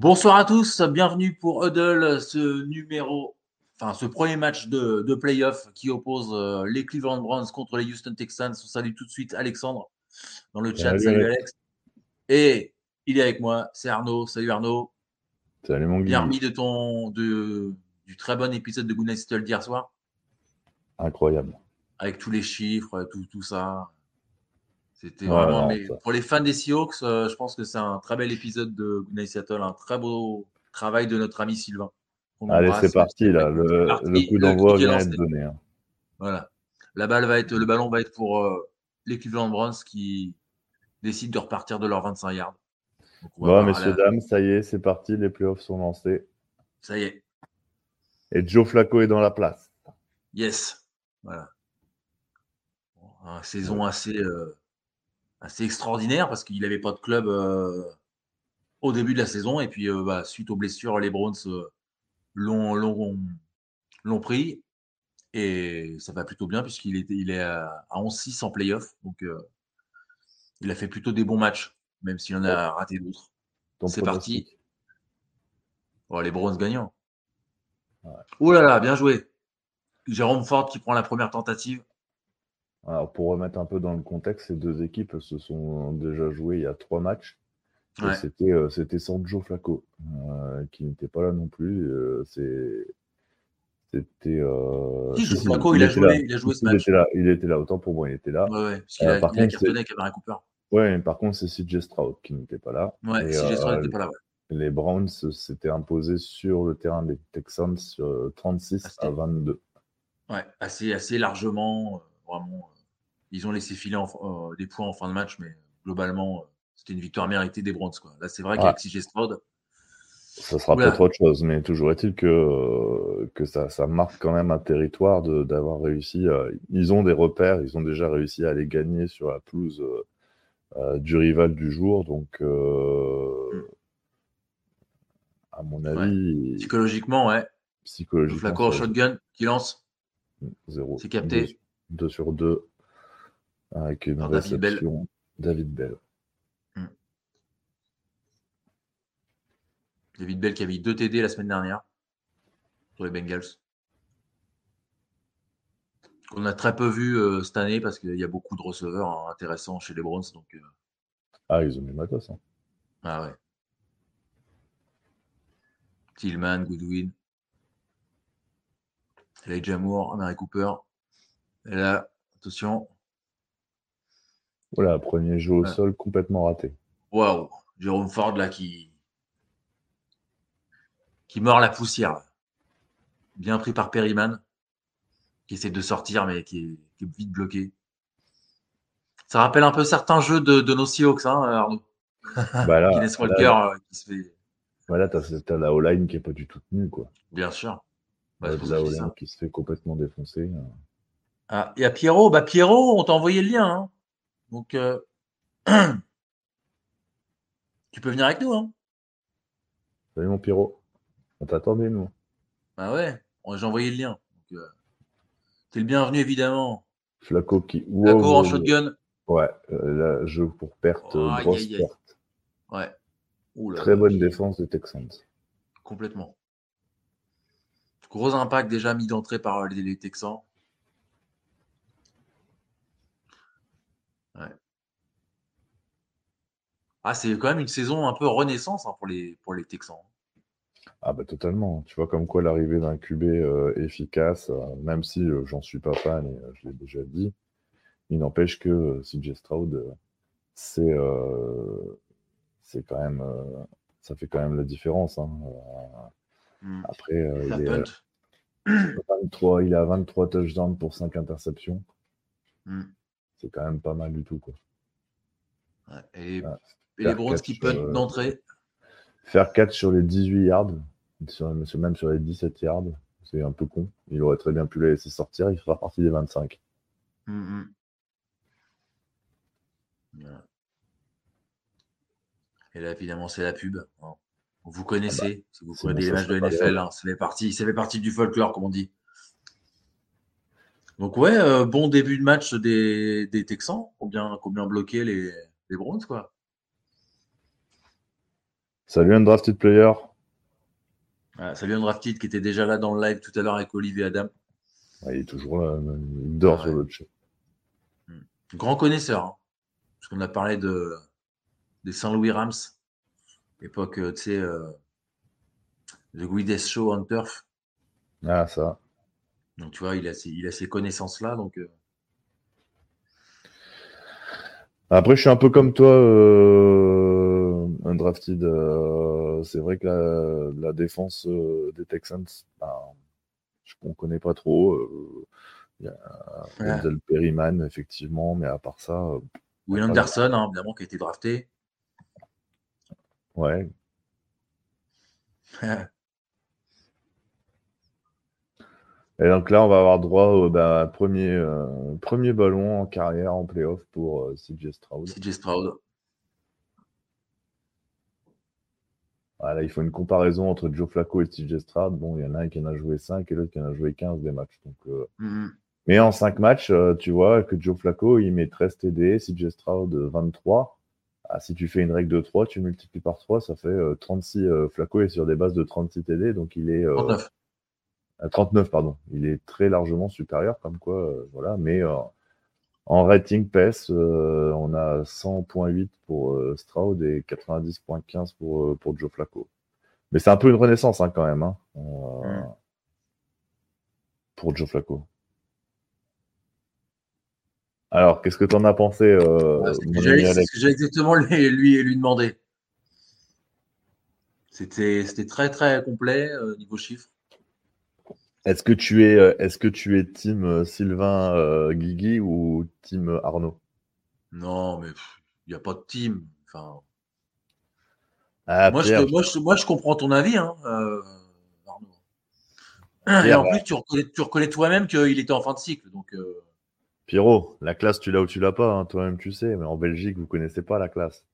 Bonsoir à tous, bienvenue pour Huddle, ce numéro, enfin ce premier match de, de playoff qui oppose euh, les Cleveland Browns contre les Houston Texans. On salue tout de suite Alexandre dans le chat. Salut, Alex. Et il est avec moi, c'est Arnaud. Salut Arnaud. Salut mon Bien remis de ton de, du très bon épisode de Good Night d'hier soir. Incroyable. Avec tous les chiffres, tout, tout ça. C'était vraiment. mais pour les fans des Seahawks, euh, je pense que c'est un très bel épisode de Night Seattle, un très beau travail de notre ami Sylvain. Allez, c'est parti là. Le, le coup d'envoi vient d'être donné. Hein. Voilà. La balle va être, le ballon va être pour euh, les Cleveland Browns qui décident de repartir de leurs 25 yards. Bon, messieurs, dames, ça y est, c'est parti. Les playoffs sont lancés. Ça y est. Et Joe Flacco est dans la place. Yes. Voilà. Bon, saison assez. Euh, assez extraordinaire parce qu'il n'avait pas de club euh, au début de la saison. Et puis, euh, bah, suite aux blessures, les Browns euh, l'ont pris. Et ça va plutôt bien puisqu'il est, il est à 11-6 en playoff. Donc, il a fait plutôt des bons matchs, même s'il en a raté d'autres. C'est parti. Oh, les Browns gagnants. Ouais. Ouh là là, bien joué. Jérôme Ford qui prend la première tentative. Alors, pour remettre un peu dans le contexte, ces deux équipes se sont déjà jouées il y a trois matchs. Ouais. C'était euh, c'était sans Joe Flacco, euh, qui n'était pas là non plus. Euh, c'est c'était. Euh... Si, Joe Flacco, il, il, a joué, il, a joué, ce match. Il était, là, il était là, autant pour moi, il était là. Ouais, ouais, parce qu'il a, par il contre, a cartonné avec Amari Cooper. Ouais, par contre, c'est CJ Stroud qui n'était pas là. Ouais, CJ Stroud n'était pas là, ouais. Les Browns s'étaient imposés sur le terrain des Texans sur 36 à 22. Ouais, assez, assez largement vraiment, ils ont laissé filer en, euh, des points en fin de match, mais globalement, c'était une victoire méritée des Browns. Quoi. Là, c'est vrai qu'avec CJ Stroud. Ça sera peut-être autre chose, mais toujours est-il que, que ça, ça, marque quand même un territoire d'avoir réussi. Euh, ils ont des repères, ils ont déjà réussi à les gagner sur la pelouse euh, du rival du jour. Donc, mm. à mon avis. Ouais. Psychologiquement, ouais. Psychologiquement. Flacco en shotgun qui lance. Zéro. C'est capté. 2 sur 2 avec une Alors, réception David Bell. David Bell. Hmm. David Bell qui a mis deux TD la semaine dernière pour les Bengals. On a très peu vu euh, cette année parce qu'il y a beaucoup de receveurs hein, intéressants chez les Browns. Donc, euh... Ah, ils ont mis matos. Hein. Ah ouais. Tillman, Goodwin. Elijah Moore, Mary Cooper. Et là, attention. Voilà, premier jeu au ouais. sol complètement raté. Waouh, Jérôme Ford là qui qui mord la poussière. Bien pris par Perryman, qui essaie de sortir mais qui est, qui est, vite bloqué. Ça rappelle un peu certains jeux de, de nos Seahawks, hein, Arnaud. Bah là, Guinness Walker là, euh, qui se fait. Voilà, t'as as la O-line qui est pas du tout tenue, quoi. Bien sûr. Bah, la O-line qui se fait complètement défoncer. Ah, et à Pierrot, bah Pierrot, on t'a envoyé le lien. Hein. Donc, euh... tu peux venir avec nous. Hein. Salut mon Pierrot. On t'attendait, nous. Bah ouais, j'ai envoyé le lien. Donc, euh... T'es le bienvenu, évidemment. Flaco qui. Flaco wow, en shotgun. Ouais, euh, là, jeu pour perte, oh, grosse aïe, aïe, perte. Ouais. Oula, Très bonne défense des Texans. Complètement. Gros impact déjà mis d'entrée par les Texans. Ouais. Ah, c'est quand même une saison un peu renaissance hein, pour, les, pour les Texans. Ah bah totalement. Tu vois comme quoi l'arrivée d'un QB euh, efficace, euh, même si euh, j'en suis pas fan et je l'ai déjà dit, il n'empêche que CJ Stroud, c'est c'est quand même ça fait quand même la différence. Hein. Mm. Après, il, est, 23, il a 23 touchdowns pour 5 interceptions. Mm. C'est quand même pas mal du tout. Quoi. Ouais, et Ouais. Et les Browns qui puntent d'entrée. Faire 4 sur les 18 yards, même sur les 17 yards, c'est un peu con. Il aurait très bien pu les laisser sortir, il fera partie des 25. Mm, mm. Et là, évidemment, c'est la pub. Vous connaissez, ah bah, si vous connaissez les matchs de NFL, hein, ça, fait partie, ça fait partie du folklore, comme on dit. Donc ouais, euh, bon début de match des, des Texans, combien, combien bloqué les, les Browns, quoi. Salut un drafted player. salut un drafted qui était déjà là dans le live tout à l'heure avec Olivier Adam. il est toujours là, il dort sur le chat. Hmm. Grand connaisseur, hein. parce qu'on a parlé de, des Saint-Louis Rams, époque, euh, tu sais, euh, The Greatest Show on Turf. Ah, ça. Donc, tu vois, il a ces, il a ces connaissances-là. Donc, euh. Après, je suis un peu comme toi, euh, un drafted. Euh, c'est vrai que la, défense des Texans, ben, on ne connaît pas trop. Il y a Denzel Perryman, effectivement, mais à part ça. Will Anderson, hein, évidemment, qui a été drafté. Ouais. Et donc là, on va avoir droit au bah, premier, euh, premier ballon en carrière en playoff pour euh, CJ Stroud. CJ Stroud. Voilà, il faut une comparaison entre Joe Flacco et CJ Stroud. Bon, il y en a un qui en a joué 5 et l'autre qui en a joué 15 des matchs. Donc, euh, mm-hmm. Mais en 5 matchs, tu vois que Joe Flacco, il met 13 TD, CJ Stroud 23. Ah, si tu fais une règle de 3, tu multiplies par 3, ça fait 36. Flacco est sur des bases de 36 TD, donc il est. 39. 39, pardon. Il est très largement supérieur, comme quoi, euh, voilà. Mais euh, en rating PES, euh, on a 100.8 pour Stroud et 90.15 pour, pour Joe Flacco. Mais c'est un peu une renaissance hein, quand même hein, pour Joe Flacco. Alors, qu'est-ce que tu en as pensé euh, C'est ce que j'ai exactement lui, lui, lui demander. C'était très très complet au niveau chiffres. Est-ce que tu es, euh, est-ce que tu es team euh, Sylvain euh, Guigui ou team Arnaud? Non, mais il n'y a pas de team. Enfin... Ah, moi, je, moi, je, comprends ton avis, hein, Arnaud. Et en plus, tu reconnais, tu reconnais toi-même qu'il était en fin de cycle. Donc, Pierrot, la classe, tu l'as ou tu l'as pas, hein, toi-même tu sais, mais en Belgique, vous connaissez pas la classe.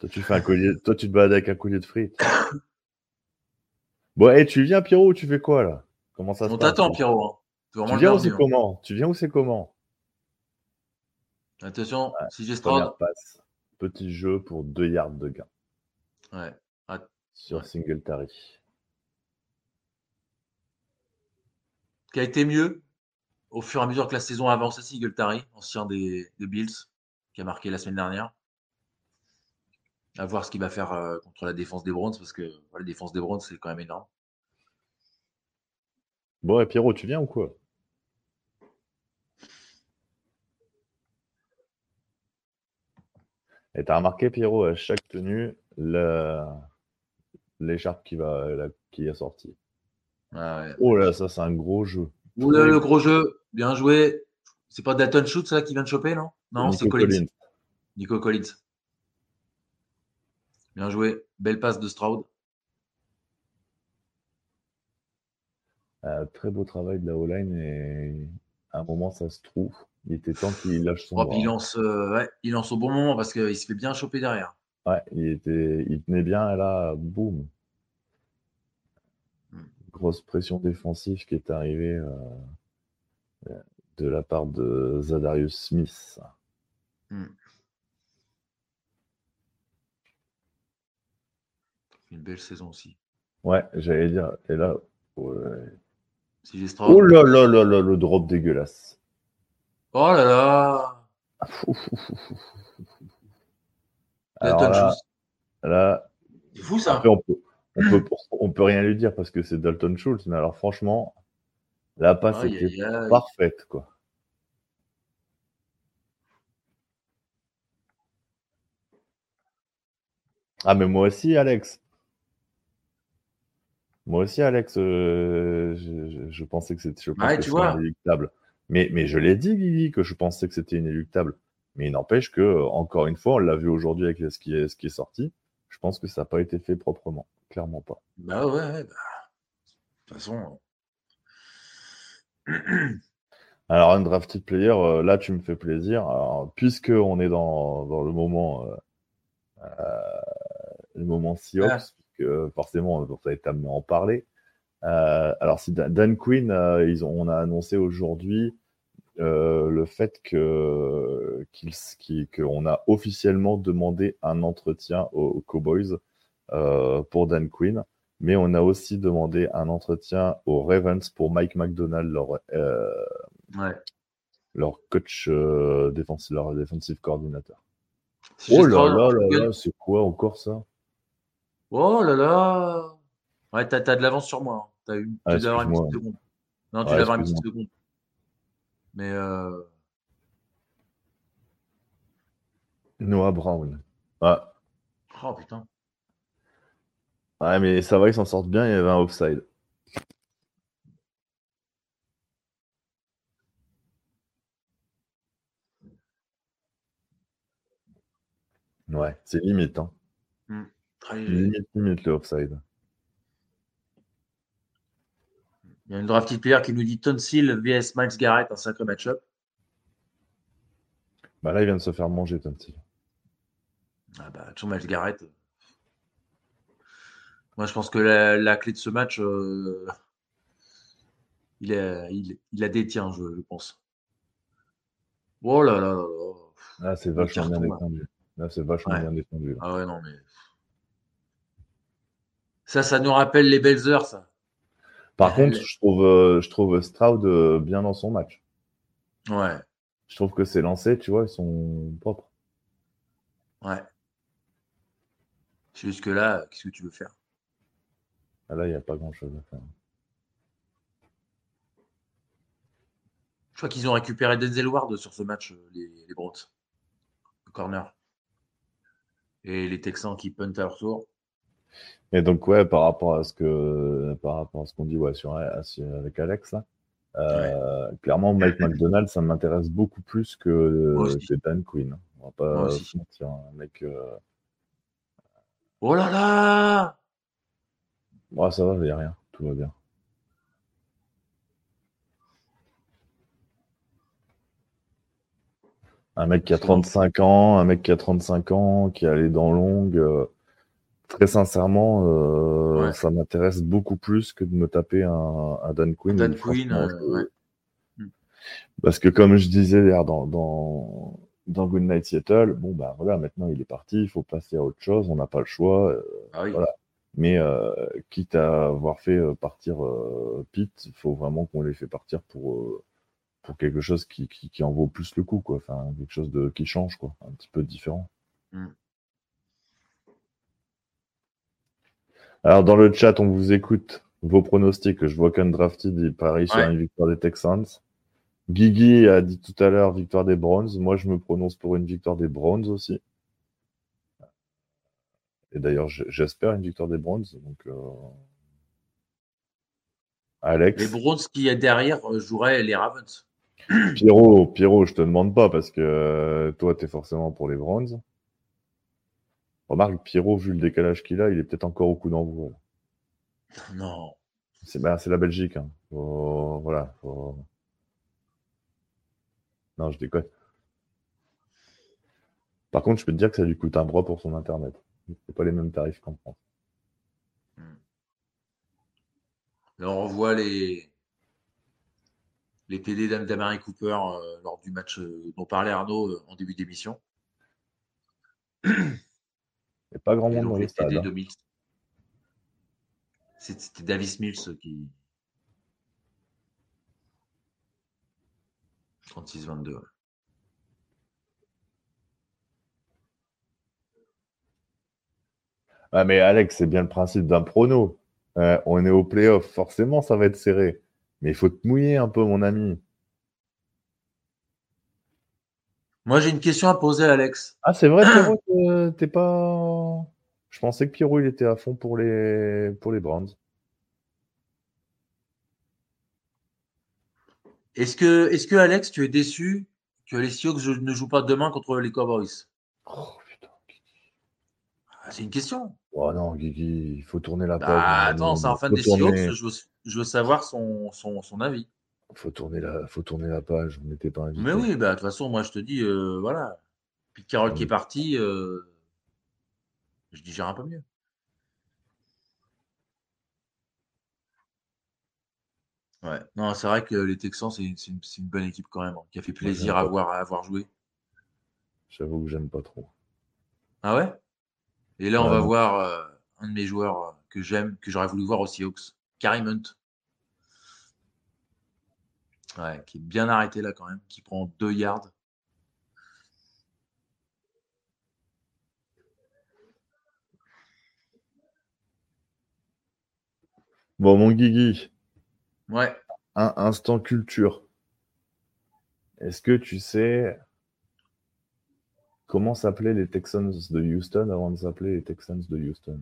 Toi, tu fais un collier, toi, tu te balades avec un collier de frites. bon, et tu viens, Pierrot, tu fais quoi là? Comment ça On t'attend, Pierrot. Hein. Tu viens, où c'est comment? Tu viens où c'est comment? Attention, si j'ai passe. Petit jeu pour 2 yards de gain. Ouais. Sur Singletary. Qui a été mieux au fur et à mesure que la saison avance, Singletary, ancien des, Bills, qui a marqué la semaine dernière. À voir ce qu'il va faire euh, contre la défense des Browns, parce que la défense des Browns, c'est quand même énorme. Bon, et Pierrot, tu viens ou quoi? Et t'as remarqué, Pierrot, à chaque tenue, l'écharpe qui, va, qui est sortie? Ah oh là, ça, c'est un gros jeu. le gros jeu, bien joué. C'est pas Dalton Shoot, ça, qui vient de choper, non? Non, c'est Collins. Nico Collins. Bien joué. Belle passe de Stroud. Très beau travail de la O-line et à un moment ça se trouve. Il était temps qu'il lâche son. Oh, il, lance, euh, il lance au bon moment parce qu'il se fait bien choper derrière. Ouais, il, était, il tenait bien et là, boum. Hmm. Grosse pression défensive qui est arrivée euh, de la part de Zadarius Smith. Hmm. Une belle saison aussi. Ouais, j'allais dire. Et là, Oh là là là là, le drop dégueulasse. Oh là là. Alors là, là c'est fou ça. on, peut, on, peut, rien lui dire parce que c'est Dalton Schultz, mais alors franchement, la passe était parfaite quoi. Ah mais moi aussi Alex. Moi aussi, Alex, euh, je, pensais que c'était inéluctable. Mais, mais je l'ai dit, Guigui, que je pensais que c'était inéluctable. Mais il n'empêche que, encore une fois, on l'a vu aujourd'hui avec ce qui, est, ce qui est sorti. Je pense que ça n'a pas été fait proprement. Clairement pas. Bah ouais, bah, de toute façon. Alors, un drafted player, euh, là, tu me fais plaisir. Alors, puisqu'on est dans, dans, le moment, euh, euh le moment Seahawks, ah. Que forcément, on va être amené à en parler. Euh, alors, si Dan Quinn, ils ont, on a annoncé aujourd'hui le fait que qu'on a officiellement demandé un entretien aux, Cowboys pour Dan Quinn mais on a aussi demandé un entretien aux Ravens pour Mike McDonald, leur, leur coach euh, défensif, leur defensive coordinateur. oh là là là là, c'est quoi encore ça? Oh là là Ouais, t'as as de l'avance sur moi. Hein. T'as eu, ah, tu dois avoir une petite seconde. Non, tu dois avoir une petite seconde. Mais euh... Noah Brown. Ah. Oh putain. Ouais, mais ça va, ils s'en sortent bien, il y avait un offside. Ouais, c'est limite. Hein. Limite, limite le offside. Il y a une drafted player qui nous dit Tonsil vs Miles Garrett, un sacré match-up. Bah là, il vient de se faire manger, Tonsil. Ah bah, toujours Miles Garrett. Moi, je pense que la, clé de ce match, euh, il, a, il, la détient, je, pense. Oh là là là là. Là, c'est vachement bien défendu. Là, c'est vachement bien défendu. Ah ouais, non, mais. Ça, ça nous rappelle les belles heures, ça. Par contre, je trouve, euh, je trouve Stroud euh, bien dans son match. Ouais. Je trouve que ses lancers, tu vois, ils sont propres. Ouais. Jusque-là, qu'est-ce que tu veux faire? Ah, là, il n'y a pas grand-chose à faire. Je crois qu'ils ont récupéré Denzel Ward sur ce match, euh, les, les le corner et les Texans qui puntent à leur tour. Et donc, ouais, par rapport à ce que, par rapport à ce qu'on dit ouais, sur, avec Alex, euh, clairement, Mike McDonald, ça m'intéresse beaucoup plus que, que, Dan Quinn. On va pas se mentir, un hein, mec. Euh, oh là là Ouais, ça va, il n'y a rien, tout va bien. Un mec qui a 35 ans, un mec qui a 35 ans, qui est allé dans longue. Euh, très sincèrement, euh, ça m'intéresse beaucoup plus que de me taper un, Dan Quinn. Dan Quinn, euh, hmm. Parce que comme je disais dans, dans, dans Good Night Seattle, bon bah voilà, maintenant il est parti, il faut passer à autre chose, on n'a pas le choix. Ah voilà. Mais quitte à avoir fait partir Pete, il faut vraiment qu'on les fait partir pour pour quelque chose qui, qui, en vaut plus le coup, quoi. Enfin, quelque chose de, qui change, quoi. Un petit peu différent. Mmh. Alors, dans le chat, on vous écoute vos pronostics. Je vois qu'Undrafted, il parie sur une victoire des Texans. Guigui a dit tout à l'heure victoire des Browns. Moi, je me prononce pour une victoire des Browns aussi. Et d'ailleurs, j'espère une victoire des Browns. Donc, euh, Alex. Les Browns qui est derrière euh, joueraient les Ravens. Pierrot, Pierrot, je te demande pas parce que euh, toi, tu es forcément pour les Browns. Remarque, Pierrot, vu le décalage qu'il a, il est peut-être encore au coup d'envoi. Non. C'est bah, la Belgique. Hein. voilà. Non, je déconne. Par contre, je peux te dire que ça lui coûte un bras pour son Internet. C'est pas les mêmes tarifs qu'en France. Là, on revoit les, les TD d'Amari Cooper euh, lors du match euh, dont parlait Arnaud euh, en début d'émission. Il n'y a pas grand monde dans les stades. Hein. C'était Davis Mills qui. 36-22. Ah, mais Alex, c'est bien le principe d'un prono. on est au playoff, forcément, ça va être serré. Mais il faut te mouiller un peu, mon ami. Moi, j'ai une question à poser à Alex. Ah, c'est vrai, Pierrot, t'es pas. Je pensais que Pierrot, il était à fond pour les, pour les Browns. Est-ce que, est que, Alex, tu es déçu que les Sioux ne jouent pas demain contre les Cowboys? Oh putain. ah, C'est une question. Oh non, Guigui, il faut tourner la page. Bah, attends, c'est un fan des Sioux, je, je veux, savoir son, son, son avis. Faut tourner la, faut tourner la page, on n'était pas invité. Mais oui, bah, de toute façon, moi je te dis, euh, voilà. Puis Carole qui est parti, euh, je digère un peu mieux. Ouais, non, c'est vrai que les Texans, c'est une, une, bonne équipe quand même, hein, qui a fait plaisir à voir, à avoir joué. J'avoue que j'aime pas trop. Ah ouais? Et là, on va voir euh, un de mes joueurs euh, que j'aime, que j'aurais voulu voir aux Seahawks, Karim Hunt. Ouais, qui est bien arrêté là quand même, qui prend deux yards. Bon, mon Guigui. Ouais. Un instant culture. Est-ce que tu sais comment s'appelaient les Texans de Houston avant de s'appeler les Texans de Houston?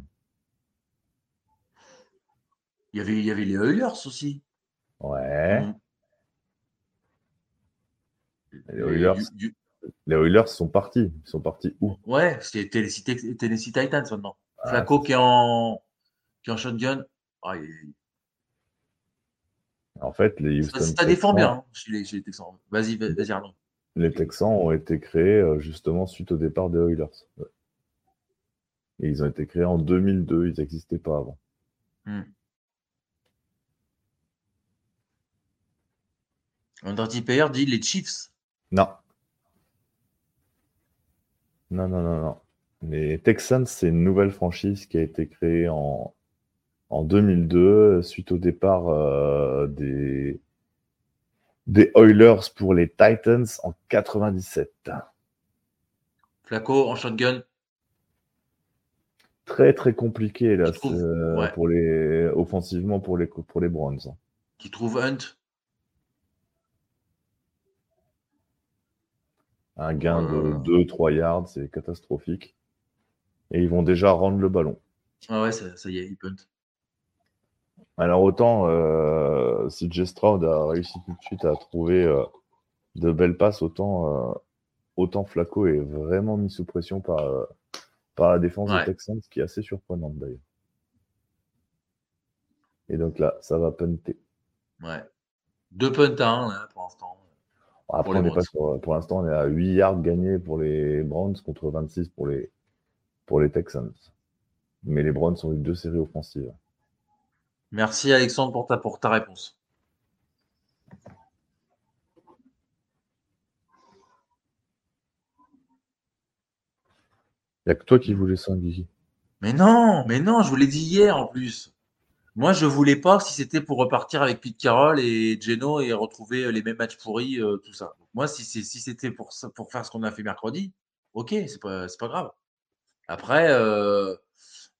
Il y, avait, il y avait les Oilers aussi. Ouais. Mm. Les Oilers, les Oilers sont partis. Ils sont partis où? Ouais, c'était Tennessee, Titans maintenant. Ah, Flaco qui est en, qui est en shotgun. En fait, les Houston ça, défend bien hein, chez, les, Texans. Vas-y, vas-y, Arnaud. Les Texans ont été créés euh, justement suite au départ des Oilers. Et ils ont été créés en 2002, ils n'existaient pas avant. Hmm. Dirty Payer dit les Chiefs. Non. Non, non, non, non. Les Texans, c'est une nouvelle franchise qui a été créée en, en 2002 suite au départ euh, des, des Oilers pour les Titans en 97. Flaco en shotgun. Très très compliqué là euh, pour les offensivement pour les pour les Browns. Qui trouve Hunt? Un gain de 2-3 yards, c'est catastrophique. Et ils vont déjà rendre le ballon. Ah ouais, ça, y est, il punt. Alors autant euh, si J. Stroud a réussi tout de suite à trouver euh, de belles passes, autant, euh, autant Flaco est vraiment mis sous pression par, par la défense des Texans, ce qui est assez surprenant d'ailleurs. Et donc là, ça va punter. Ouais. Deux punts à un pour l'instant. Après, on pas pour l'instant, on est à 8 yards gagnés pour les Browns contre 26 pour les, pour les Texans. Mais les Browns ont eu deux séries offensives. Merci Alexandre pour ta, pour ta réponse. Il n'y a que toi qui voulais ça, Guigui. Mais non, mais non, je vous l'ai dit hier en plus. Moi, je voulais pas si c'était pour repartir avec Pete Carroll et Geno et retrouver les mêmes matchs pourris, euh, tout ça. Moi, si, si c'était pour, pour faire ce qu'on a fait mercredi, ok, c'est pas, pas grave. Après, euh, euh,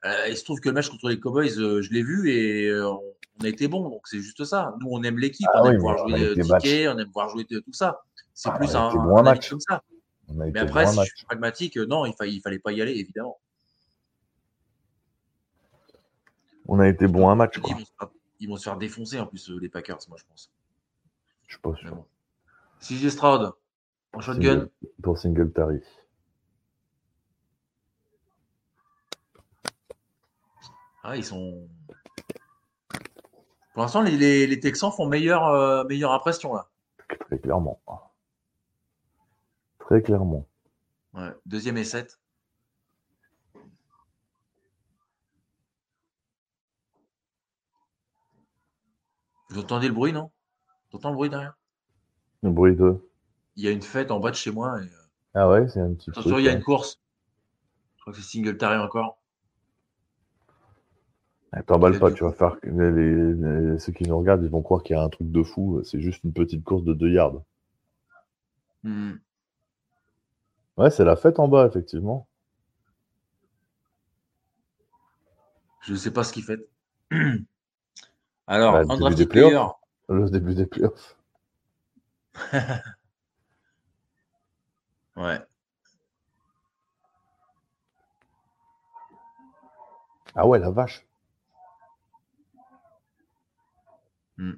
il se trouve que le match contre les Cowboys, euh, je l'ai vu et euh, on a été bon. Donc c'est juste ça. Nous, on aime l'équipe, ah on aime voir jouer Ticket, on aime voir jouer tout ça. C'est ah, plus un, un match comme ça. Mais après, si je suis pragmatique, non, il, ne fallait pas y aller, évidemment. On a été bon un match. Quoi. Ils, vont se faire, défoncer en plus, les Packers, moi, je pense. Je suis pas sûr. Bon. CJ Stroud, en shotgun. Pour Singletary. Ah, ils sont. Pour l'instant, les, les, Texans font meilleure, euh, meilleure impression là. Très clairement. Très clairement. Ouais. Deuxième et 7. Vous entendez le bruit, non? Vous entendez le bruit derrière? Le bruit de Il y a une fête en bas de chez moi. Euh, ah ouais, c'est un petit peu. il y a une course. Je crois que c'est Singletary encore. T'emballes pas, tu vas faire. ceux qui nous regardent, ils vont croire qu'il y a un truc de fou. C'est juste une petite course de 2 yards. Hmm. Ouais, c'est la fête en bas, effectivement. Je ne sais pas ce qu'il fait. Alors, bah, le, début des le début des playoffs. ouais. Ah ouais, la vache. Hmm.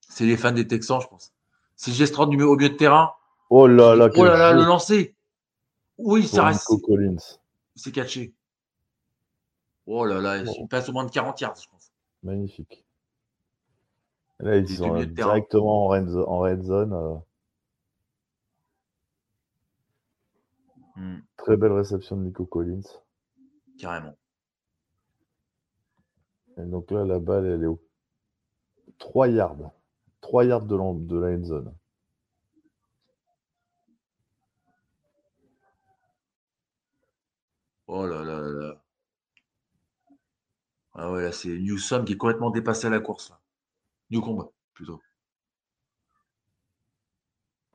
C'est les fans des Texans, je pense. C'est Gestrand numéro au milieu de terrain. Oh là là, oh là, là le lancer. Oui, ça reste. Collins. C'est catché. Oh là là, il passe au moins de 40 yards, je pense. Magnifique. Là, ils sont directement en red, zone. Euh. Hmm. Très belle réception de Nico Collins. Carrément. Et donc là, la balle, elle est au 3 yards. 3 yards de, de la end zone. Oh là là là. Ah ouais, là, c'est Newsom qui est complètement dépassé à la course. Là. Newcomb, plutôt.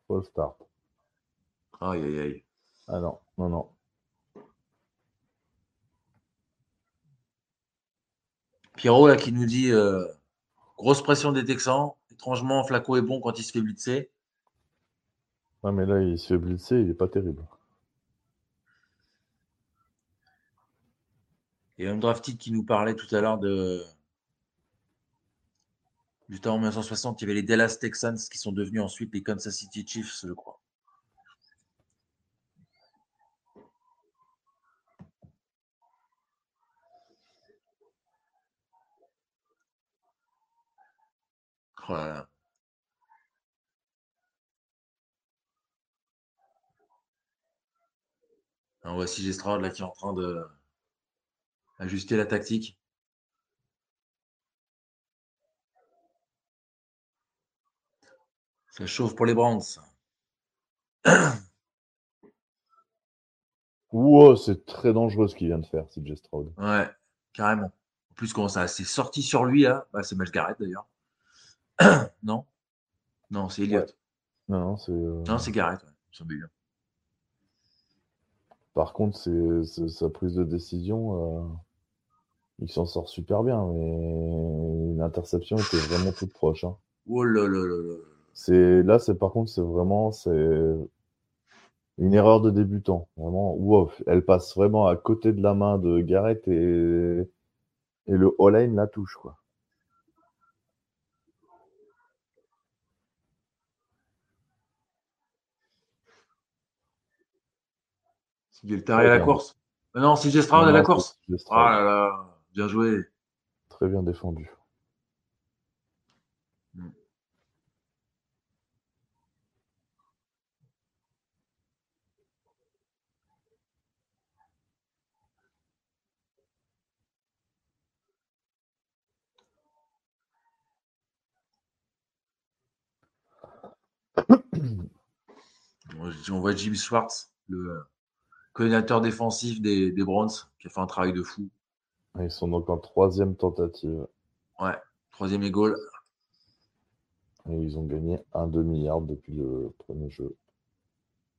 Full start. Aïe, aïe, aïe. Ah non, non, non. Pierrot, là, qui nous dit euh, grosse pression des Texans. Étrangement, Flaco est bon quand il se fait blitzer. Ouais, mais là, il se fait blitzer, il n'est pas terrible. Et un drafted qui nous parlait tout à l'heure de du temps en 1960, il y avait les Dallas Texans qui sont devenus ensuite les Kansas City Chiefs, je crois. Gestrade là qui est en train de ajuster la tactique. Ça chauffe pour les Browns. Wow, c'est très dangereux ce qu'il vient de faire, CJ Stroud. Ouais, carrément. En plus, comment ça s'est sorti sur lui, hein bah, c'est Miles Garrett d'ailleurs. non Non, c'est Elliott. Non, c'est. Euh, non, c'est Garrett, ouais. Par contre, c'est sa prise de décision. Euh, il s'en sort super bien, mais l'interception était vraiment toute proche. Hein. Oh là là là là. C'est là, c'est par contre, c'est vraiment c'est une erreur de débutant. Vraiment, wow, elle passe vraiment à côté de la main de Garrett et, et le all-line la touche quoi. C'est le à la course. non, c'est Stroud à la course. Ah là là, bien joué. Très bien défendu. On voit Jim Schwartz, le coordinateur défensif des, des Browns, qui a fait un travail de fou. Ils sont donc en troisième tentative. Ouais, troisième et goal. Et ils ont gagné un demi-yard depuis le premier jeu.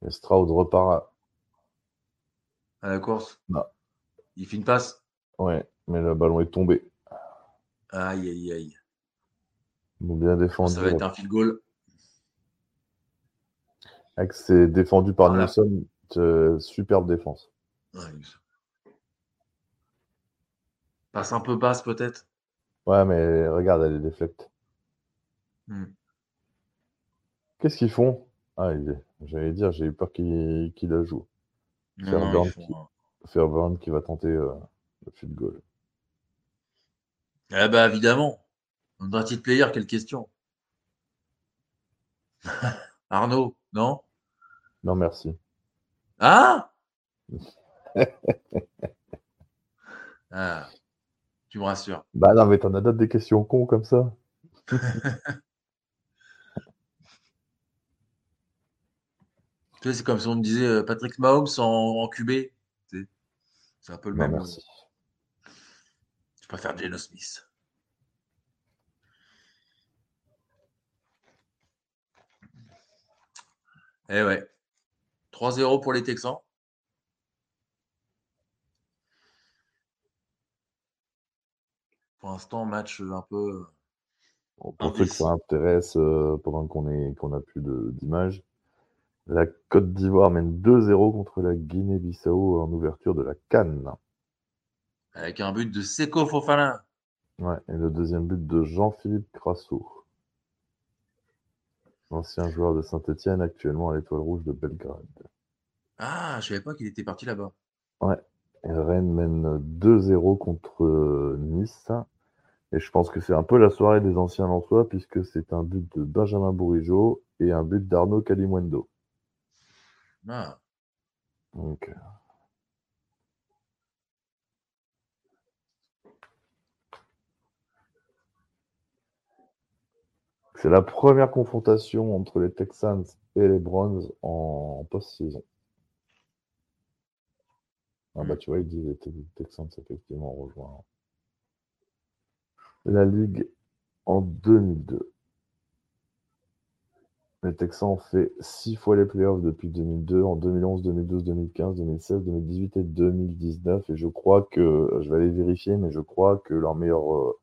Et Stroud repart à, la course. Bah. Il fait une passe. Ouais, mais le ballon est tombé. Aïe, aïe, aïe. Ils ont bien défendu. Ça va être un field goal. C'est défendu par Nelson. Superbe défense. Passe un peu basse peut-être? Ouais, mais regarde, elle est déflecte. Hmm. Qu'est-ce qu'ils font? Ah, j'allais dire, j'ai eu peur qu'il la joue. Fairburn qui... qui... va tenter euh, le field goal. Ah bah évidemment. Petit player, quelle question Arnaud, non? Non, merci. Ah, ah Tu me rassures. Bah non, mais t'en as d'autres des questions cons comme ça. tu sais, c'est comme si on me disait euh, Patrick Mahomes en, QB. C'est un peu le même. Merci. Je préfère Geno Smith. Eh ouais. 3-0 pour les Texans. Pour l'instant, match un peu. pour ceux que ça intéresse, euh, pendant qu'on qu'on a plus d'images, la Côte d'Ivoire mène 2-0 contre la Guinée-Bissau en ouverture de la Cannes. Avec un but de Seko Fofana. Ouais, et le deuxième but de Jean-Philippe Crasso. Ancien joueur de Saint-Etienne, actuellement à l'Étoile Rouge de Belgrade. Ah, je savais pas qu'il était parti là-bas. Ouais. Et Rennes mène 2-0 contre euh, Nice. Et je pense que c'est un peu la soirée des anciens Lensois, puisque c'est un but de Benjamin Bourigeau et un but d'Arnaud Calimundo. Ah. Donc, C'est la première confrontation entre les Texans et les Browns en post-saison. Ah bah tu vois, ils disent les Texans effectivement rejoint la Ligue en 2002. Les Texans ont fait six fois les playoffs depuis 2002, en 2011, 2012, 2015, 2016, 2018 et 2019. Et je crois que, je vais aller vérifier, mais je crois que leur meilleur euh,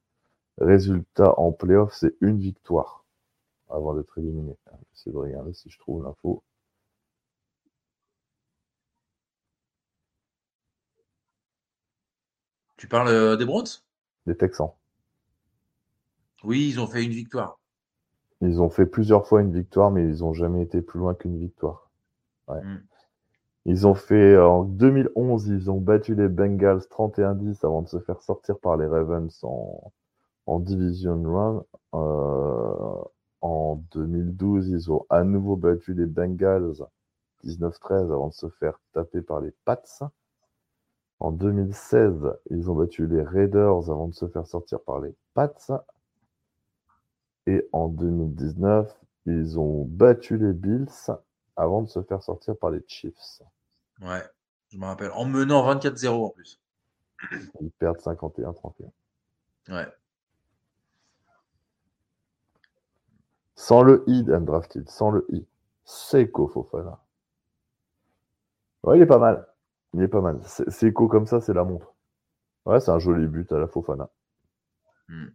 résultat en playoffs, c'est une victoire avant d'être éliminé. J'essaie de regarder si je trouve l'info. Tu parles euh, des Browns? Des Texans. Oui, ils ont fait une victoire. Ils ont fait plusieurs fois une victoire, mais ils n'ont jamais été plus loin qu'une victoire. Hmm. Ils ont fait en 2011, ils ont battu les Bengals 31-10 avant de se faire sortir par les Ravens en, en Division Run. Euh, en 2012, ils ont à nouveau battu les Bengals 19-13 avant de se faire taper par les Pats. En 2016, ils ont battu les Raiders avant de se faire sortir par les Pats. Et en 2019, ils ont battu les Bills avant de se faire sortir par les Chiefs. Ouais, je me rappelle. En menant 24-0 en plus. Ils perdent 51-31. Ouais. Sans le I d'Undrafted, sans le I. Seiko Fofana. Ouais, il est pas mal. Il est pas mal. Seiko comme ça, c'est la montre. Ouais, c'est un joli but à la Fofana. Hmm.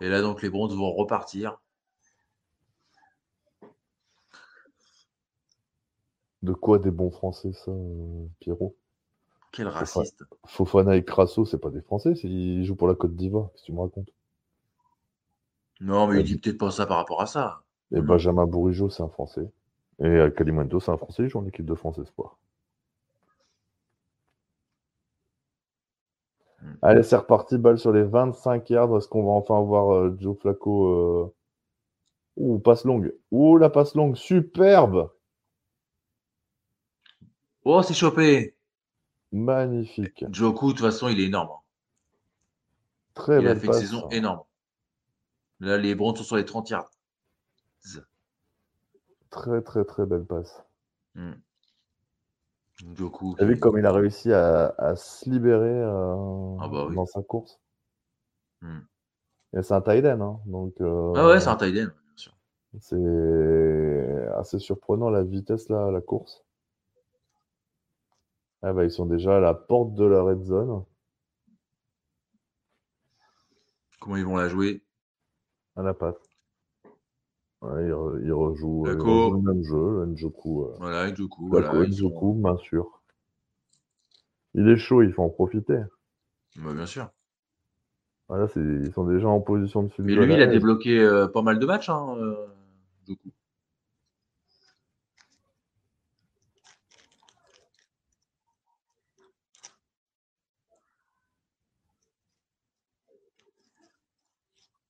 Et là, donc, les bronzes vont repartir. De quoi des bons Français, ça, euh, Pierrot? Quel raciste. Fofana et Crasso, c'est pas des Français, ils jouent pour la Côte d'Ivoire. Qu'est-ce que tu me racontes? Non, mais il dit peut-être pas ça par rapport à ça. Et Benjamin Bourigeau, c'est un Français. Et Calimundo, c'est un Français, ils jouent en équipe de France Espoir. Hmm. Allez, c'est reparti, balle sur les 25 yards. Est-ce qu'on va enfin voir euh, Joe Flacco euh... Ouh, passe longue? Ouh, la passe longue, superbe Oh, c'est chopé Magnifique. Joku, de toute façon, il est énorme. Hein. Très Il a fait une saison énorme. Là, les Browns sont sur les 30 yards. Très, très, très belle passe. Hmm. Joku. Tu as vu comme il a réussi à, se libérer euh, ah bah dans sa course? Hmm. Et c'est un tight hein, donc, euh, ah ouais, c'est un tight bien sûr. C'est assez surprenant la vitesse là, à la course. Ah bah, ils sont déjà à la porte de la red zone. Comment ils vont la jouer? À la patte. Ouais, ils, rejouent, le même jeu, Njoku. Euh... Voilà, Njoku. Voilà, Njoku, bien sûr. Il est chaud, il faut en profiter. Bah, bien sûr. Voilà, ils sont déjà en position de Mais lui, il a débloqué euh, pas mal de matchs, hein, euh, Njoku.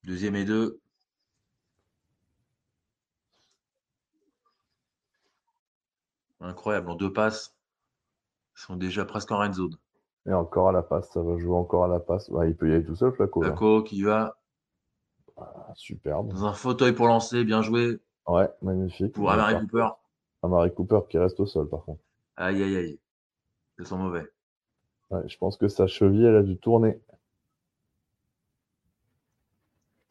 Deuxième et deux. Incroyable, en deux passes. Ils sont déjà presque en red zone. Et encore à la passe, ça va jouer encore à la passe. il peut y aller tout seul, Flaco. Flaco qui va. Ah, superbe. Dans un fauteuil pour lancer, bien joué. Ouais, magnifique. Pour Amari Cooper. Amari Cooper qui reste au sol, par contre. Aïe, aïe, aïe. Ils sont mauvais. je pense que sa cheville, elle a dû tourner.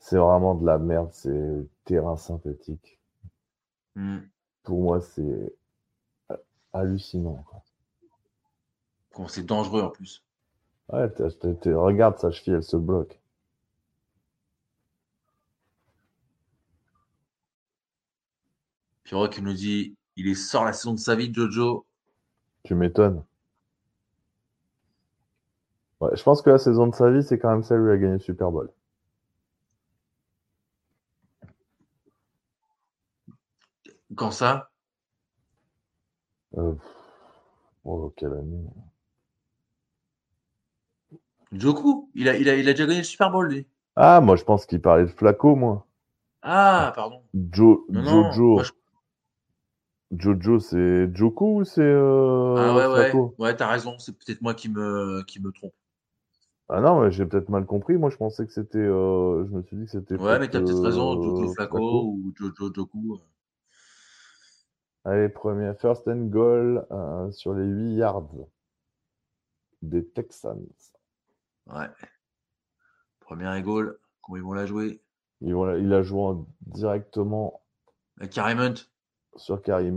C'est vraiment de la merde, c'est terrain synthétique. Hmm. Pour moi, c'est hallucinant. C'est dangereux en plus. Ouais, regarde sa cheville, elle se bloque. Pierrot qui nous dit il est sort la saison de sa vie, Jojo. Tu m'étonnes. je pense que la saison de sa vie, c'est quand même celle où il a gagné le Super Bowl. Quand ça? Euh, Oh, quelle année Joku il a, il, a, il a déjà gagné le Super Bowl, lui. Ah, moi, je pense qu'il parlait de Flaco, moi. Ah, pardon. Jo, Jojo. Jojo, c'est Joku ou c'est euh, Ah ouais, ouais. Ouais, t'as raison. C'est peut-être moi qui me, qui me trompe. Ah non, j'ai peut-être mal compris. Moi, je pensais que c'était. Euh, je me suis dit que c'était. Ouais, mais t'as peut-être raison. Jojo Flaco, ou Jojo Joku. Euh. Allez, premier first and goal sur les 8 yards des Texans. Ouais. Première et goal. Comment ils vont la jouer? Ils vont Il a joué directement. Avec Carrie Sur Carrie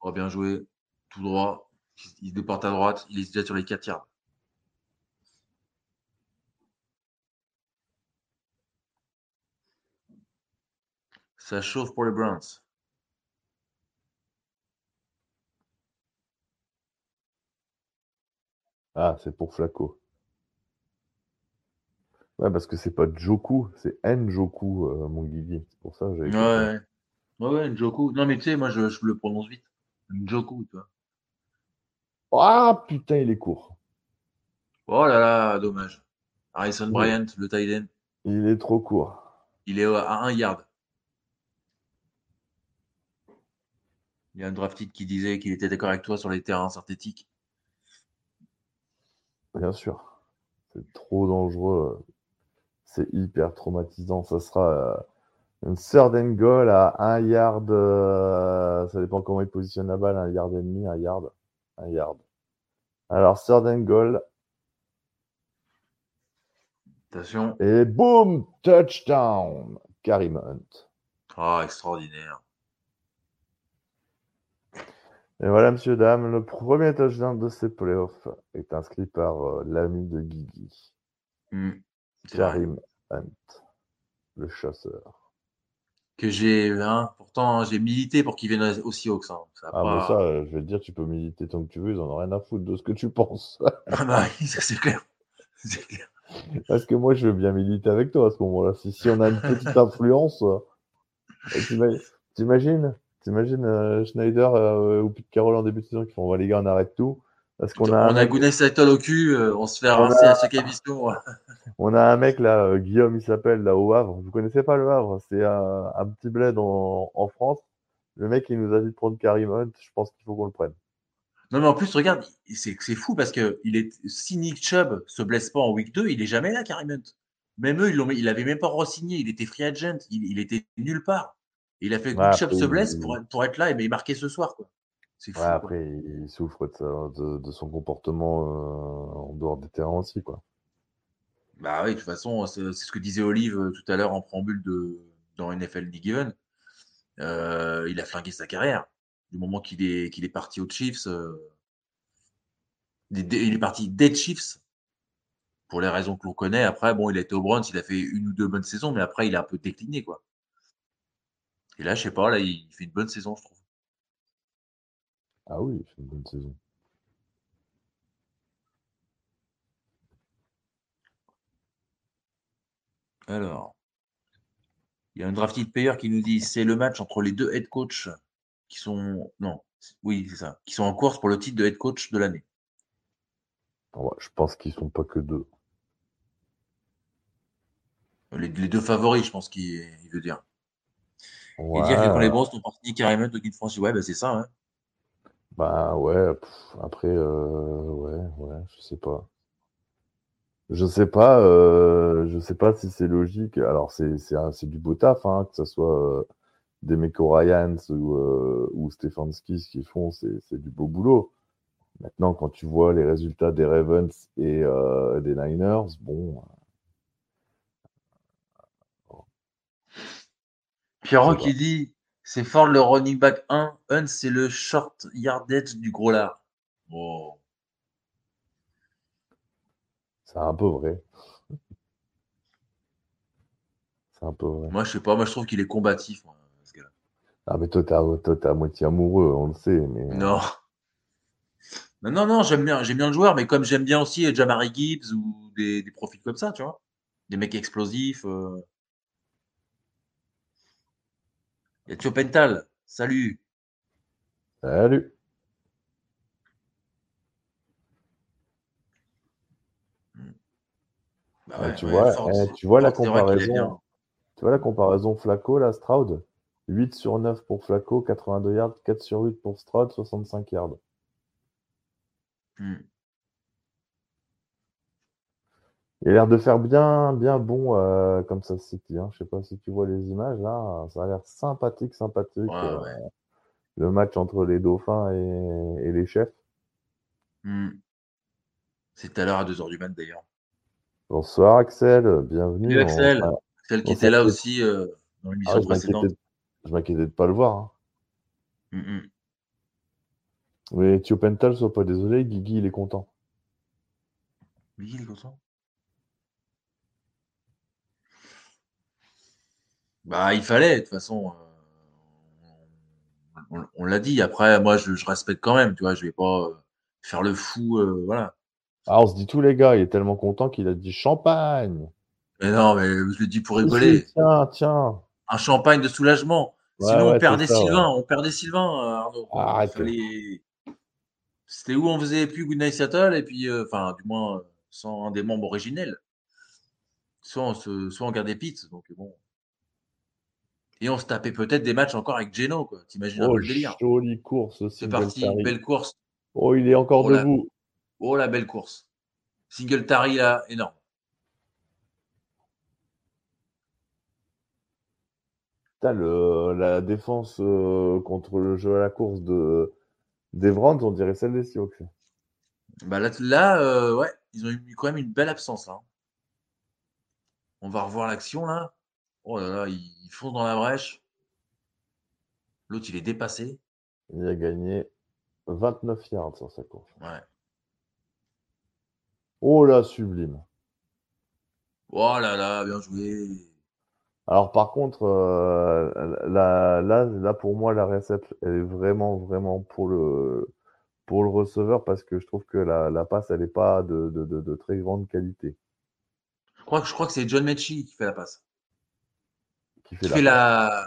Oh, bien joué. Tout droit. Il se déporte à droite. Il est déjà sur les 4 yards. Ça chauffe pour les Browns. Ah, c'est pour Flaco. Ouais, parce que c'est pas Joku, c'est Njoku, euh, mon Guigui. C'est pour ça que j'avais. Ouais, ouais, ouais, Njoku. Non, mais tu sais, moi, je, je, le prononce vite. Njoku, tu vois. Ah, putain, il est court. Oh là là, dommage. Harrison Bryant, le tight Il est trop court. Il est à 1 yard. Il y a un drafted qui disait qu'il était d'accord avec toi sur les terrains synthétiques. Bien sûr. C'est trop dangereux. C'est hyper traumatisant. Ça sera euh, une third and goal à un yard. Euh, ça dépend comment il positionne la balle. Un yard et demi, un yard. Un yard. Alors, third and goal. Attention. Et boum! Touchdown! Karim Hunt. Ah, extraordinaire. Et voilà, monsieur, dame, le premier touchdown de ces playoffs est inscrit par euh, l'ami de Guigui, mmh, Karim Hunt, le chasseur. Que j'ai, hein, pourtant, j'ai milité pour qu'il vienne aussi Seahawks. Hein. Ça ah, mais ça, je vais te dire, tu peux militer tant que tu veux, ils en ont rien à foutre de ce que tu penses. ah bah oui, ça c'est clair. clair. Parce que moi, je veux bien militer avec toi à ce moment-là. Si, si on a une petite influence, euh, t'imagines? T'imagines euh, Schneider euh, ou Pete Carroll en début de saison qui font les gars, on arrête tout. Parce qu'on a on a Gounay au cul, euh, on se fait rincer à chaque émission. on a un mec là, Guillaume, il s'appelle là au Havre. Vous connaissez pas le Havre? C'est un, petit bled en, en, France. Le mec, il nous a dit de prendre Karim Hunt. Je pense qu'il faut qu'on le prenne. Non, mais en plus, regarde, c'est fou parce que il est, si Nick Chubb se blesse pas en week 2, il est jamais là, Karim Hunt. Même eux, ils il avait même pas re-signé. Il était free agent. Il, il était nulle part il a fait que ouais, se blesse pour, pour, être là et il marquer ce soir. Quoi. Fou, après, il souffre de, de, son comportement euh, en dehors des terrains aussi. Quoi. Bah oui, de toute façon, c'est ce que disait Olive euh, tout à l'heure en préambule de, dans NFL League Given. Euh, il a flingué sa carrière. Du moment qu'il est, qu'il est parti aux Chiefs, il est parti des Chiefs pour les raisons que l'on connaît. Après, bon, il a été au Browns, il a fait une ou deux bonnes saisons, mais après, il a un peu décliné, quoi. Et là, je sais pas, là, il fait une bonne saison, je trouve. Ah oui, il fait une bonne saison. Alors, il y a un drafted player qui nous dit c'est le match entre les deux head coachs qui sont non, oui c'est ça, qui sont en course pour le titre de head coach de l'année. je pense qu'ils sont pas que deux. Les, deux favoris, je pense qu'il veut dire. Et dire que quand les Bros sont partis carrément au Guide France, ouais, bah, c'est ça. Hein. Bah ouais, après, euh, ouais, ouais, je sais pas. Je sais pas, euh, je sais pas si c'est logique. Alors c'est du beau taf, hein, que ce soit euh, des Meko Ryans ou, euh, ou Stefanski, ce qu'ils font, c'est du beau boulot. Maintenant, quand tu vois les résultats des Ravens et des Niners, bon, Pierrot qui dit c'est Ford le running back 1, Hunt c'est le short yardage du gros lard. Oh. C'est un peu vrai. C'est un peu vrai. Moi, je sais pas, moi je trouve qu'il est combatif. ce ah, mais toi, t'es à moitié amoureux, on le sait. Mais... Non. Non, non, j'aime bien, j'aime bien le joueur, mais comme j'aime bien aussi Jamari Gibbs ou des, des, profils comme ça, tu vois. Des mecs explosifs. Euh... Il y a Thio Pental. Salut. Salut. Bah tu, vois, eh, tu vois la comparaison. Tu vois la comparaison Flaco, là, Stroud? 8 sur 9 pour Flaco, 82 yards, 4 sur 8 pour Stroud, 65 yards. Hmm. Il a l'air de faire bien, bien bon euh, comme ça City. Hein. Je sais pas si tu vois les images là, ça a l'air sympathique, sympathique. Euh, le match entre les Dauphins et, les chefs. Hmm. C'est tout à l'heure à 2h du mat d'ailleurs. Bonsoir Axel, bienvenue. Salut Axel, Axel qui était là aussi euh, dans l'émission ah, précédente. Je m'inquiétais de ne pas le voir. Hein. Mm Mais Thio Pental, sois pas désolé, Guigui, il est content. Guigui, il est content? Bah, il fallait, de toute façon. Euh, on, l'a dit. Après, moi, je, respecte quand même, tu vois. Je vais pas euh, faire le fou, euh, voilà. Ah, on se dit tous les gars, il est tellement content qu'il a dit champagne. Mais non, mais je le dis pour rigoler. Tiens, tiens. Un champagne de soulagement. Sinon, on perdait Sylvain. On perdait Sylvain, Arnaud. C'était où on faisait plus Goodnight Seattle et puis, enfin, du moins, sans un des membres originels. Soit on, se, soit on gardait Pete. Donc, bon. Et on se tapait peut-être des matchs encore avec Geno, quoi. T'imagines un oh, peu le délire. Jolie course C'est parti, belle course. Oh, il est encore oh, debout. Oh, la belle course. Single Tari, là, énorme. le, la défense euh, contre le jeu à la course de d'Evrant, on dirait celle des Sioux. Bah là, là euh, ouais, ils ont eu quand même une belle absence. Là. Hein. On va revoir l'action là. Oh là là, ils font dans la brèche. L'autre, il est dépassé. Il a gagné 29 yards sur sa course. Ouais. Oh là, sublime. Oh là là, bien joué. Alors par contre, euh, là, là, pour moi, la recette, elle est vraiment, vraiment pour le, pour le receveur parce que je trouve que la, passe, elle n'est pas de, très grande qualité. Je crois, je crois que c'est John Mechie qui fait la passe. Qui fait, la...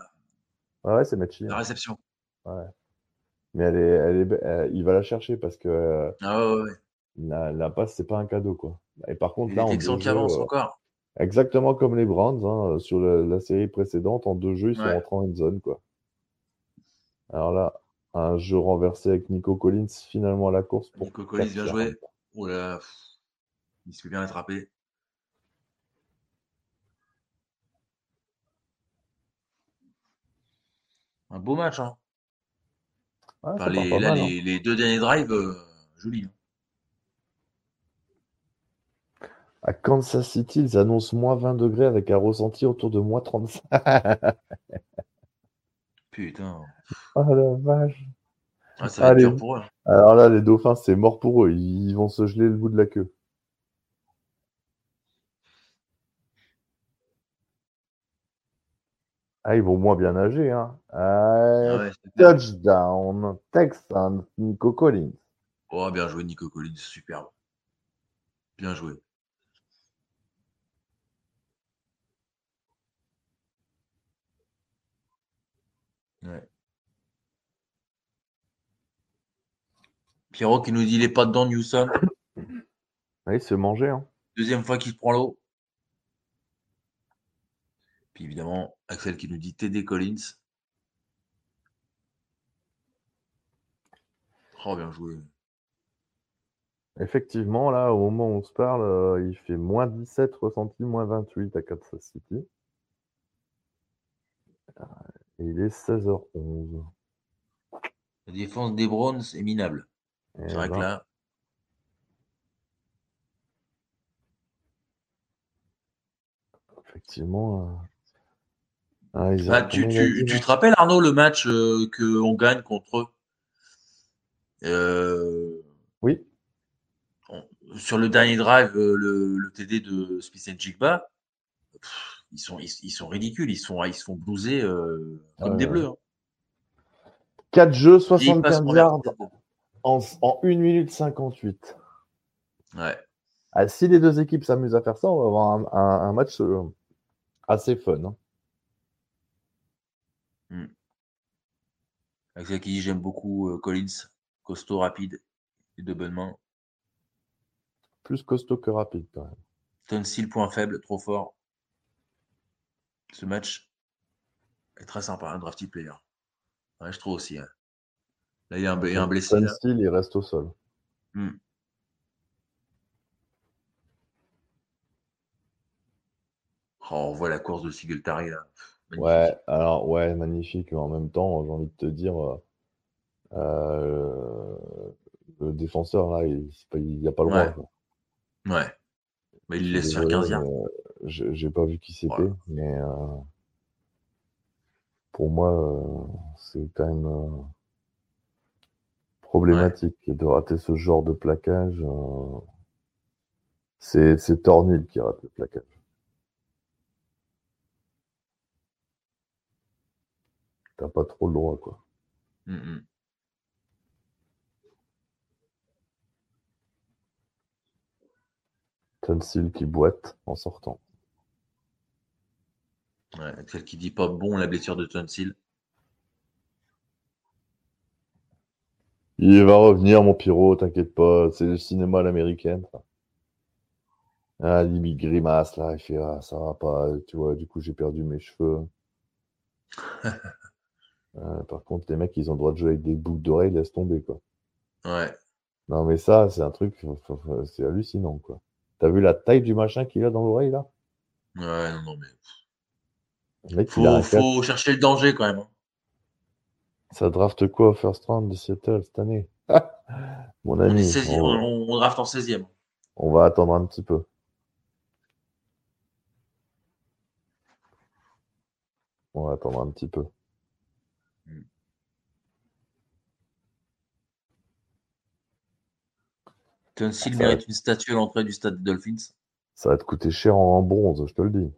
ouais, c'est. La réception. Ouais. Mais elle est, elle est, il va la chercher parce que ah ouais, La, la, passe, c'est pas un cadeau. quoi. Et par contre, là, on qui avance euh, encore. Exactement comme les Browns hein, sur la, série précédente, en deux jeux, ils sont rentrés en zone. Quoi. Alors là, un jeu renversé avec Nico Collins, finalement à la course. Pour Nico Collins, bien joué. Oh là, il se fait bien attraper. Un beau match. Hein. les, là, hein. les, deux derniers drives, euh, jolis. Hein. À Kansas City, ils annoncent moins 20 degrés avec un ressenti autour de moins 35. Putain. Oh la vache. Ah, ça va être dur pour eux. Alors là, les dauphins, c'est mort pour eux. Ils vont se geler le bout de la queue. Ah, ils vont moins bien nager. Hein. Ah, touchdown, Texans, Nico Collins. Oh, bien joué, Nico Collins, superbe. Bien joué. Ouais. Pierrot qui nous dit il est pas dedans, Newsom. Oui, il se manger. Hein. Deuxième fois qu'il prend l'eau. Puis évidemment, Axel qui nous dit TD Collins. Oh, bien joué. Effectivement, là, au moment où on se parle, euh, il fait moins 17 ressenti, moins 28 à Kansas City. Et il est 16h11. La défense des Browns est minable. C'est vrai que là. Effectivement. Euh, ah, bah, tu, te rappelles, Arnaud, le match euh, qu'on gagne contre eux? Euh, Oui. sur le dernier drive, le, TD de Smith Jigba, ils sont, ils, sont ridicules. Ils, sont, ils se font euh, comme des bleus. Hein. 4 jeux, 75 yards. En, en 1 minute 58. Ouais. Ah, si les deux équipes s'amusent à faire ça, on va avoir un, match euh, assez fun. Hein. Hmm. Avec qui dit j'aime beaucoup euh, Collins, costaud, rapide et de bonnes mains. Plus costaud que rapide quand même. Tonsil, point faible, trop fort. Ce match est très sympa, un drafty player. je trouve aussi. Hein. Là, il y a un, a un blessé. Tonsil, il reste au sol. Hmm. Oh, on voit la course de Singletary là. Ouais, alors ouais, magnifique, mais en même temps, j'ai envie de te dire, euh, euh, le défenseur là, il n'y a pas le droit. Ouais. Mais il laisse faire 15 yards. J'ai pas vu qui c'était, mais euh, pour moi, c'est quand même problématique de rater ce genre de plaquage. C'est Tornil qui rate le plaquage. T'as pas trop le droit, quoi. Mmh Tunsil qui boite en sortant. Ouais, celle qui dit pas bon la blessure de Tunsil. Il va revenir, mon pyro, t'inquiète pas, c'est le cinéma à l'américaine. Ah, il grimace là, il fait ah, ça va pas, tu vois, du coup j'ai perdu mes cheveux. Euh, par contre, les mecs, ils ont le droit de jouer avec des boucles d'oreilles, laisse tomber, quoi. Ouais. Non, mais ça, c'est un truc, c'est hallucinant, quoi. T'as vu la taille du machin qu'il a dans l'oreille, là? Ouais, non, non, mais. Le faut, faut chercher le danger, quand même. Hein. Ça draft quoi au first round de Seattle cette année? Mon ami. On, on, draft en 16e. On va attendre un petit peu. On va attendre un petit peu. Tunsil mérite une statue à l'entrée du stade des Dolphins. Ça va te coûter cher en bronze, je te le dis.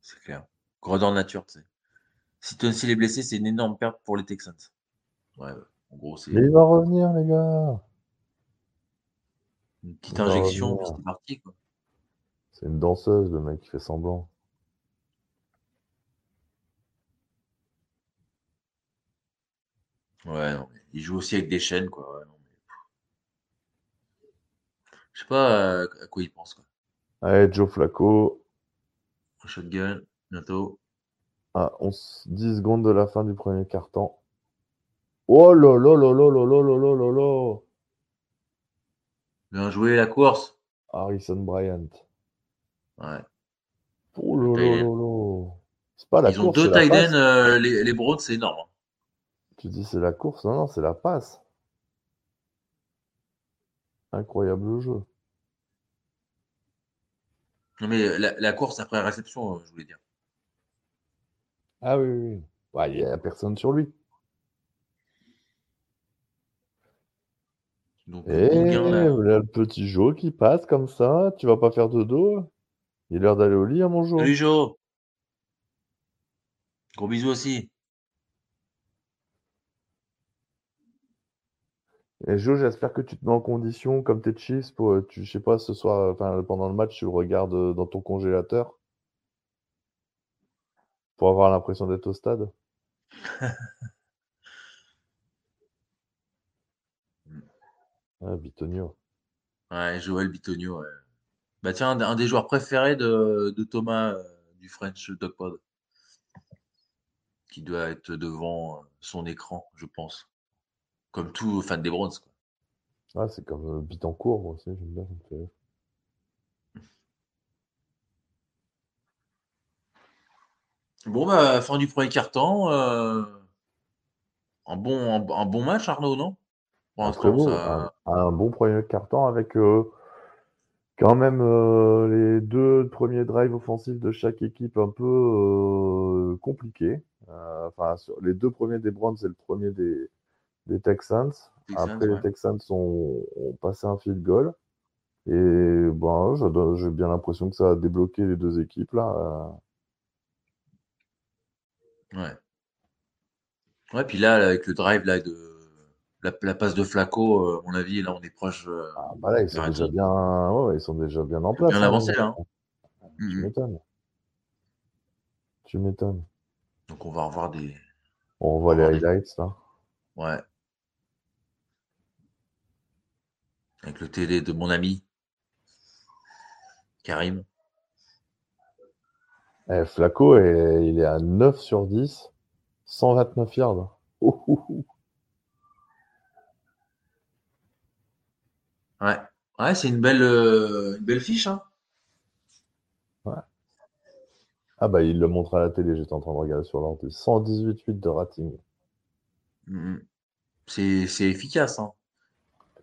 C'est clair. Grandeur nature, tu sais. Si Tunsil est blessé, c'est une énorme perte pour les Texans. Ouais, en gros, c'est. Mais il va revenir, les gars. Une petite injection, puis c'est parti, quoi. C'est une danseuse, le mec qui fait semblant. Ouais, non, il joue aussi avec des chaînes, quoi. Je sais pas euh, à quoi il pense. Quoi. Allez, Joe Flacco. Shotgun, bientôt. À 11, 10 secondes de la fin du premier carton. Oh là là là là là là là là là Bien joué la course. Harrison Bryant. Ouais. Oh là là là là. C'est pas la Ils course. Ils ont deux tight euh, les, les Browns, c'est énorme. Hein. Tu dis c'est la course Non, non, c'est la passe. Incroyable jeu. Non, mais la, course après la réception, euh, je voulais dire. Ah oui, oui. Il n'y a personne sur lui. Donc, Et le petit Joe qui passe comme ça, tu vas pas faire de dos Il est l'heure d'aller au lit, à hein, mon Joe. Salut Joe. Gros bisous aussi. Et Jo, j'espère que tu te mets en condition comme tes Chiefs pour, euh, tu, je sais pas, ce soir, enfin, pendant le match, tu le regardes euh, dans ton congélateur pour avoir l'impression d'être au stade. ah, Bitonio. Ouais, Joël Bitonio. Bah tiens, un, des joueurs préférés de, Thomas euh, du French Dogpod, qui doit être devant son écran, je pense. Comme tout fan des Browns. Quoi. Ah, c'est comme euh, en cours, moi aussi, j'aime bien, ça me fait Bon, bah, fin du premier quart-temps. Euh, un, bon, un, bon match, Arnaud, non? Pour un, bon premier quart-temps avec euh, quand même les deux premiers drives offensifs de chaque équipe un peu compliqués. enfin, sur les deux premiers des Browns et le premier des, des Texans. Après, les Texans ont, passé un field goal. Et bon, j'ai bien l'impression que ça a débloqué les deux équipes là. Ouais. Ouais, puis là, avec le drive là, de la, passe de Flaco, à mon avis, là, on est proche. ah, bah là, ils sont, déjà bien, ouais, ils sont déjà bien en place. Bien hein, avancé, là. Hein. Tu mm, mm. m'étonnes. Tu m'étonnes. Donc, on va revoir des. On revoit les highlights, là. Ouais. Avec le télé de mon ami Karim. Eh, Flaco, il est à 9 sur 10, 129 yards. Ouais, ouais c'est une belle, euh, belle fiche. Hein. Ouais. Ah bah il le montre à la télé, j'étais en train de regarder sur l'ordre. 118,8 de rating. Mm, mm. C'est efficace. Hein.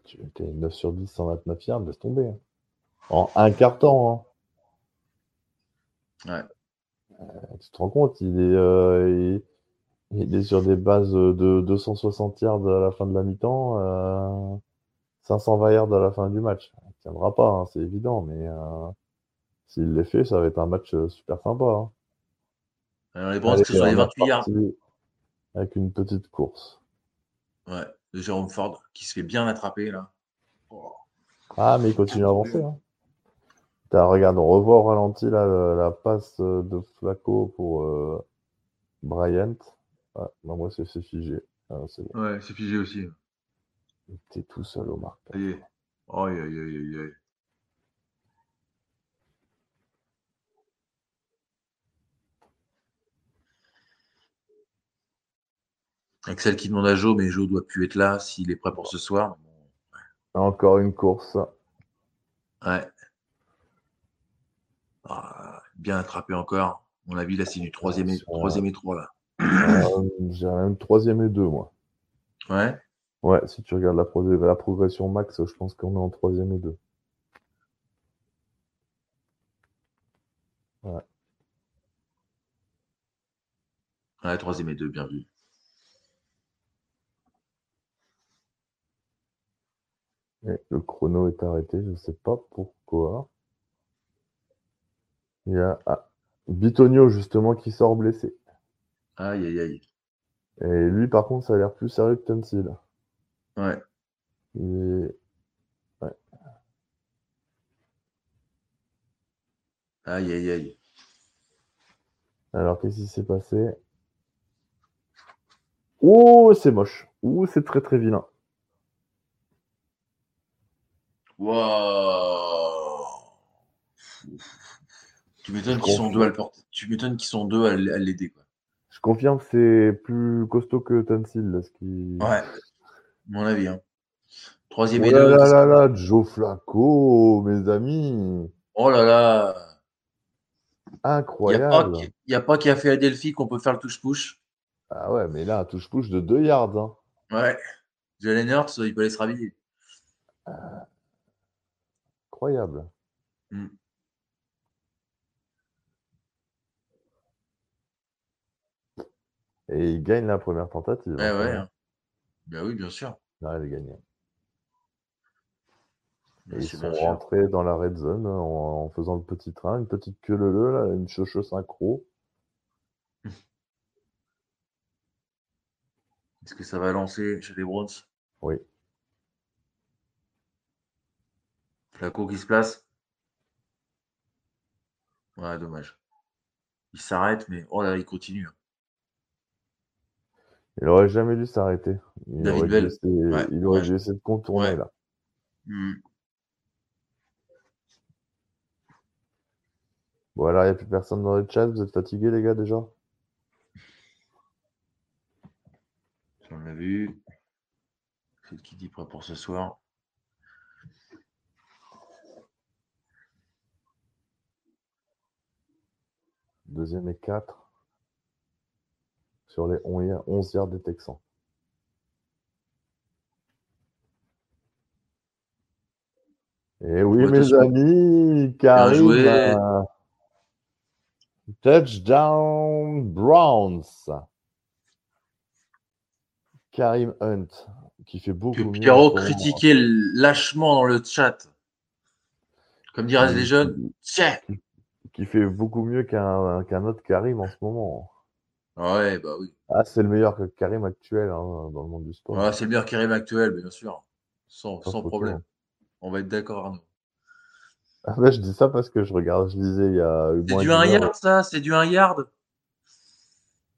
Tu étais 9 sur 10, 129 yards, laisse tomber. Hein. En un quart temps. Hein. Ouais. Euh, tu te rends compte, il est, euh, il, est sur des bases de 260 yards à la fin de la mi-temps, 520 euh, yards à la fin du match. Il tiendra pas, hein, c'est évident, mais s'il les fait, ça va être un match super sympa. Alors, les que ce soit les 28 yards. Avec une petite course. Ouais, de Jérôme Ford qui se fait bien attraper là. Ah, mais il continue à avancer. Hein regarde, on revoit au ralenti la, passe de Flaco pour euh, Bryant. Ah, non, moi, c'est figé. Ah, ouais, c'est figé aussi. T'es tout seul au marque. Aïe, aïe, aïe, aïe, Avec celle qui demande à Joe, mais Joe doit plus être là s'il est prêt pour ce soir. Encore une course. Ouais. Ah, bien attrapé encore. mon avis, là, c'est du troisième et, troisième et trois, là. Euh, j'ai même troisième et deux, moi. Ouais. Ouais, si tu regardes la, la progression max, je pense qu'on est en troisième et deux. Ouais. Ouais, troisième et deux, bien vu. Le chrono est arrêté, je ne sais pas pourquoi. Il y a ah, Bitonio, justement, qui sort blessé. Aïe, aïe, aïe. Et lui, par contre, ça a l'air plus sérieux que Tunsil. Ouais. Ouais. Aïe, aïe, aïe. Alors, qu'est-ce qui s'est passé? Oh, c'est moche. Ouh, c'est très, très vilain. Waouh tu m'étonnes qu'ils sont deux à le porter. Tu m'étonnes qu'ils sont deux à l'aider. Je confirme que c'est plus costaud que Tansil. Ce qui... Ouais, mon avis. Hein. Troisième oh là Là là là, Joe Flacco, mes amis. Oh là là. Incroyable. Il n'y a pas qui a fait à Delphi qu'on peut faire le touche-push. Ah ouais, mais là, un touche-push de 2 yards. Hein. Ouais. Jalen Hurts, il peut aller se rhabiller. Incroyable. Hmm. Et il gagne la première tentative. Eh hein, ouais. Hein. Ben oui, bien sûr. Il arrive à gagner. ils sont rentrés dans la red zone en, faisant le petit train, une petite queue le là, une chocho synchro. Est-ce que ça va lancer chez les Browns? Oui. Flaco qui se place Ouais, dommage. Il s'arrête, mais oh là, il continue. Hein. Il aurait jamais dû s'arrêter. Il, aurait dû essayer, il aurait dû essayer de contourner là. Hmm. Voilà, il n'y a plus personne dans le chat. Vous êtes fatigués, les gars, déjà? On a vu. C'est qui dit prêt pour ce soir. Deuxième et quatre sur les 11 yards des Texans. Et eh oui, mes amis, Karim. touchdown Browns. Karim Hunt, qui fait beaucoup que Pierrot critiquait lâchement dans le chat. Comme diraient les jeunes, tiens. Qui fait beaucoup mieux qu'un autre Karim en ce moment. Ouais, bah oui. Ah, c'est le meilleur Karim actuel hein, dans le monde du sport. Ouais, c'est le meilleur Karim actuel, bien sûr. Sans, sans problème. On va être d'accord, Arnaud. Ah, je dis ça parce que je regarde, je disais il y a. C'est du 1 yard, ça? C'est du 1 yard?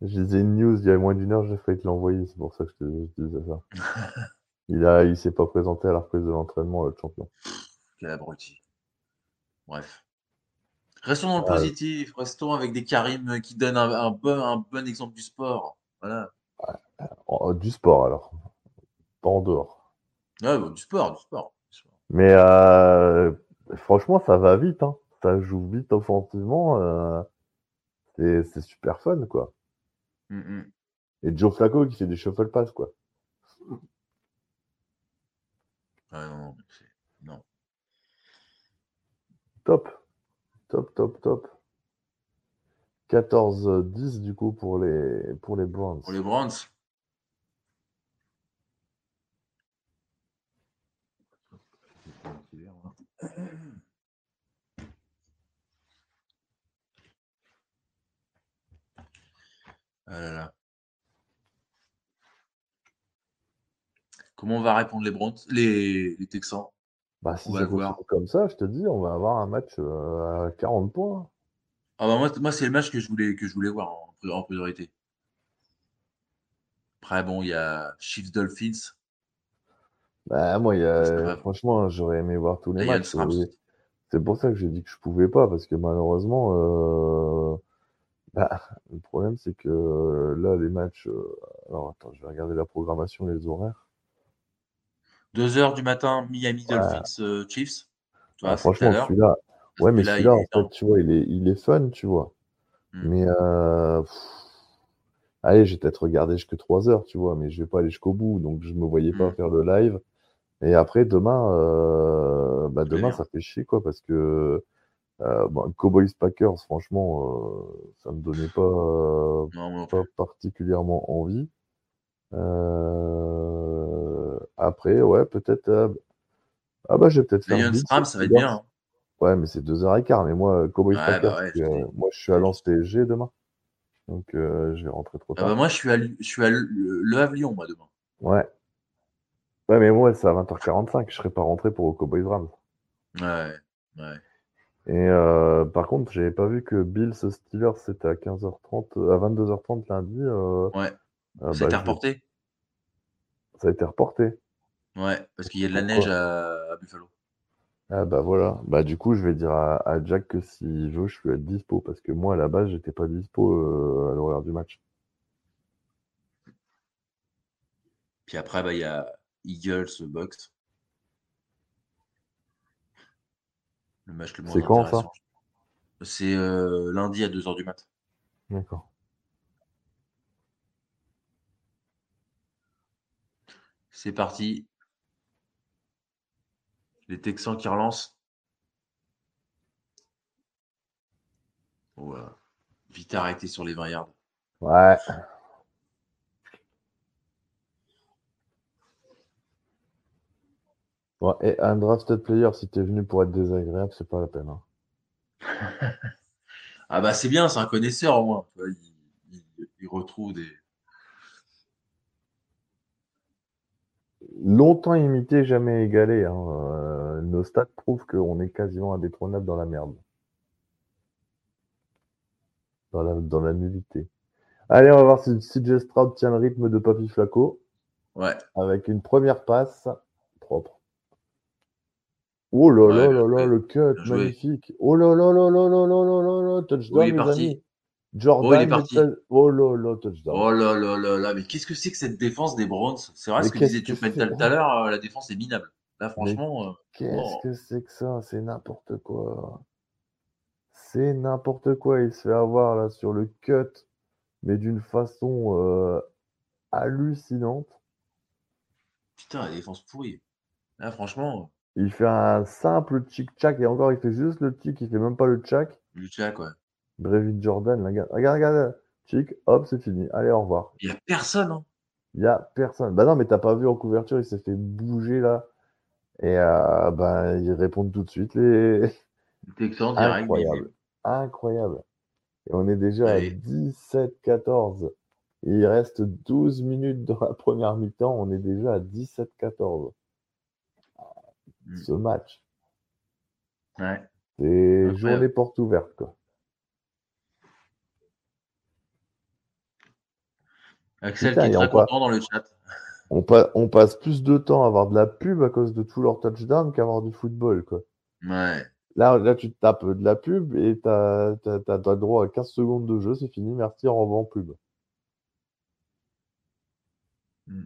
Je disais une news il y a moins d'une heure, j'ai failli te l'envoyer, c'est pour ça que je te, disais ça. il a, il s'est pas présenté à la reprise de l'entraînement, le champion. Quel abruti. Bref. Restons dans le positif, restons avec des Karim qui donnent un, bon, un bon exemple du sport. Voilà. Du sport alors, pas en dehors. Ouais, du sport, du sport. Mais euh, franchement, ça va vite. Hein. Ça joue vite offensivement. Euh, c'est super fun, quoi. Mmh, mmh. Et Joe Flacco qui fait des shuffle pass, quoi. Ah non, non. Top. Top, top, top. 14-10 du coup pour les, pour les Browns. Pour les Browns. Ah Comment on va répondre les Browns, les, les Texans? Bah, si ça voir. comme ça, je te dis, on va avoir un match euh, à 40 points. Ah bah moi, moi c'est le match que je voulais, que je voulais voir en, priorité. Après, bon, il y a Chiefs Dolphins. Bah, moi, y a, franchement, j'aurais aimé voir tous les matchs. C'est pour ça que j'ai dit que je pouvais pas, parce que malheureusement, euh, bah, le problème, c'est que euh, là, les matchs. alors, attends, je vais regarder la programmation, les horaires. 2 heures du matin, Miami Dolphins euh, Chiefs. Ah, franchement, celui-là, ouais, mais celui-là, en fait, tu vois, il est, il est fun, tu vois. Hmm. Mais euh, allez, j'ai peut-être regardé jusque 3 heures, tu vois, mais je vais pas aller jusqu'au bout, donc je me voyais pas hmm. faire le live. Et après, demain, euh, bah, demain, ça fait chier, quoi, parce que bon, Cowboys Packers, franchement, ça me donnait pas, pas particulièrement envie. Euh, après, ouais, peut-être. Euh, ah bah, je vais peut-être faire. Stram, ça va être bien. Hein. Ouais, mais c'est 2h15. Mais moi, Cowboy ouais, bah moi, je suis à Lens TSG demain. Donc, euh, je vais rentrer trop ah tard. bah, moi, je suis à, je suis à Le Havre-Lyon, moi, demain. Ouais. Ouais, mais moi, c'est à 20h45. Je serai pas rentré pour Cowboys Rams. Ouais, ouais. Et euh, par contre, j'avais pas vu que Bills Steelers c'était à 15h30, à 22h30 lundi. Euh, ouais. Ah ça a bah, été reporté? Ça a été reporté Ouais, parce qu'il y a de la neige à... Buffalo. Ah bah voilà. Bah du coup, je vais dire à, Jack que s'il veut, je peux être dispo. Parce que moi, à la base, j'étais pas dispo euh, à l'horaire du match. Puis après, bah, il y a Eagles, Box. Le match le moins C'est quand ça C'est euh, lundi à 2h du mat. D'accord. C'est parti. Les Texans qui relancent. Vite arrêté sur les 20 yards. Ouais. et un drafted player, si t'es venu pour être désagréable, c'est pas la peine. Hein. ah bah c'est bien, c'est un connaisseur au moins. il retrouve des, longtemps imité, jamais égalé. Hein. Euh, nos stats prouvent qu'on est quasiment indétrônable dans la merde. Dans la, dans la nullité. Allez, on va voir si CJ Stroud tient le rythme de Papy Flaco. Ouais. Avec une première passe propre. Oh là là là là, le cut, magnifique. Oh là là là là là là là là, touchdown, oui, mes amis. Jordan, oh, il est parti. Oh là là, touchdown. Oh là là là là, mais qu'est-ce que c'est que cette défense des Browns? C'est vrai ce que disait Tuchel tout à l'heure, euh, la défense est minable. Là, franchement. Euh, qu'est-ce oh. que c'est que ça? C'est n'importe quoi. C'est n'importe quoi. Il se fait avoir là sur le cut, mais d'une façon euh, hallucinante. Putain, la défense pourrie. Là, franchement. Il fait un simple chick-chack et encore, il fait juste le tic, il fait même pas le chack. Le chack, ouais. Brevin Jordan, regarde, regarde, regarde, chic, hop, c'est fini. Allez, au revoir. Il n'y a personne, hein. Il n'y a personne. Bah non, mais t'as pas vu en couverture, il s'est fait bouger là. Et euh, bah, ils répondent tout de suite. Les, Texans Incroyable. Incroyable. Et on est déjà à 17-14. Il reste 12 minutes dans la première mi-temps. On est déjà à 17-14. Hmm. Ce match. Ouais. C'est journée porte ouverte. Quoi. Axel qui est très content dans le chat. On, on, passe plus de temps à avoir de la pub à cause de tous leurs touchdowns qu'à avoir du football. Quoi. Ouais. Là, là, tu tapes de la pub et tu as, as, droit à 15 secondes de jeu, c'est fini, merci, on revoit pub. Hmm.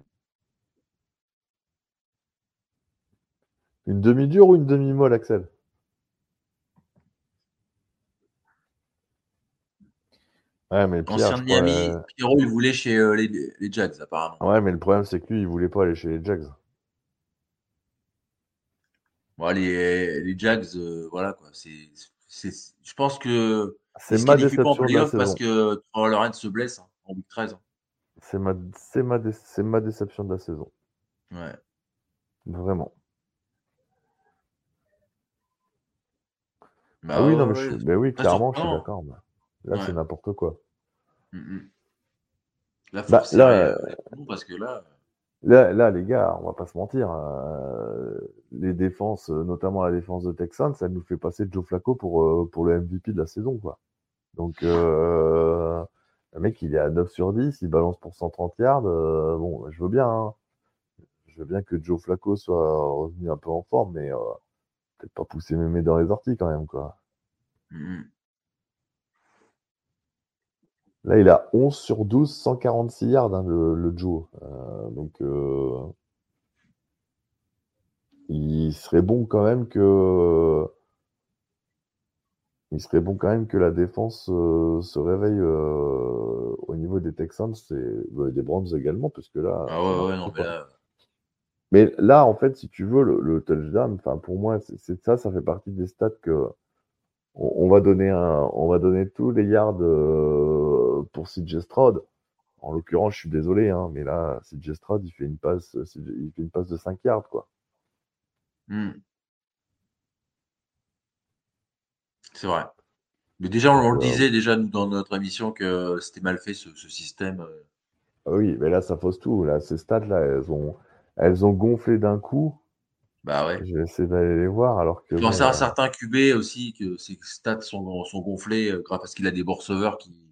Une demi-dure ou une demi-molle, Axel? Ouais, mais Ancien de Miami, Pierrot, il voulait chez euh, les, les, Jags, apparemment. Ouais, mais le problème, c'est que lui, il voulait pas aller chez les Jags. Bon, les, les Jags, euh, voilà, quoi. C'est, je pense que c'est ma déception de la parce que Trevor Lawrence se blesse hein, en week 13. Hein. C'est ma, ma, ma déception de la saison. Ouais. Vraiment. Bah, ah oui, non, mais, je, mais oui, clairement, je suis d'accord. Là, c'est n'importe quoi. Mmh, mmh. Là, bah, là, parce que là... là... les gars, on va pas se mentir. Hein, les défenses, notamment la défense de Texans, ça nous fait passer Joe Flacco pour, euh, pour le MVP de la saison. Quoi. Donc, euh, le mec, il est à 9 sur 10, il balance pour 130 yards. Euh, bon, je veux bien. Hein. Je veux bien que Joe Flacco soit revenu un peu en forme, mais peut-être pas pousser mes dans les orties quand même. quoi. Mmh, Là, il a 11 sur 12, 146 yards, hein, le, le, Joe. Euh, donc, euh, il serait bon quand même que. Il serait bon quand même que la défense euh, se réveille au niveau des Texans et bah, des Browns également, parce que là. Ah ouais, ouais, non, mais là. Mais là, en fait, si tu veux, le, le touchdown, pour moi, c'est ça, ça fait partie des stats que on, va donner un, on va donner tous les yards pour CJ Stroud. En l'occurrence, je suis désolé, hein, mais là, CJ Stroud, il fait une passe, il fait une passe de 5 yards, quoi. Hmm. C'est vrai. Mais déjà, on, le disait déjà nous, dans notre émission que c'était mal fait ce, système. Euh. Ah oui, mais là, ça fausse tout. Là, ces stats-là, elles ont, elles ont gonflé d'un coup. Bah ouais. Je vais essayer d'aller les voir alors que. Tu penses à un certain QB aussi que ses stats sont, sont gonflés euh, parce qu'il a des receveurs qui.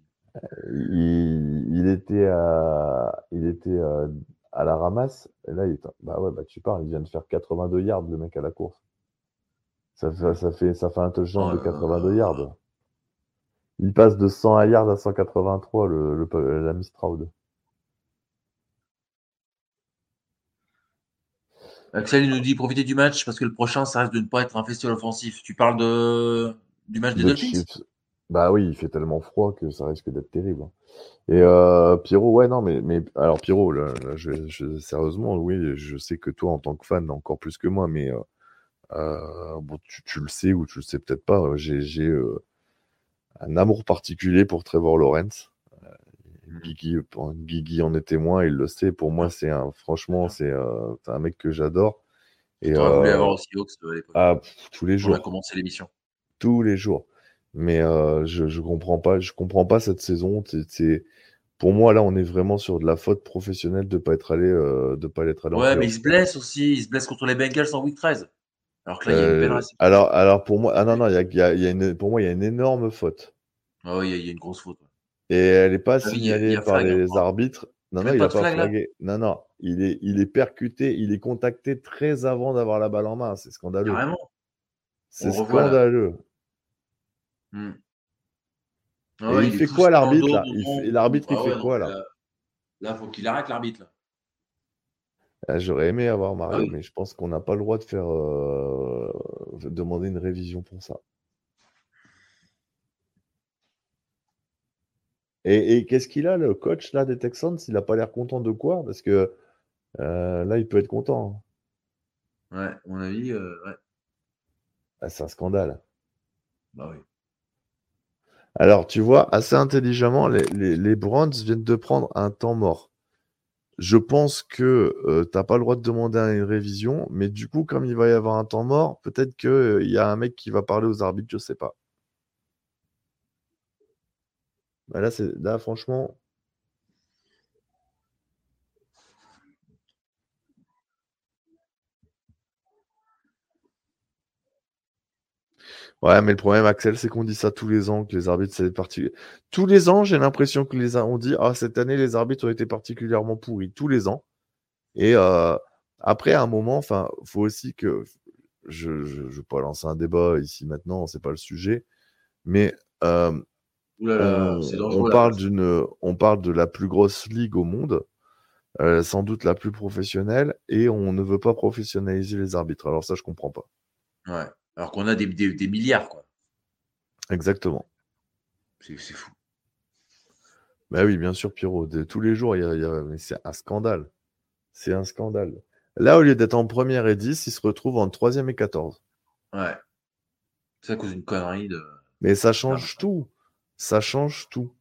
Il, était à, il était à, la ramasse et là il est, bah ouais bah tu parles, il vient de faire 82 yards le mec à la course. Ça fait ça fait ça fait un touchdown de 82 yards. Il passe de 100 yards à 183 le, le la Mistraud. Axel nous dit profiter du match parce que le prochain, ça reste de ne pas être un festival offensif. Tu parles de du match des Dolphins? Bah oui, il fait tellement froid que ça risque d'être terrible. Hein. Et euh, Pierrot, ouais, non, mais, mais alors Pierrot, là, je, sérieusement, oui, je sais que toi, en tant que fan, encore plus que moi, mais euh, euh, bon, tu, le sais ou tu le sais peut-être pas, j'ai un amour particulier pour Trevor Lawrence. Guigui, en est témoin, il le sait. Pour moi, c'est un, franchement, c'est euh, un mec que j'adore. Et euh, voulu avoir aussi Hawks ah, tous les jours. On a commencé l'émission. Tous les jours. Mais euh, je, je comprends pas, je comprends pas cette saison. C'est pour moi là, on est vraiment sur de la faute professionnelle de pas être allé, euh, de pas être allé. Ouais, mais il se blesse aussi. Il se blesse contre les Bengals en week 13. Alors que là, il y a une belle réception. Alors, alors pour moi, ah non non, il y a, y, y a une, pour moi, il y a une énorme faute. Ah oui, il y, a une grosse faute. Et elle n'est pas ah signalée par les arbitres. Non, non, il n'a pas flagué. Non, non, il est, il est percuté, il est contacté très avant d'avoir la balle en main. C'est scandaleux. C'est scandaleux. Hmm. Ah il, fait quoi l'arbitre L'arbitre, il fait quoi là? Là, il faut qu'il arrête l'arbitre. Ah, j'aurais aimé avoir Mario, mais je pense qu'on n'a pas le droit de faire euh, demander une révision pour ça. Et, qu'est-ce qu'il a, le coach là, des Texans? Il n'a pas l'air content de quoi? Parce que euh, là, il peut être content. Hein. Ouais, à mon avis, euh, ouais. Ah, c'est un scandale. Bah oui. Alors, tu vois, assez intelligemment, les, les, Browns viennent de prendre un temps mort. Je pense que euh, tu n'as pas le droit de demander une révision, mais du coup, comme il va y avoir un temps mort, peut-être qu'il y a un mec qui va parler aux arbitres, je sais pas. Bah, là, c'est là, franchement. Ouais, mais le problème, Axel, c'est qu'on dit ça tous les ans, que les arbitres, c'est parti. Tous les ans, j'ai l'impression que les on dit Ah, cette année, les arbitres ont été particulièrement pourris. Tous les ans. Et euh, après, à un moment, enfin, faut aussi que. Je ne veux pas lancer un débat ici maintenant, c'est pas le sujet. Mais euh, on, parle d'une, on parle de la plus grosse ligue au monde, euh, sans doute la plus professionnelle, et on ne veut pas professionnaliser les arbitres. Alors ça, je comprends pas. Ouais. Alors qu'on a des, des, milliards, quoi. Exactement. C'est fou. Bah oui, bien sûr, Pierrot. tous les jours, il y a, c'est un scandale. C'est un scandale. Là, au lieu d'être en première et 10, il se retrouve en troisième et 14. Ouais. C'est à cause d'une connerie de. Mais ça change tout. Ça change tout.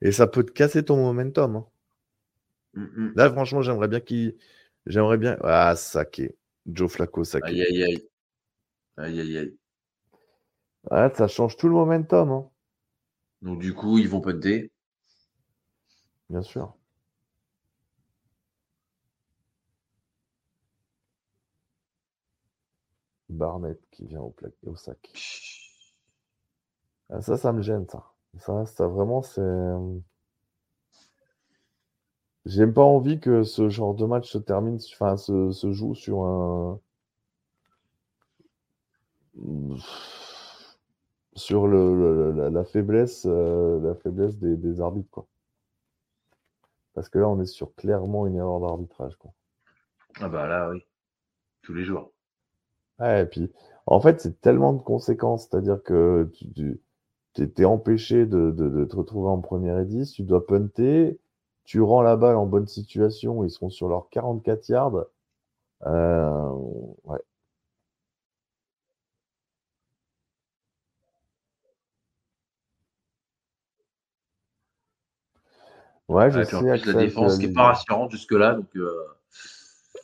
Et ça peut te casser ton momentum. Hein. Mm, mm. Là, franchement, j'aimerais bien qu'il. J'aimerais bien. Ah, saké. Joe Flacco, saké. Aïe, aïe, aïe. Aïe, aïe, aïe. Ouais, ça change tout le momentum. Hein. Donc, du coup, ils vont punter. Bien sûr. Barnett qui vient au, au sac. Ah, ça, ça me gêne, ça. Ça, ça vraiment, c'est. J'ai pas envie que ce genre de match se termine, enfin, se, joue sur un. Sur le, la, faiblesse, euh, la faiblesse des, des, arbitres, quoi. Parce que là, on est sur clairement une erreur d'arbitrage, quoi. Ah bah là, oui. Tous les jours. Ouais, et puis, en fait, c'est tellement de conséquences. C'est-à-dire que tu, es, empêché de, te retrouver en première et 10, tu dois punter, tu rends la balle en bonne situation, ils seront sur leurs 44 yards. Euh, ouais. Ouais, je sais. la défense qui n'est pas rassurante jusque-là. Donc, euh,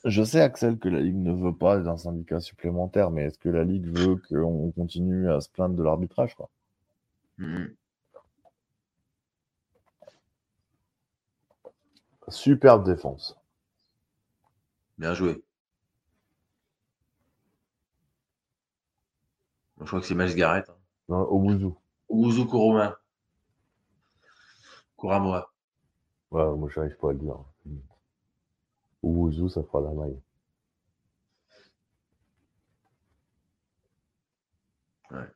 je sais, Axel, que la Ligue ne veut pas d'un syndicat supplémentaire, mais est-ce que la Ligue veut qu'on continue à se plaindre de l'arbitrage quoi? Mmh Superbe défense. Bien joué. Je crois que c'est Miles Garrett. Hein. Non, Obuzu. Obuzu Kuruma. Kuramoa. Ouais, moi, je n'arrive pas à le dire. Ouzou, ça fera la maille. Ouais.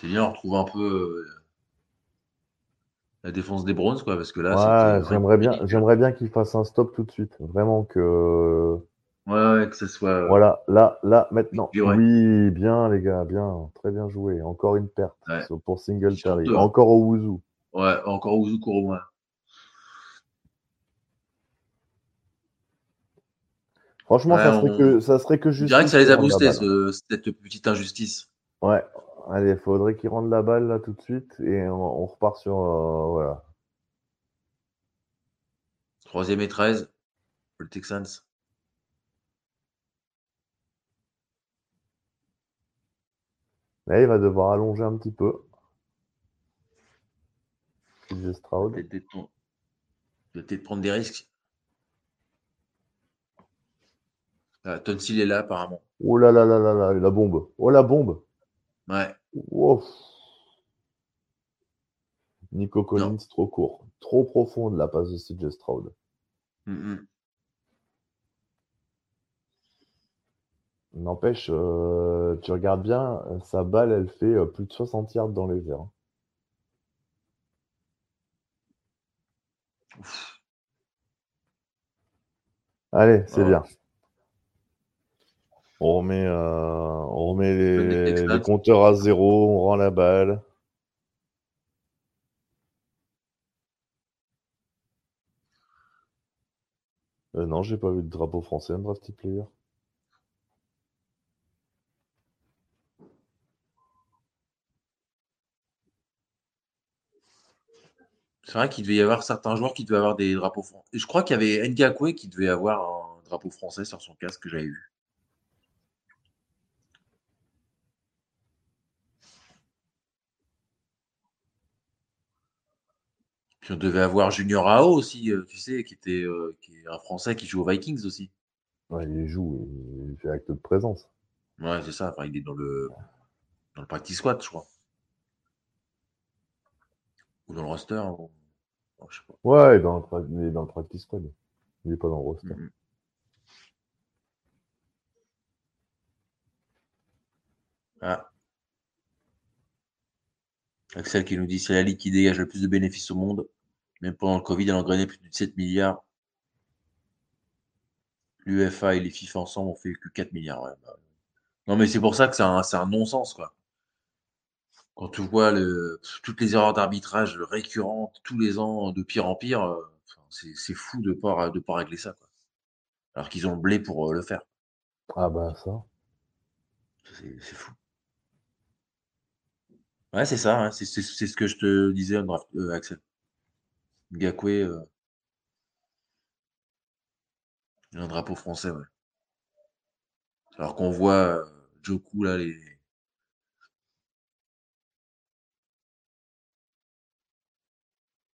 C'est bien, on retrouve un peu euh, la défense des bronzes, quoi, parce que là, ouais, j'aimerais bien, j'aimerais bien qu'il fasse un stop tout de suite. Vraiment que. Ouais, ouais, que ce soit. Euh, voilà, là, là, maintenant. Oui, bien, les gars, bien, très bien joué. Encore une perte pour Single Terry. Encore au Ouzou. Ouais, encore au Ouzou moins. Franchement, ça, serait que, ça serait que juste. Je dirais que ça les a boostés, cette petite injustice. Ouais, allez, faudrait qu'ils rendent la balle là tout de suite et on, repart sur. Euh, voilà. Troisième et 13 le Texans. Là, il va devoir allonger un petit peu. Stroud. Peut-être prendre des risques. Ah, Tonsil est là, apparemment. Oh là là là là là, la bombe. Oh la bombe. Ouais. Nico Collins, trop court. Trop profonde la passe de CJ Stroud. N'empêche, euh, tu regardes bien, sa balle, elle fait euh, plus de 60 yards dans les airs. Allez, c'est bien. On remet, euh, on remet les, compteurs à zéro, on rend la balle. Euh, non, j'ai pas vu de drapeau français, un draft player. C'est vrai qu'il devait y avoir certains joueurs qui devaient avoir des drapeaux français. Je crois qu'il y avait Ngakwe qui devait avoir un drapeau français sur son casque que j'avais vu. Puis on devait avoir Junior Ao aussi, euh, tu sais, qui était qui est un Français qui joue aux Vikings aussi. Ouais, il joue, il fait acte de présence. Ouais, c'est ça. Enfin, il est dans le dans le practice squad, je crois. Ou dans le roster. je sais pas. Ouais, dans le, il est dans le practice squad. Il n'est pas dans le roster. Mm-hmm. Ah. Axel qui nous dit c'est la ligue qui dégage le plus de bénéfices au monde. Même pendant le Covid, elle a engrainé plus de 7 milliards. L'UFA et les FIFA ensemble ont fait que 4 milliards. Bah, non, mais c'est pour ça que c'est un, non-sens, quoi. Quand tu vois le, toutes les erreurs d'arbitrage récurrentes tous les ans, de pire en pire, euh, c'est fou de ne pas, de pas régler ça, quoi. Alors qu'ils ont le blé pour euh, le faire. Ah bah ça. C'est fou. Ouais, c'est ça, hein, c'est ce que je te disais, euh, Axel. Gakwe, euh, un drapeau français, ouais. Alors qu'on voit euh, Joku, là, les.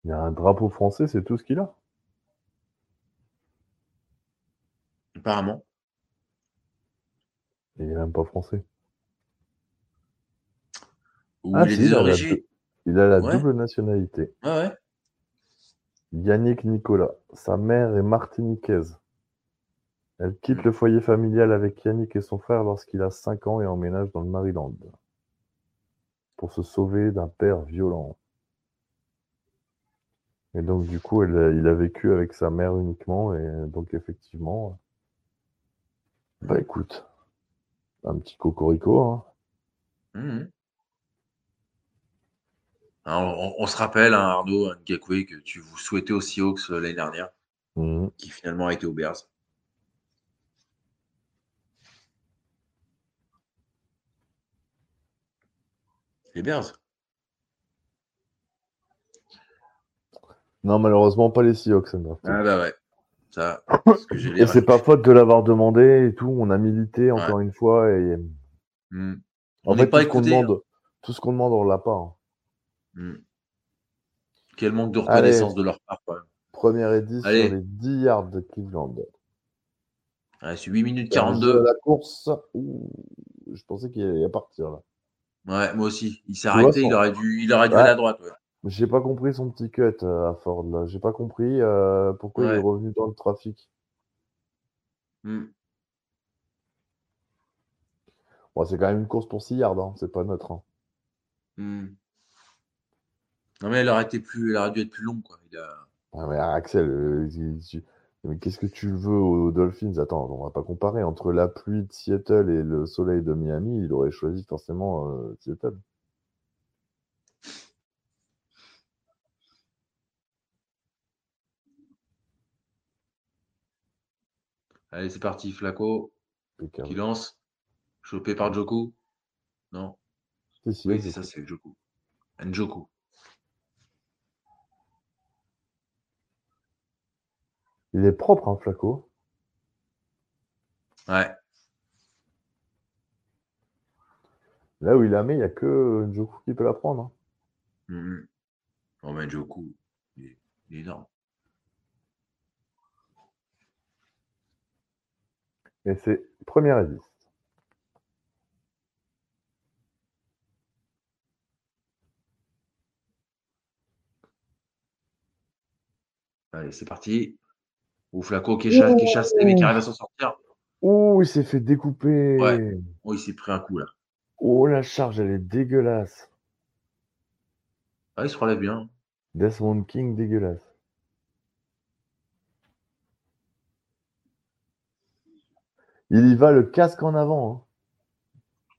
Il y a un drapeau français, c'est tout ce qu'il a. Apparemment. Il est même pas français. Ah, il a la, double nationalité. Ah ouais. Yannick Nicolas. Sa mère est martiniquaise. Elle quitte le foyer familial avec Yannick et son frère lorsqu'il a 5 ans et emménage dans le Maryland. Pour se sauver d'un père violent. Et donc, du coup, il a vécu avec sa mère uniquement. Et donc, effectivement, bah écoute, un petit cocorico. Hein. Mmh on, se rappelle, hein, Arnaud Ngakwe, que tu vous souhaitais aux Seahawks euh, l'année dernière, mmh. qui finalement a été aux Bears. Les Bears Non, malheureusement, pas les Seahawks. Ah bah ouais. Ça, et c'est pas faute de l'avoir demandé et tout. On a milité encore une fois. Et... Mmh. En fait, tout, ce demande, hein. tout ce qu'on demande, on l'a pas. Hein. Hmm. Quel manque de reconnaissance de leur part. Première et 10 sur les 10 yards de Cleveland. c'est 8 minutes 42. La course, je pensais qu'il allait partir là. Ouais, moi aussi. Il s'est arrêté, il aurait dû, il aurait dû aller à droite. J'ai pas compris son petit cut euh, à Ford là. J'ai pas compris euh, pourquoi il est revenu dans le trafic. Hmm. Bon, c'est quand même une course pour 6 yards, hein. c'est pas notre. Hein. Hmm. Non, mais elle aurait, été plus, elle aurait dû être plus longue. Quoi. Il a... ah, mais Axel, euh, qu'est-ce que tu veux aux Dolphins? Attends, on va pas comparer. Entre la pluie de Seattle et le soleil de Miami, il aurait choisi forcément euh, Seattle. Allez, c'est parti, Flaco. Qui lance? Chopé par Joku. Non. oui, c'est ça, c'est Joku. Njoku. Il est propre, hein, Flaco. Ouais. Là où il la mis, il n'y a que Njoku qui peut la prendre. Hein. Mm mais Njoku, il est, énorme. Et c'est première et Allez, c'est parti. Ou Flaco qui chasse, qui chasse mais qui arrive à s'en sortir. Oh, il s'est fait découper. Ouais. Oh, il s'est pris un coup là. Oh, la charge, elle est dégueulasse. Ah, il se relève bien. Desmond King, dégueulasse. Il y va le casque en avant.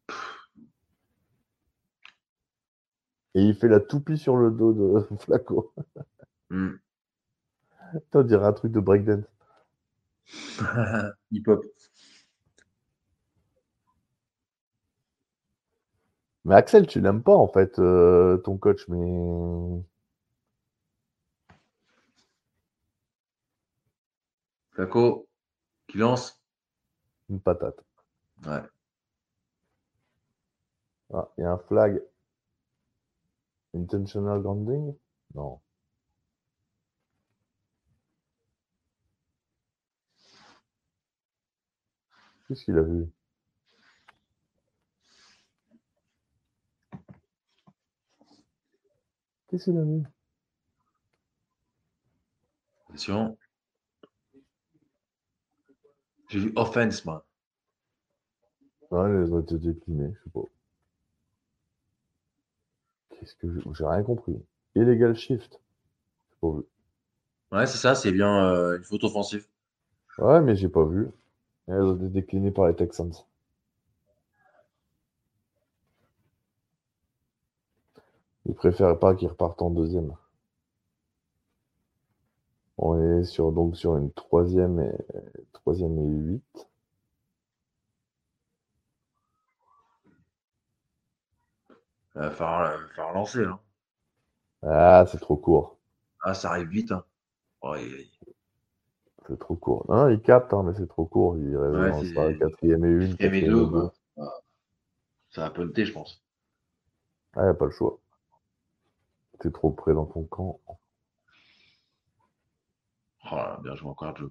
Hein. Et il fait la toupie sur le dos de Flaco. Hmm. on dirait un truc de breakdance. Hip-hop. Mais Axel, tu n'aimes pas en fait euh, ton coach, mais. Flaco, qui lance? Une patate. Ouais. Ah, il y a un flag. Intentional grounding? Non. Qu'est-ce qu'il a vu? Qu'est-ce qu'il a vu? Attention. J'ai vu offense, moi. Ouais, les ont été déclinés, je sais pas. Qu'est-ce que j'ai rien compris. Illegal shift. Pas vu. Ouais, c'est ça, c'est bien euh, une faute offensive. Ouais, mais j'ai pas vu. Elles ont été déclinées par les Texans. Ils préfèrent pas qu'ils repartent en deuxième. On est sur, donc sur une troisième et, troisième et huit. Il va falloir, lancer. Hein. Ah, c'est trop court. Ah, ça arrive vite. Hein. C'est trop court. Non, il capte, hein, mais c'est trop court. Il reste ouais, quatrième et une. Quatrième et deux. Ça va punter, je pense. Ah, il n'y a pas le choix. T'es trop près dans ton camp. Oh là, bien joué encore, Joe.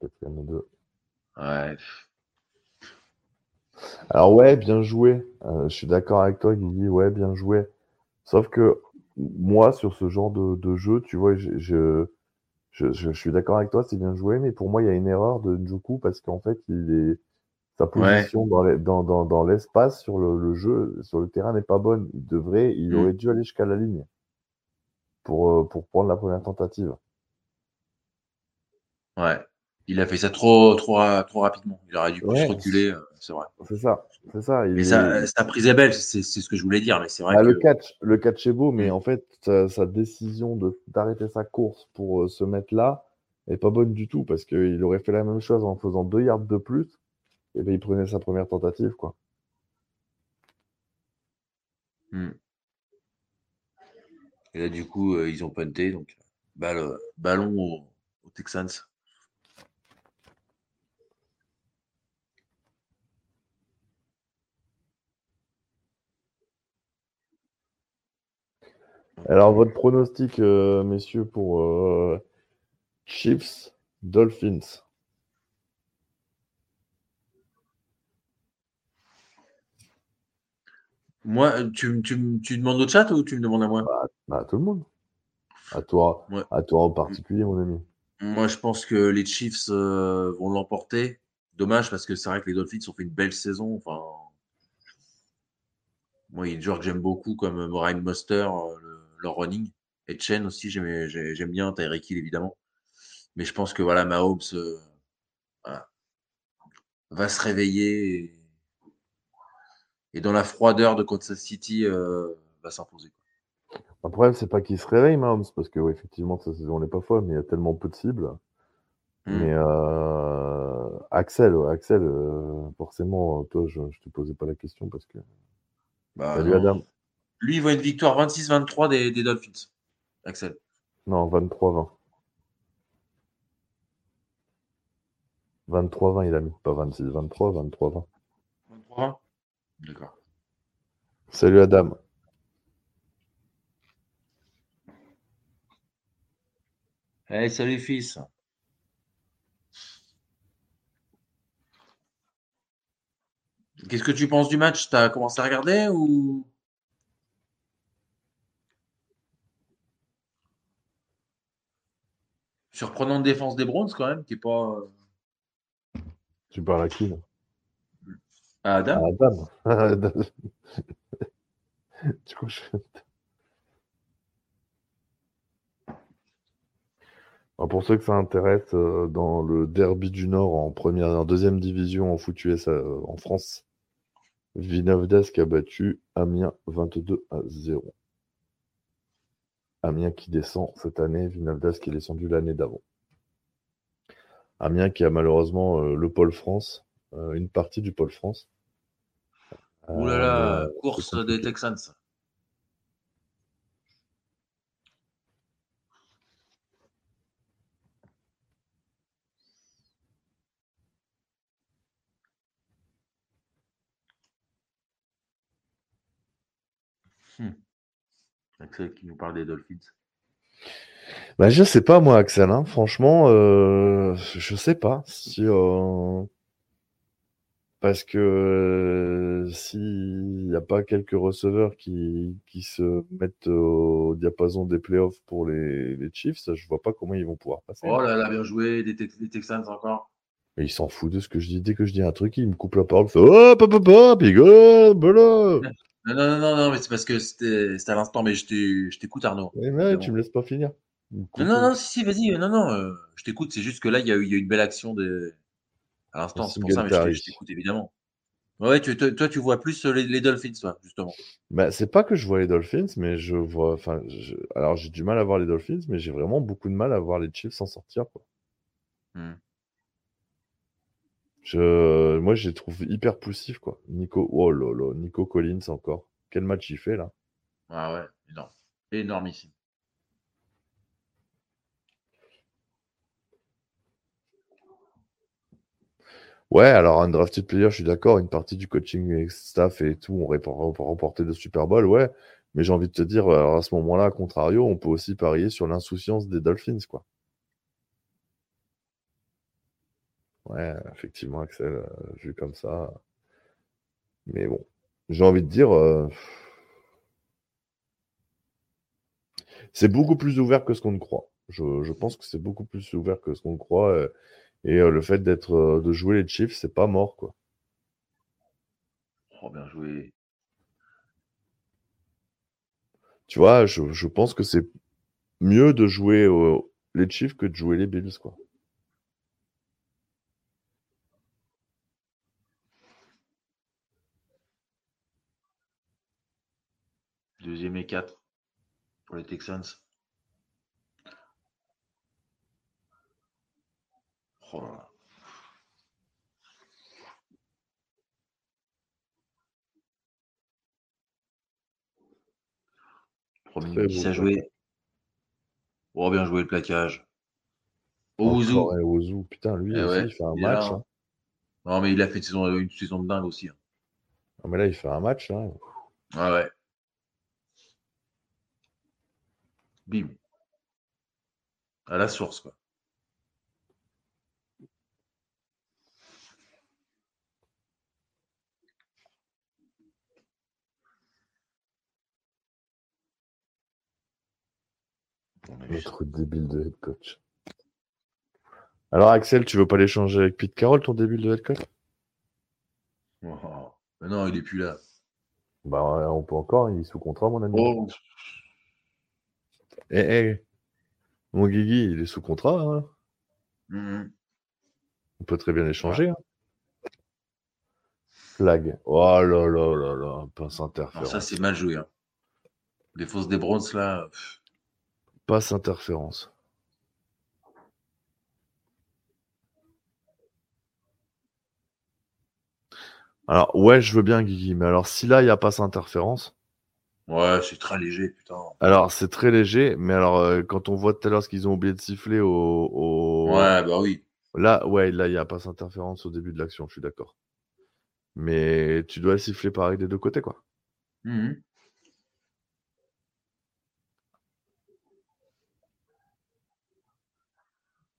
quatrième et deux. Ouais. Alors ouais, bien joué. Euh, je suis d'accord avec toi, Guigui. Ouais, bien joué. Sauf que moi, sur ce genre de, jeu, tu vois, je, je, suis d'accord avec toi, c'est bien joué, mais pour moi, il y a une erreur de Njoku parce qu'en fait, il est, sa position dans, l'espace sur le, jeu, sur le terrain n'est pas bonne. Il devrait, il mm. aurait dû aller jusqu'à la ligne pour, euh, pour prendre la première tentative. Ouais. Il a fait ça trop, trop, trop rapidement. Il aurait dû plus reculer, euh, c'est vrai. C'est ça, c'est ça. mais sa prise est belle, c'est ce que je voulais dire, mais c'est vrai. Ah, le catch, le catch est beau, mais mm. en fait, sa, décision d'arrêter sa course pour euh, se mettre là est pas bonne du tout parce qu'il aurait fait la même chose en faisant deux yards de plus, et ben il prenait sa première tentative, quoi. Mm. Et là, du coup, euh, ils ont punté, donc balle, ballon aux Texans. Alors, votre pronostic, euh, messieurs, pour euh, Chiefs, Dolphins? Moi, tu, tu, tu, demandes au chat ou tu me demandes à moi? Bah, bah, À tout le monde. À toi, à toi en particulier, mon ami. Moi, je pense que les Chiefs euh, vont l'emporter. Dommage parce que c'est vrai que les Dolphins ont fait une belle saison. Enfin, moi, il y a des joueurs que j'aime beaucoup comme Ryan Muster, leur running. Et Chen aussi, j'aime bien. Tyreek Hill, évidemment. Mais je pense que voilà, Mahomes euh, va se réveiller et, dans la froideur de Kansas City euh, va s'imposer. Le problème, c'est pas qu'il se réveille, Mahomes, parce que effectivement, sa saison n'est pas folle, mais il y a tellement peu de cibles. Mmh. Mais euh, Axel, Axel, forcément, toi, je, ne te posais pas la question parce que. Bah, Salut Adam. Lui, il voit une victoire 26-23 des, des, Dolphins. Axel. Non, 23-20. 23-20, il a mis pas 26, 23, 23-20. 23 D'accord. Salut Adam. Hey, salut fils. Qu'est-ce que tu penses du match? Tu as commencé à regarder ou Surprenante défense des Browns quand même, qui est pas. Euh, tu parles à qui là? À Adam. À Adam. du coup, je... pour ceux que ça intéresse, euh, dans le derby du Nord en première, en deuxième division en foot US euh, en France, Vinovdesk a battu Amiens 22 à 0. Amiens qui descend cette année, Vinaldas qui est descendu l'année d'avant. Amiens qui a malheureusement euh, le pôle France, euh, une partie du pôle France. Ouh là là, euh, course des Texans. Hmm. Axel qui nous parle des Dolphins. Bah, je sais pas, moi, Axel. Hein. Franchement, euh, je sais pas si. Euh, parce que euh, s'il n'y a pas quelques receveurs qui, qui se mettent au diapason des playoffs pour les, les Chiefs, je vois pas comment ils vont pouvoir passer. Oh là là, bien joué, des, Texans encore. Mais il s'en fout de ce que je dis. Dès que je dis un truc, il me coupe la parole. Il fait Oh, papa, papa, oh, Non, non, non, non, mais c'est parce que c'était à l'instant, mais je t'écoute, Arnaud. mais tu me laisses pas finir. Non, non, non, si, si, vas-y, non, non, euh, je t'écoute. C'est juste que là, il y, a eu, il y a une belle action de... à l'instant, c'est pour ça, mais je t'écoute évidemment. Ouais, tu, toi, tu vois plus euh, les, Dolphins, toi, justement. Bah, c'est pas que je vois les Dolphins, mais je vois. Enfin, alors j'ai du mal à voir les Dolphins, mais j'ai vraiment beaucoup de mal à voir les Chiefs s'en sortir. Quoi. Hmm. Je... Moi, je les trouve hyper poussifs, quoi. Nico, oh là là, Nico Collins encore. Quel match il fait là Ah ouais, énorme. Énormissime. Ouais, alors un drafted player, je suis d'accord, une partie du coaching staff et tout, on va remporter de Super Bowl, ouais. Mais j'ai envie de te dire, à ce moment-là, à contrario, on peut aussi parier sur l'insouciance des Dolphins, quoi. Ouais, effectivement, Axel, euh, vu comme ça. Mais bon, j'ai envie de dire, euh, c'est beaucoup plus ouvert que ce qu'on ne croit. Je, je pense que c'est beaucoup plus ouvert que ce qu'on croit. Euh, et le fait d'être, de jouer les Chiefs, c'est pas mort, quoi. Oh, bien joué. Tu vois, je, je pense que c'est mieux de jouer les Chiefs que de jouer les Bills, quoi. Deuxième et quatre pour les Texans. Oh minutes, a joué. Oh, bien joué le plaquage. Ouzou. Putain, lui, eh il fait un match. Hein. Non, mais il a fait une saison, une saison de dingue aussi. Hein. Non, mais là, il fait un match. Là. Ah ouais. Bim. À la source, quoi. Notre débile de head coach. Alors Axel, tu veux pas l'échanger avec Pete Carroll, ton débile de head coach? Non, il est plus là. Bah on peut encore, il est sous contrat mon ami. Oh. Eh, eh, mon Guigui, il est sous contrat. Hein. Mm-hmm. On peut très bien échanger. Hein. Flag. Oh là là là là, passe interférence. ça, c'est mal joué. Hein. Les fausses des bronzes là. Passe interférence. Alors, ouais, je veux bien, Guigui, mais alors si là, il n'y a pas interférence. Ouais, c'est très léger, putain. Alors, c'est très léger, mais alors, euh, quand on voit tout à l'heure ce qu'ils ont oublié de siffler au. Ouais, bah oui. Là, ouais, là, il n'y a pas interférence au début de l'action, je suis d'accord. Mais tu dois siffler pareil des deux côtés, quoi. Mmh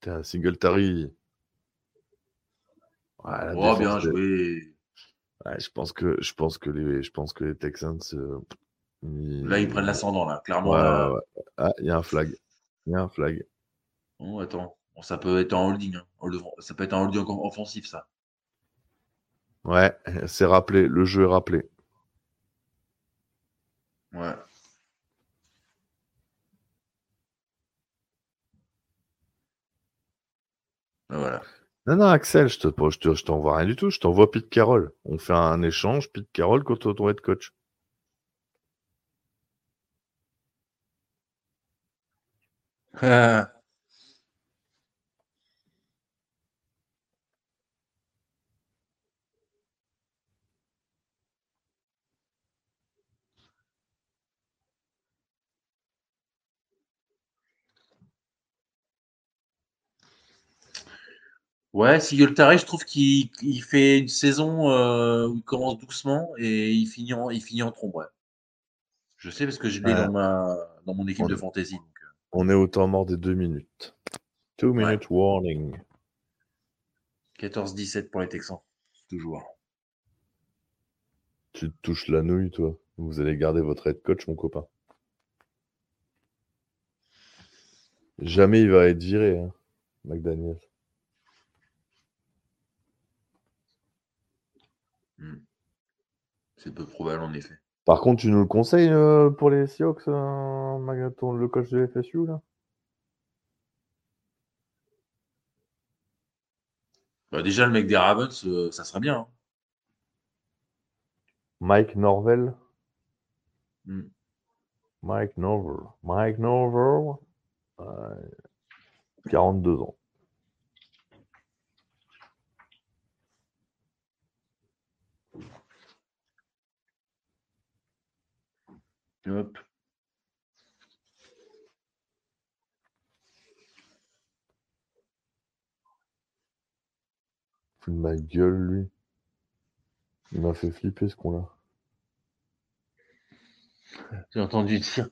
un Singletary. oh, bien joué. je pense que je pense que les je pense que les Texans euh, là ils prennent l'ascendant là clairement. Ah il y a un flag. Il y a un flag. Oh, attends, ça peut être un holding. Hein. Ça peut être un holding offensif ça. Ouais, c'est rappelé. Le jeu est rappelé. Ouais. Voilà. Non, non, Axel, je, te, je, t'envoie rien du tout. Je t'envoie Pete Carroll. On fait un échange, Pete Carroll contre ton head coach. Ouais, Singletary, je trouve qu'il fait une saison euh, où il commence doucement et il finit en, il finit en trombe. Ouais. Je sais parce que je l'ai dans, ma, dans mon équipe de fantasy. On est au temps mort des deux minutes. Two minute warning. 14-17 pour les Texans. Toujours. Tu te touches la nouille, toi. Vous allez garder votre head coach, mon copain. Jamais il va être viré, hein, McDaniel. Hmm. C'est peu probable, en effet. Par contre, tu nous le conseilles euh, pour les Seahawks, euh, le coach de FSU, là? Bah, Déjà, le mec des Ravens, euh, ça serait bien. Hein. Mike Norvell hmm. Mike Norvell. Mike Norvell. 42 ans. Hop. de ma gueule, lui. Il m'a fait flipper ce con-là. J'ai entendu dire.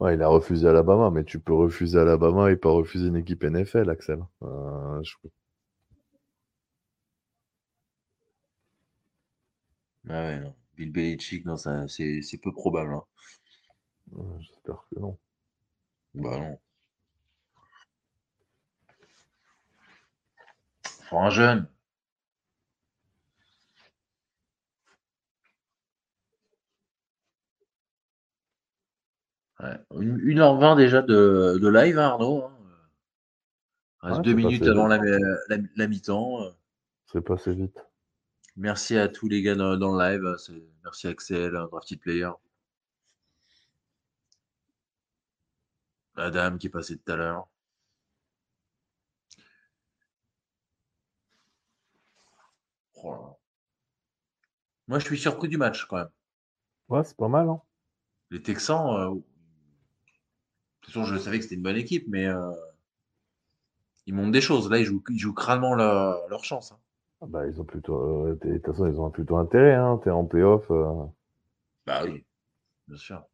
Ouais, il a refusé Alabama, mais tu peux refuser Alabama et pas refuser une équipe NFL, Axel. Euh, Ah ouais, non. Bill Belichick, non, ça, c'est, peu probable. Hein. J'espère que non. Bah non. Faut un jeune. Ouais. 1h20 déjà de, de live, hein, Arnaud. Hein. Reste deux minutes avant la, la, la mi-temps. C'est passé vite. Merci à tous les gars dans, le live. Merci Axel, Drafty Player. Adam qui est passé tout à l'heure. Oh Moi, je suis surpris du match quand même. Ouais, c'est pas mal. Hein. Les Texans, euh... de toute façon, je savais que c'était une bonne équipe, mais euh, ils montrent des choses. Là, ils jouent, ils jouent crânement leur, chance. Hein. Ah bah, ils ont plutôt. Euh, de toute façon, ils ont plutôt intérêt, hein. T'es en playoff. Euh. Bah oui, bien sûr.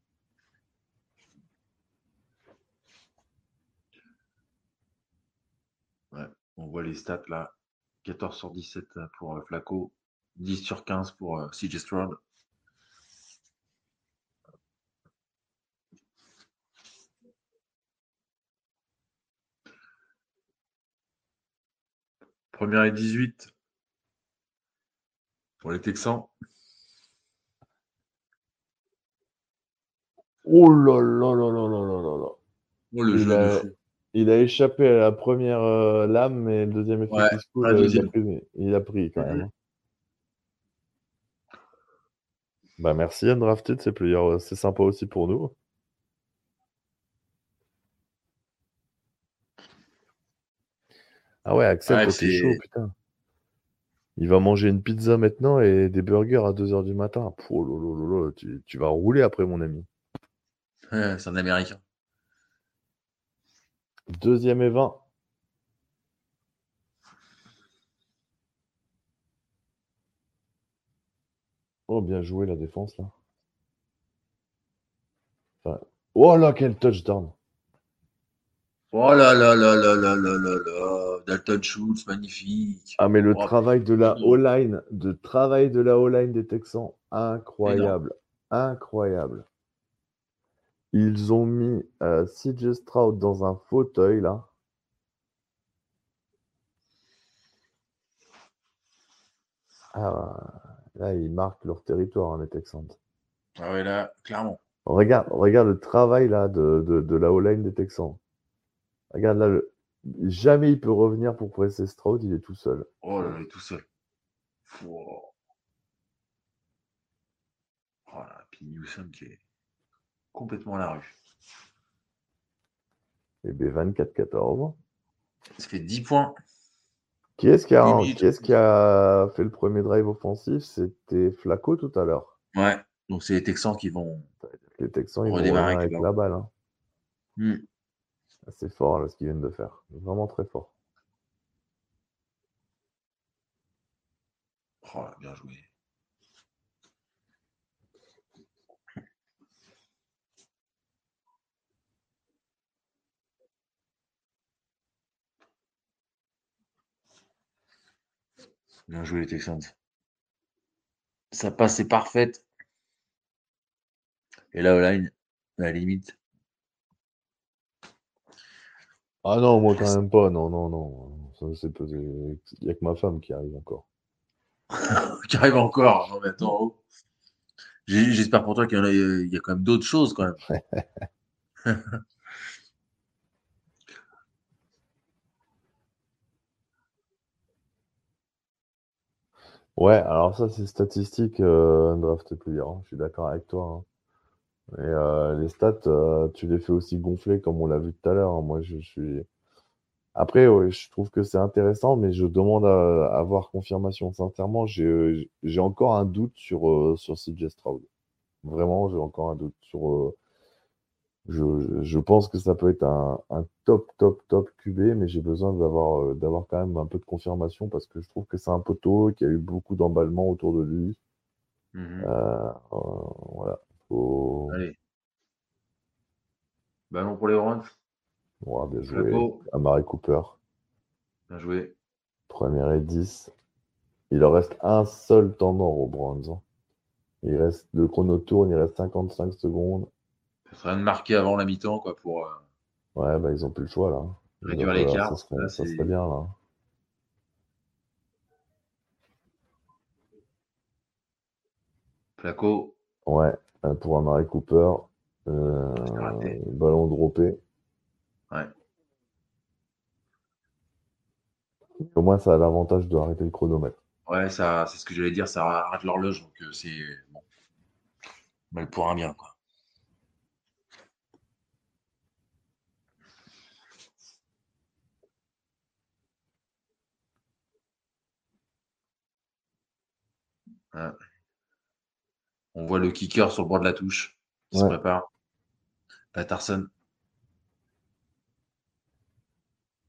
Ouais, on voit les stats là. 14 sur 17 pour euh, Flaco, 10 sur 15 pour CJ Stroud. Première et 18 pour les Texans. Oh là là là là là là là Oh, le il, a, il, a, échappé à la première euh, lame, mais le deuxième effet ouais, euh, il, a pris, il, a pris, quand même. Hein. Bah merci Undrafted, c'est euh, c'est sympa aussi pour nous. Ah ouais, Axel, c'est chaud, putain. Il va manger une pizza maintenant et des burgers à 2h du matin. Oh, tu, tu, vas rouler après, mon ami. c'est un Américain. Deuxième et 20. Oh, bien joué la défense là. oh là, quel touchdown. Oh là là là là là là là là. Dalton Schultz, magnifique. Ah, mais le oh, travail de la O-line, de travail de la O-line des Texans, incroyable. Incroyable. Ils ont mis euh, CJ Stroud dans un fauteuil là. Ah, là, ils marquent leur territoire, hein, les Texans. Ah ouais, là, clairement. Regarde, regarde le travail là de, de, de la O-line des Texans. Regarde là, jamais il peut revenir pour presser Stroud, il est tout seul. Oh là, il est tout seul. Oh. Voilà, puis Newsom qui est complètement à la rue. Et B24-14. Ça fait 10 points. Qui est-ce qui, a, qui a fait le premier drive offensif? C'était Flaco tout à l'heure. Ouais, donc c'est les Texans qui vont. Les Texans, ils vont redémarrer avec la balle. Hein. Hmm. C'est fort là, ce qu'ils viennent de faire. Vraiment très fort. Oh, bien joué. Bien joué les Texans. Sa passe est parfaite. Et là, online, à la limite, ah non, moi quand même pas. Non, non, non. Il n'y a que ma femme qui arrive encore. qui arrive encore. Non, mais attends. Oh. J'espère pour toi qu'il y, y, a quand même d'autres choses quand même. Ouais, alors ça, c'est statistique, euh, draft player. Hein, je suis d'accord avec toi. Hein. Et euh, les stats, euh, tu les fais aussi gonfler comme on l'a vu tout à l'heure. Hein. Moi, je, suis. Après, je trouve que c'est intéressant, mais je demande à, avoir confirmation. Sincèrement, j'ai encore un doute sur, sur CJ Stroud. Vraiment, j'ai encore un doute sur, je, pense que ça peut être un, top, top, top QB, mais j'ai besoin d'avoir euh, d'avoir quand même un peu de confirmation parce que je trouve que c'est un qu'il y a eu beaucoup d'emballement autour de lui. Mmh euh, voilà. Allez. Ballon pour les Browns. bien joué. À Marie Cooper. Bien joué. Première et 10. Il en reste un seul temps mort aux Browns. Hein. Il reste le chrono tourne, il reste 55 secondes. Ça serait de marquer avant la mi-temps, quoi, pour. Euh, ouais, bah, ils ont plus le choix, là. Réduire l'écart. Ça, serait, ça serait bien, là. Flaco. Ouais, pour Amari Cooper. Euh, ballon droppé. Ouais. Au moins, ça a l'avantage de arrêter le chronomètre. Ouais, ça, c'est ce que j'allais dire, ça arrête l'horloge, donc euh, c'est bon. Mal pour un bien, quoi. On voit le kicker sur le bord de la touche. Il se prépare. Patterson.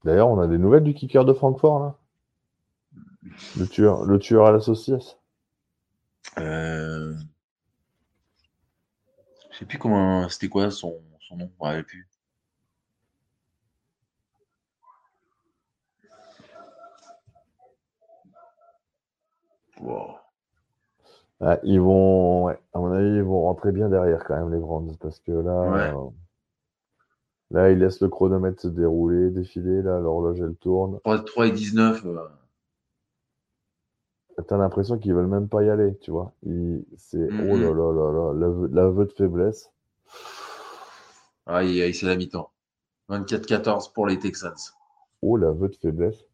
D'ailleurs, on a des nouvelles du kicker de Francfort, là? Le tueur, le tueur à la saucisse euh... Je sais plus comment. C'était quoi son, son nom Je ne plus. Wow. Ah, ils vont, à mon avis, ils vont rentrer bien derrière quand même les Browns parce que là, euh, là, ils laissent le chronomètre se dérouler, défiler. Là, l'horloge elle tourne. 3, et 19. Euh. T'as l'impression qu'ils veulent même pas y aller, tu vois. C'est mm, oh là là là là, l'aveu de faiblesse. Aïe, aïe, c'est la mi-temps. 24-14 pour les Texans. Oh, l'aveu de faiblesse.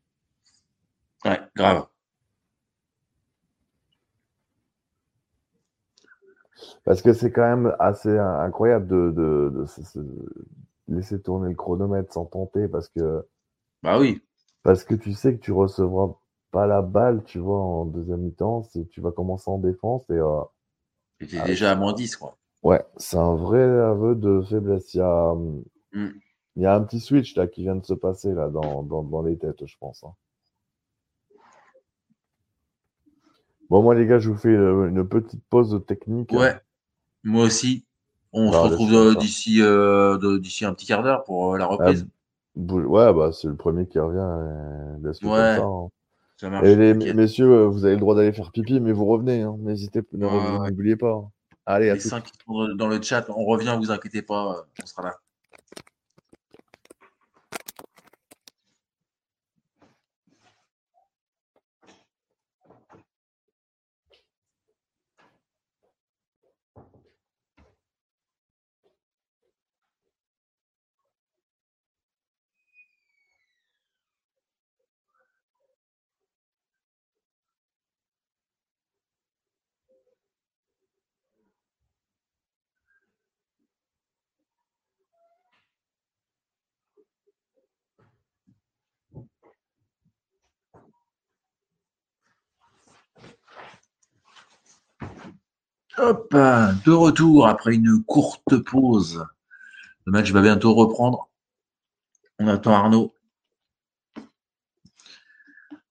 Ouais, grave. Parce que c'est quand même assez incroyable de, de, laisser tourner le chronomètre sans tenter parce que. Bah oui. Parce que tu sais que tu recevras pas la balle, tu vois, en deuxième mi-temps, tu vas commencer en défense et. Euh, et tu es déjà à moins 10, quoi. Ouais, c'est un vrai aveu de faiblesse. Il y a, mm. il y a un petit switch là qui vient de se passer là dans, dans, dans les têtes, je pense. Hein. Bon, moi, les gars, je vous fais euh, une petite pause technique. Ouais, moi aussi. On se retrouve euh, d'ici euh, d'ici un petit quart d'heure pour la ah, reprise. ouais, bah, c'est le premier qui revient. Laisse-le ouais. comme ça. Hein. Et les messieurs, vous avez le droit d'aller faire pipi, mais vous revenez. Hein. N'hésitez, n'oubliez pas. Hein. Allez, à les 5 dans le chat, on revient, vous inquiétez pas, on sera là. Hop, de retour après une courte pause. Le match va bientôt reprendre. On attend Arnaud.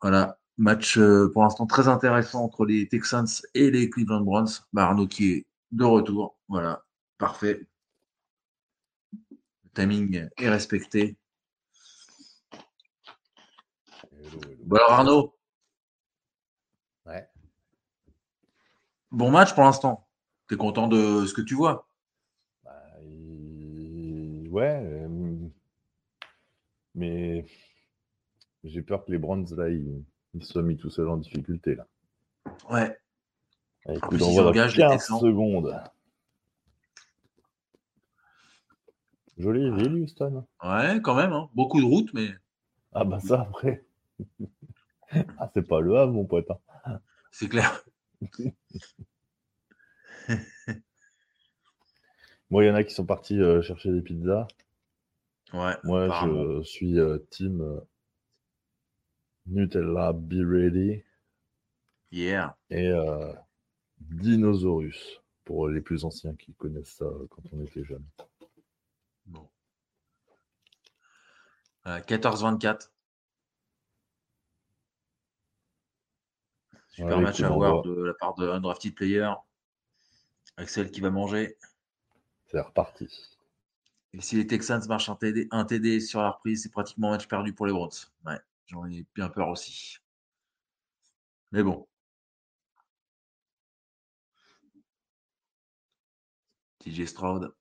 Voilà, match euh, pour l'instant très intéressant entre les Texans et les Cleveland Browns. Bah, Arnaud qui est de retour. Voilà, parfait. Le timing est respecté. Bon alors Arnaud, Bon match pour l'instant. Tu es content de ce que tu vois? Bah, Ouais. Euh, mais j'ai peur que les Browns, là, ils, soient mis tout seuls en difficulté. Là. Ouais. Avec coup d'envoi 15 secondes. Jolie ville, Houston. Ouais, quand même. Hein. Beaucoup de routes, mais. Ah, bah ça, après. ah, c'est pas le Havre, mon pote. Hein. C'est clair. Moi, il y en a qui sont partis euh, chercher des pizzas. Ouais. Moi, je suis euh, team euh, Nutella Be Ready. Yeah. Et Dinosaurus, pour les plus anciens qui connaissent ça quand on était jeune. Bon. 14-24. Super match à voir de la part de Undrafted Player. Axel qui va manger. C'est reparti. Et si les Texans marchent un TD, un TD sur la reprise, c'est pratiquement match perdu pour les Browns. Ouais, j'en ai bien peur aussi. Mais bon. TJ Stroud.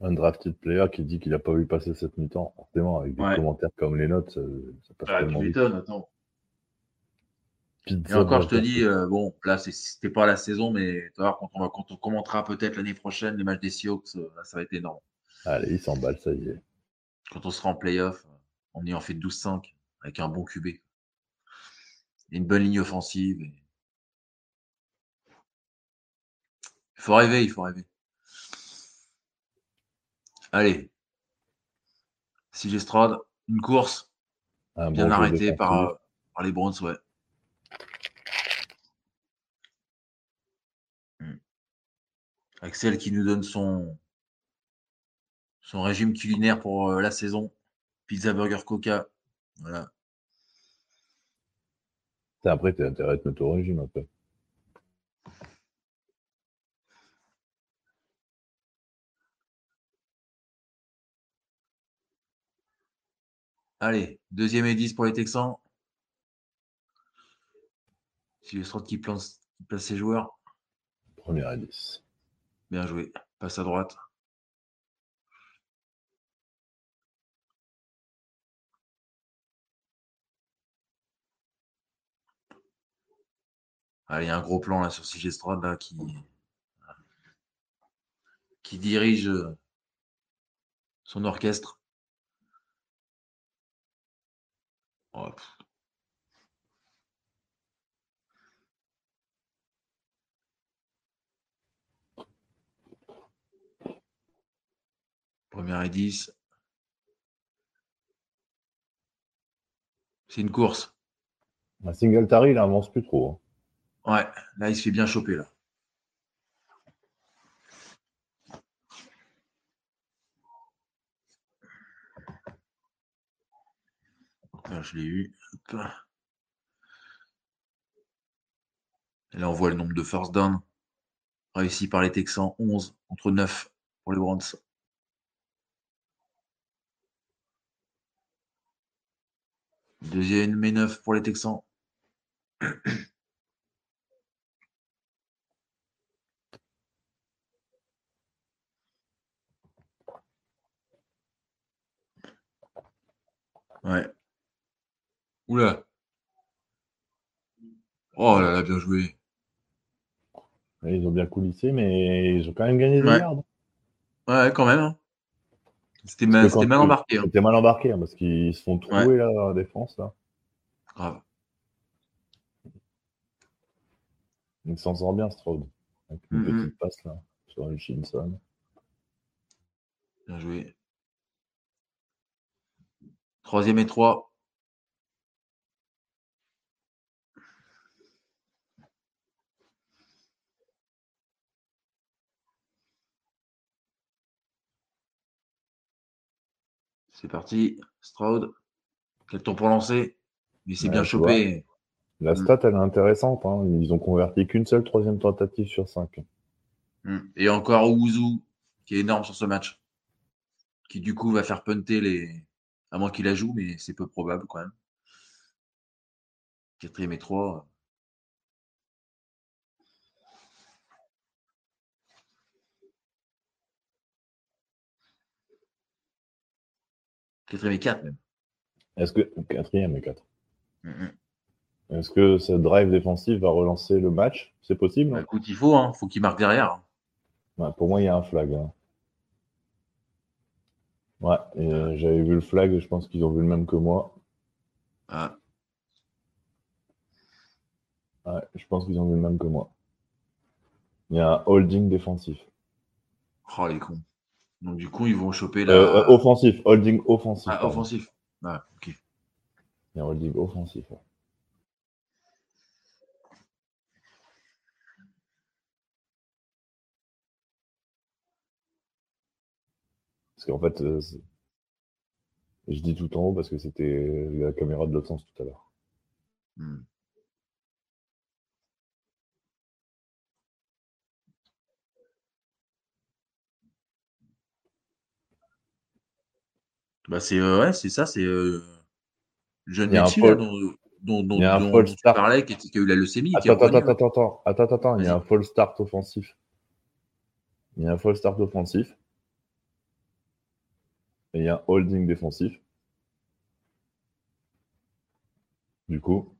Un drafted player qui dit qu'il n'a pas vu passer cette mi-temps, forcément, avec des commentaires comme les notes, ça, passe ah, tellement vite. attends. Et encore, je te dis, euh, bon, là, c'était pas la saison, mais quand on, va, quand on commentera peut-être l'année prochaine les matchs des Seahawks, euh, ça va être énorme. Allez, il s'emballe, ça y est. Quand on sera en playoff, on y en fait 12-5 avec un bon QB. une bonne ligne offensive. Il faut rêver, il faut rêver. Allez. Si Strad, une course bien arrêtée par, euh, par les Browns, ouais. Axel qui nous donne son, son régime culinaire pour euh, la saison. Pizza, burger, coca. Voilà. Après, tu intérêt à mettre au régime après. Allez, deuxième et 10 pour les Texans. Si le qui qui place ses joueurs. Première et 10. Bien joué. Passe à droite. il y a un gros plan là sur CG là qui, qui dirige son orchestre. Première et 10. C'est une course. Un Singletary, il avance plus trop. Hein. Ouais, là, il se fait bien choper. Là. je l'ai eu. Et là, on voit le nombre de first down réussi par les Texans 11 contre 9 pour les Browns. Deuxième et 9 pour les Texans. Ouais. Oula. Oh là là, bien joué. ils ont bien coulissé, mais ils ont quand même gagné des ouais. Ouais, quand même. Hein. C'était mal, embarqué. Hein. C'était mal embarqué, hein, parce qu'ils se font trouver là, dans la défense. Là. Grave. Il s'en sort bien, Stroud. Avec une petite passe là, sur Hutchinson. Bien joué. Troisième et trois. C'est parti. Stroud. Quel temps pour lancer? Mais c'est bien chopé. La mm. stat, elle est intéressante. Hein. Ils ont converti qu'une seule troisième tentative sur cinq. Mm. Et encore Ouzou, qui est énorme sur ce match. Qui du coup va faire punter les. À moins qu'il la joue, mais c'est peu probable quand même. Quatrième et trois. Quatrième et quatre même. Est-ce que quatrième et quatre. Est-ce que ce drive défensif va relancer le match? C'est possible bah, Écoute, il faut, hein. faut qu'il marque derrière. pour moi, il y a un flag. Hein. Ouais, euh, j'avais vu le flag, je pense qu'ils ont vu le même que moi. Ah. Ouais, je pense qu'ils ont vu le même que moi. Il y a un holding défensif. Oh, les cons. Donc, du coup, ils vont choper la. Euh, euh, offensif, holding offensif. Ah, offensif. Ouais, ok. Il y a un holding offensif. Parce qu'en fait, euh, je dis tout en haut parce que c'était la caméra de l'autre sens tout à l'heure. Hmm. Bah c'est euh, ouais, c'est ça, c'est euh, jeune dont, dont, dont, tu parlais qui, qui, a eu la leucémie. Attends, attends, attends, attends, attends, attends, il y a un full start offensif. Il y a un full start offensif. Et il y a un holding défensif. Du coup,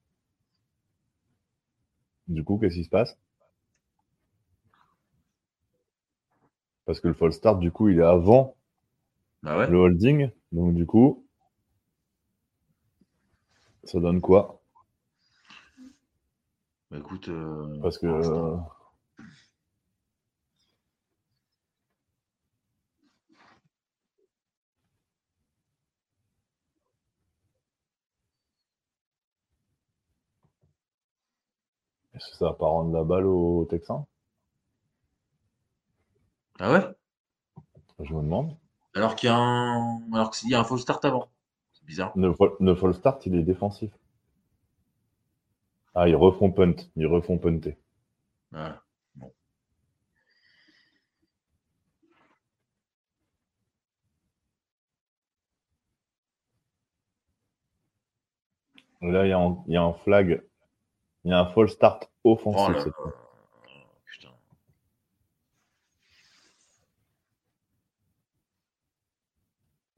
du coup, qu'est-ce qui se passe? Parce que le full start, du coup, il est avant bah le holding. Donc, du coup, ça donne quoi? Bah, écoute, euh, Parce que. Euh, Est-ce que ça va pas rendre la balle au Texan? Ah ouais? Je me demande. Alors qu'il y a un, alors qu'il y a un false start avant. C'est bizarre. Le, false start, il est défensif. Ah, ils refont punt. Ils refont punter. Ah, bon. Là, il y, a un, il y, a un flag. Il y a un false start offensif. Oh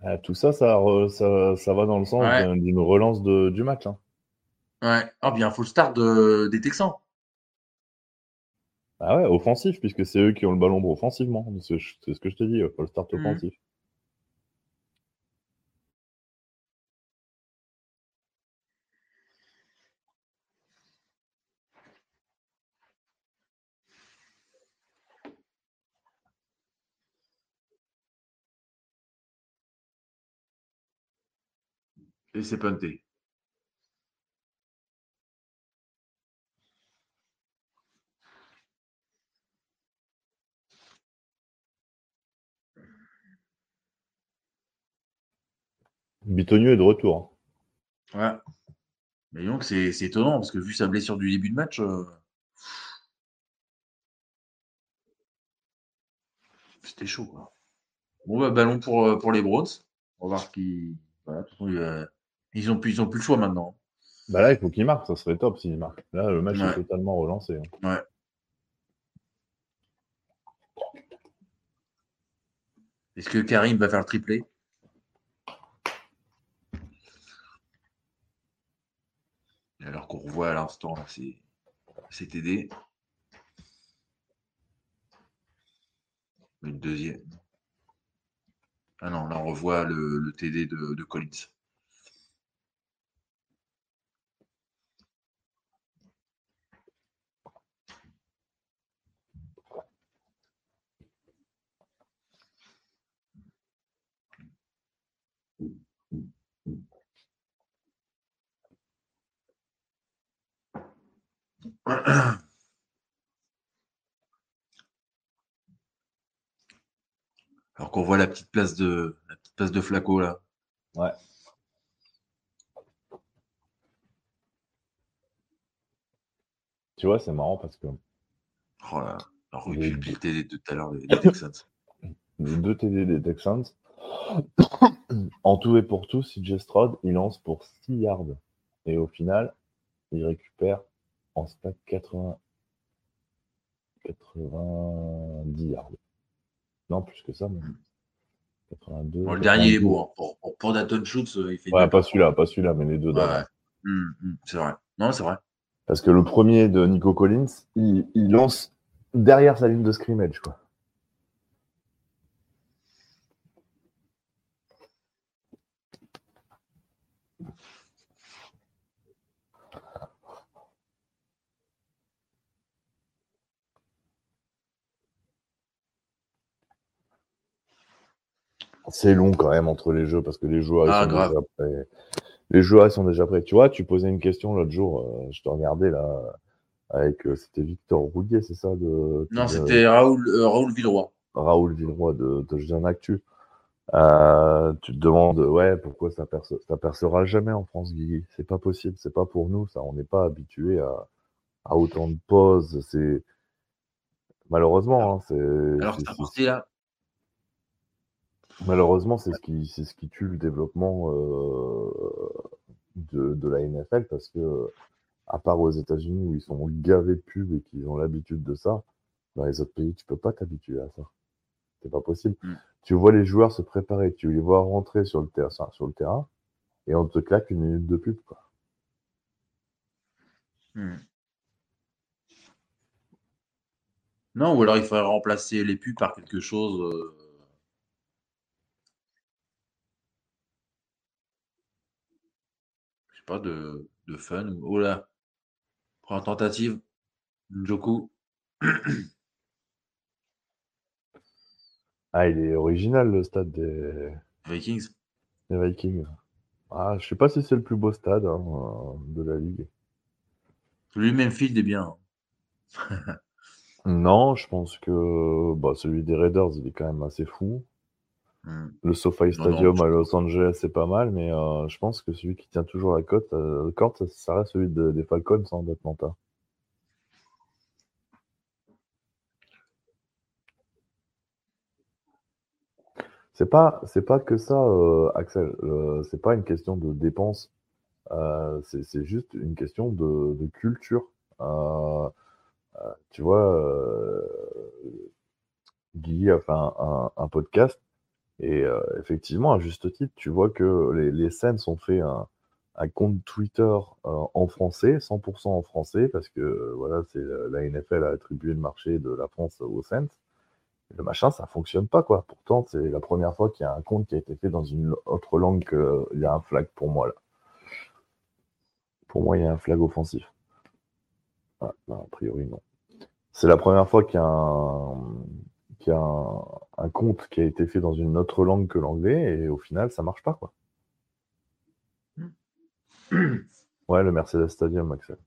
Ah, tout ça ça, ça, va dans le sens d'une relance du match. Hein. Ouais. Ah, bien, full start de, des Texans. Ah ouais, offensif, puisque c'est eux qui ont le ballon offensivement. C'est ce que je te dis, full start mmh. Et c'est punté. Bitonio est de retour. Ouais. Mais donc, c'est étonnant parce que vu sa blessure du début de match. Euh, c'était chaud, quoi. Bon, bah, ballon pour, euh, pour les Browns. On va voir qui. Voilà, ils ont plus, ils ont plus le choix maintenant. Bah là, il faut qu'il marque, ça serait top s'il marque. Là, le match est totalement relancé. Hein. Ouais. Est-ce que Karim va faire le triplé? Alors qu'on revoit à l'instant, c'est TD. Une deuxième. Ah non, là on revoit le, TD de Collins. Alors qu'on voit la petite place de la petite place de Flaco là. Ouais. Tu vois, c'est marrant parce que. Oh là, les de tout à l'heure des, Texans. Les deux TD des Texans. en tout et pour tout, CJ Stroud, il lance pour 6 yards. Et au final, il récupère en stack 80, 90 yards. Non, plus que ça. le dernier est beau. Hein. Pour, pour, pour Dalton Schultz, il fait. Ouais, pas celui-là, pas celui-là, mais les deux d'avant. Hum, hum, c'est vrai. Non, c'est vrai. Parce que le premier de Nico Collins, il, il lance derrière sa ligne de scrimmage, quoi. C'est long quand même entre les jeux parce que les joueurs ah, sont déjà prêts. Les joueurs sont déjà prêts. Tu vois, tu posais une question l'autre jour, euh, je te regardais là avec euh, c'était Victor Roulier, c'est ça de, Non, c'était Raoul, euh, Raoul Villeroy. Raoul Villeroy de, de Actu. tu te demandes ouais pourquoi ça percera jamais en France Guigui? C'est pas possible c'est pas pour nous ça on n'est pas habitué à, à autant de pauses c'est malheureusement hein, c'est alors c'est là Malheureusement, c'est ce qui, c'est ce qui tue le développement euh, de, de, la NFL parce que, à part aux États-Unis où ils sont gavés de pubs et qu'ils ont l'habitude de ça, dans les autres pays, tu peux pas t'habituer à ça. C'est pas possible. Mm. Tu vois les joueurs se préparer, tu les vois rentrer sur le, terrain, sur le terrain et on te claque une minute de pub. Quoi. Mm. Non, ou alors il faudrait remplacer les pubs par quelque chose. Euh pas, de, de fun. Oh là, première tentative, Njoku. Ah, il est original le stade des Vikings. Des Vikings. Ah, je sais pas si c'est le plus beau stade hein, de la ligue. Celui Memphis est bien. non, je pense que bah, celui des Raiders, il est quand même assez fou. Hmm. Le SoFi Stadium à Los Angeles, c'est pas mal, mais euh, je pense que celui qui tient toujours la côte, euh, ça reste celui des Falcons hein, d'Atlanta. C'est pas, c'est pas que ça, euh, Axel. c'est pas une question de dépenses. c'est juste une question de, culture. tu vois, Guy a fait un podcast et euh, effectivement, à juste titre, tu vois que les, les scènes sont fait un, compte Twitter euh, en français, 100% en français, parce que euh, voilà, c'est la NFL a attribué le marché de la France aux Saints. Le machin, ça fonctionne pas, quoi. Pourtant, c'est la première fois qu'il y a un compte qui a été fait dans une autre langue qu'il y a un flag pour moi, là. Pour moi, il y a un flag offensif. Ah, a priori, non. C'est la première fois qu'il y a un, qu'il y a un, compte qui a été fait dans une autre langue que l'anglais et au final ça marche pas quoi. Ouais, le Mercedes Stadium, Axel.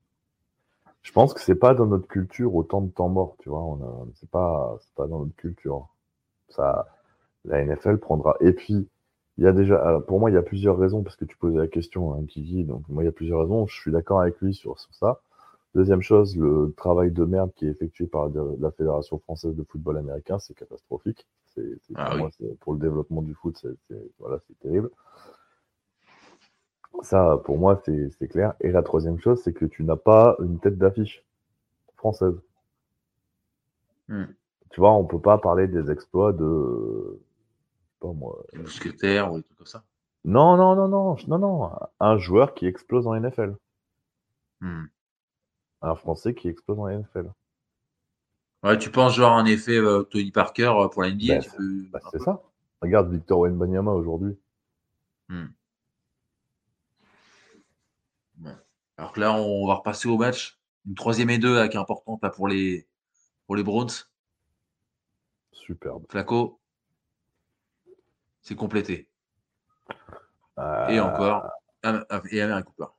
Je pense que c'est pas dans notre culture autant de temps mort, tu vois. On c'est pas, pas dans notre culture. Ça, la NFL prendra. Et puis, il y a déjà, pour moi, il y a plusieurs raisons parce que tu posais la question, hein, Kiki. Donc, moi, il y a plusieurs raisons. Je suis d'accord avec lui sur, sur ça. Deuxième chose, le travail de merde qui est effectué par la Fédération française de football américain, c'est catastrophique. Ah pour, le développement du foot, c'est, voilà, terrible. Ça, pour moi, c'est, clair. Et la troisième chose, c'est que tu n'as pas une tête d'affiche française. Hmm. Tu vois, on peut pas parler des exploits de. Pas moi. Mousquetaires ou des trucs comme ça. Non, non, non, non, non, non. Un joueur qui explose en NFL. Hmm un Français qui explose en NFL. Ouais, tu penses genre en effet euh, Tony Parker euh, pour la NBA bah, C'est ça. Regarde Victor Wenbanyama aujourd'hui. Hmm. Alors que là, on va repasser au match. Une troisième et deux qui est importante pour les, pour les Browns. Superbe. Flaco, c'est complété. Et encore. Euh, et Amérique Cooper.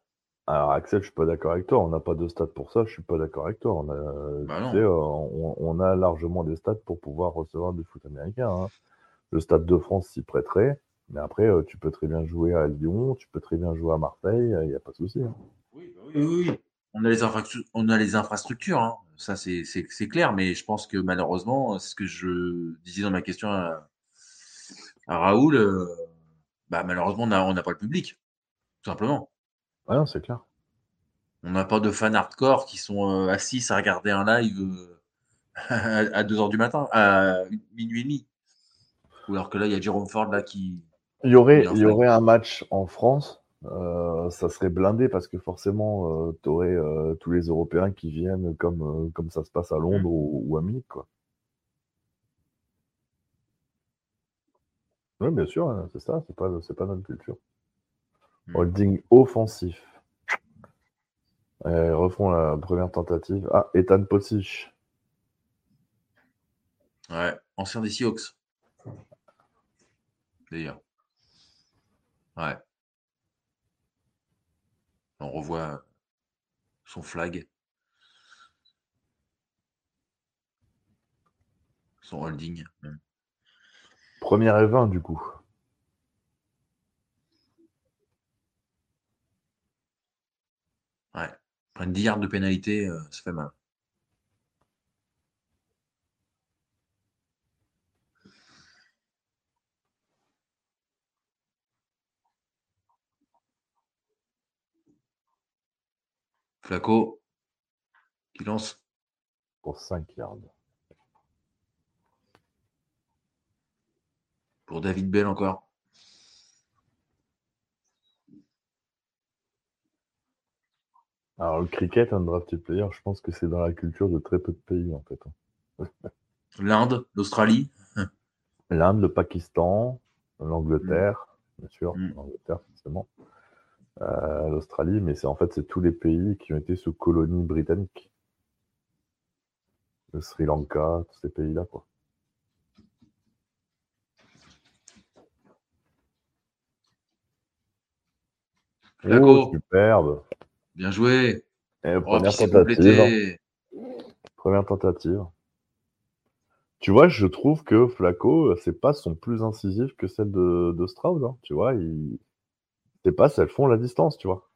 Alors Axel, je suis pas d'accord avec toi. On n'a pas de stats pour ça. Je suis pas d'accord avec toi. On a, bah euh, on, a largement des stats pour pouvoir recevoir du foot américain. Hein. Le Stade de France s'y prêterait, mais après, euh, tu peux très bien jouer à Lyon, tu peux très bien jouer à Marseille. Il n'y a pas de souci. Hein. Oui, bah oui, oui, On a les, on a les infrastructures. Hein. Ça, c'est clair. Mais je pense que malheureusement, c'est ce que je disais dans ma question à, Raoul. Euh, bah, malheureusement, on n'a pas le public, tout simplement. Ouais, c'est clair. On n'a pas de fans hardcore qui sont euh, assis à regarder un live euh, à 2h du matin, à minuit et demi. Ou alors que là, il y a Jérôme Ford là qui. Il y aurait, il y aurait un match en France. Euh, ça serait blindé parce que forcément, tu aurais tous les Européens qui viennent comme, comme ça se passe à Londres ou, ou à Munich. Quoi. Oui, bien sûr, hein, c'est ça, c'est pas, c'est pas notre culture. Hmm. Holding offensif. refont la première tentative. Ah, Ethan Potich. Ouais, ancien des Seahawks. D'ailleurs. Ouais. On revoit son flag. Son holding. Première et 20 du coup. Prendre 10 yards de pénalité, euh, ça fait mal. Flaco qui lance? Pour 5 yards. Pour David Bell encore. Alors, le cricket, un drafted player, je pense que c'est dans la culture de très peu de pays, en fait. Hein. L'Inde, l'Australie. L'Inde, le Pakistan, l'Angleterre, mm. bien sûr, mm. l'Angleterre, forcément. Euh, L'Australie, mais c'est en fait, c'est tous les pays qui ont été sous colonie britannique. Le Sri Lanka, tous ces pays-là, quoi. Oh, superbe. Bien joué. Oh, première tentative. Hein. Première tentative. Tu vois, je trouve que Flaco, c'est pas son plus incisif que celle de, de Stroud. Hein. Tu vois, il... c'est pas elles font la distance, tu vois.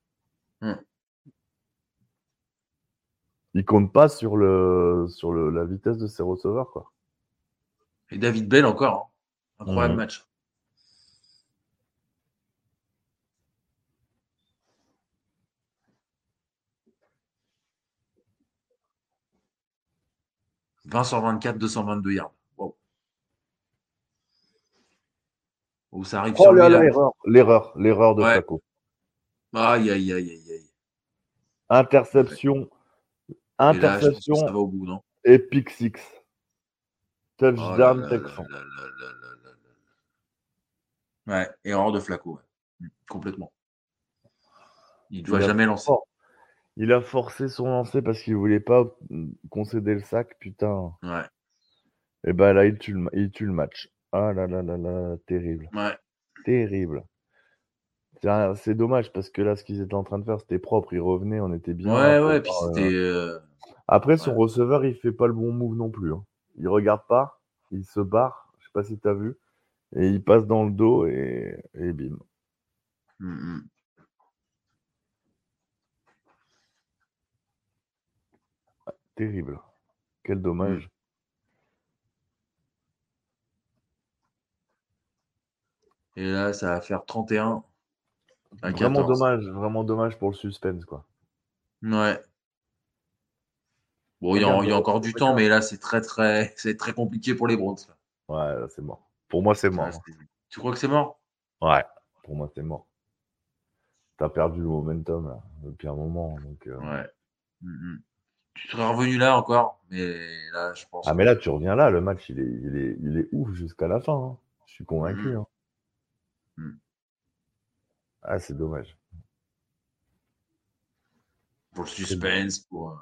Hmm. Il compte pas sur le sur le, la vitesse de ses receveurs, quoi. Et David Bell encore. Hein. Incroyable hmm. match. 20 sur 24, 222 yards. Wow. Où ça arrive oh sur l'erreur, l'erreur, l'erreur de ouais. Aïe, aïe, aïe, aïe, aïe. Interception. Interception. Et, là, ça va au bout, non? et pick six. Touchdown oh Texan. Ouais, erreur de Flaco. Ouais. Complètement. Il ne doit jamais lancer. Il a forcé son lancer parce qu'il voulait pas concéder le sac, putain. Ouais. Et ben là, il tue le, il tue le match. Ah là là là là, terrible. Ouais. Terrible. C'est dommage parce que là, ce qu'ils étaient en train de faire, c'était propre. Ils revenaient, on était bien. Ouais, ouais, puis c'était. Euh, Après, son receveur, il fait pas le bon move non plus. Hein. Il regarde pas, il se barre. Je sais pas si tu as vu. Et il passe dans le dos et, et bim. Mmh, mmh. Terrible. Quel mmh. dommage. Et là, ça va faire 31 Vraiment dommage, vraiment dommage pour le suspense, quoi. Ouais. Bon, il y, a, encore du temps, mais là, c'est très, très, c'est très compliqué pour les Browns. Ouais, c'est mort. Pour moi, c'est mort. tu crois que c'est mort? Ouais, pour moi, c'est mort. T'as perdu le momentum, là, depuis un moment. Donc, euh. Ouais. Mmh, mmh. Tu serais revenu là encore, mais là, je pense. Ah, mais là, tu reviens là. Le match, il est, il est, il est ouf jusqu'à la fin. Hein. Je suis convaincu. Mmh. Hein. Mmh. Ah, c'est dommage. Pour le suspense, pour. Euh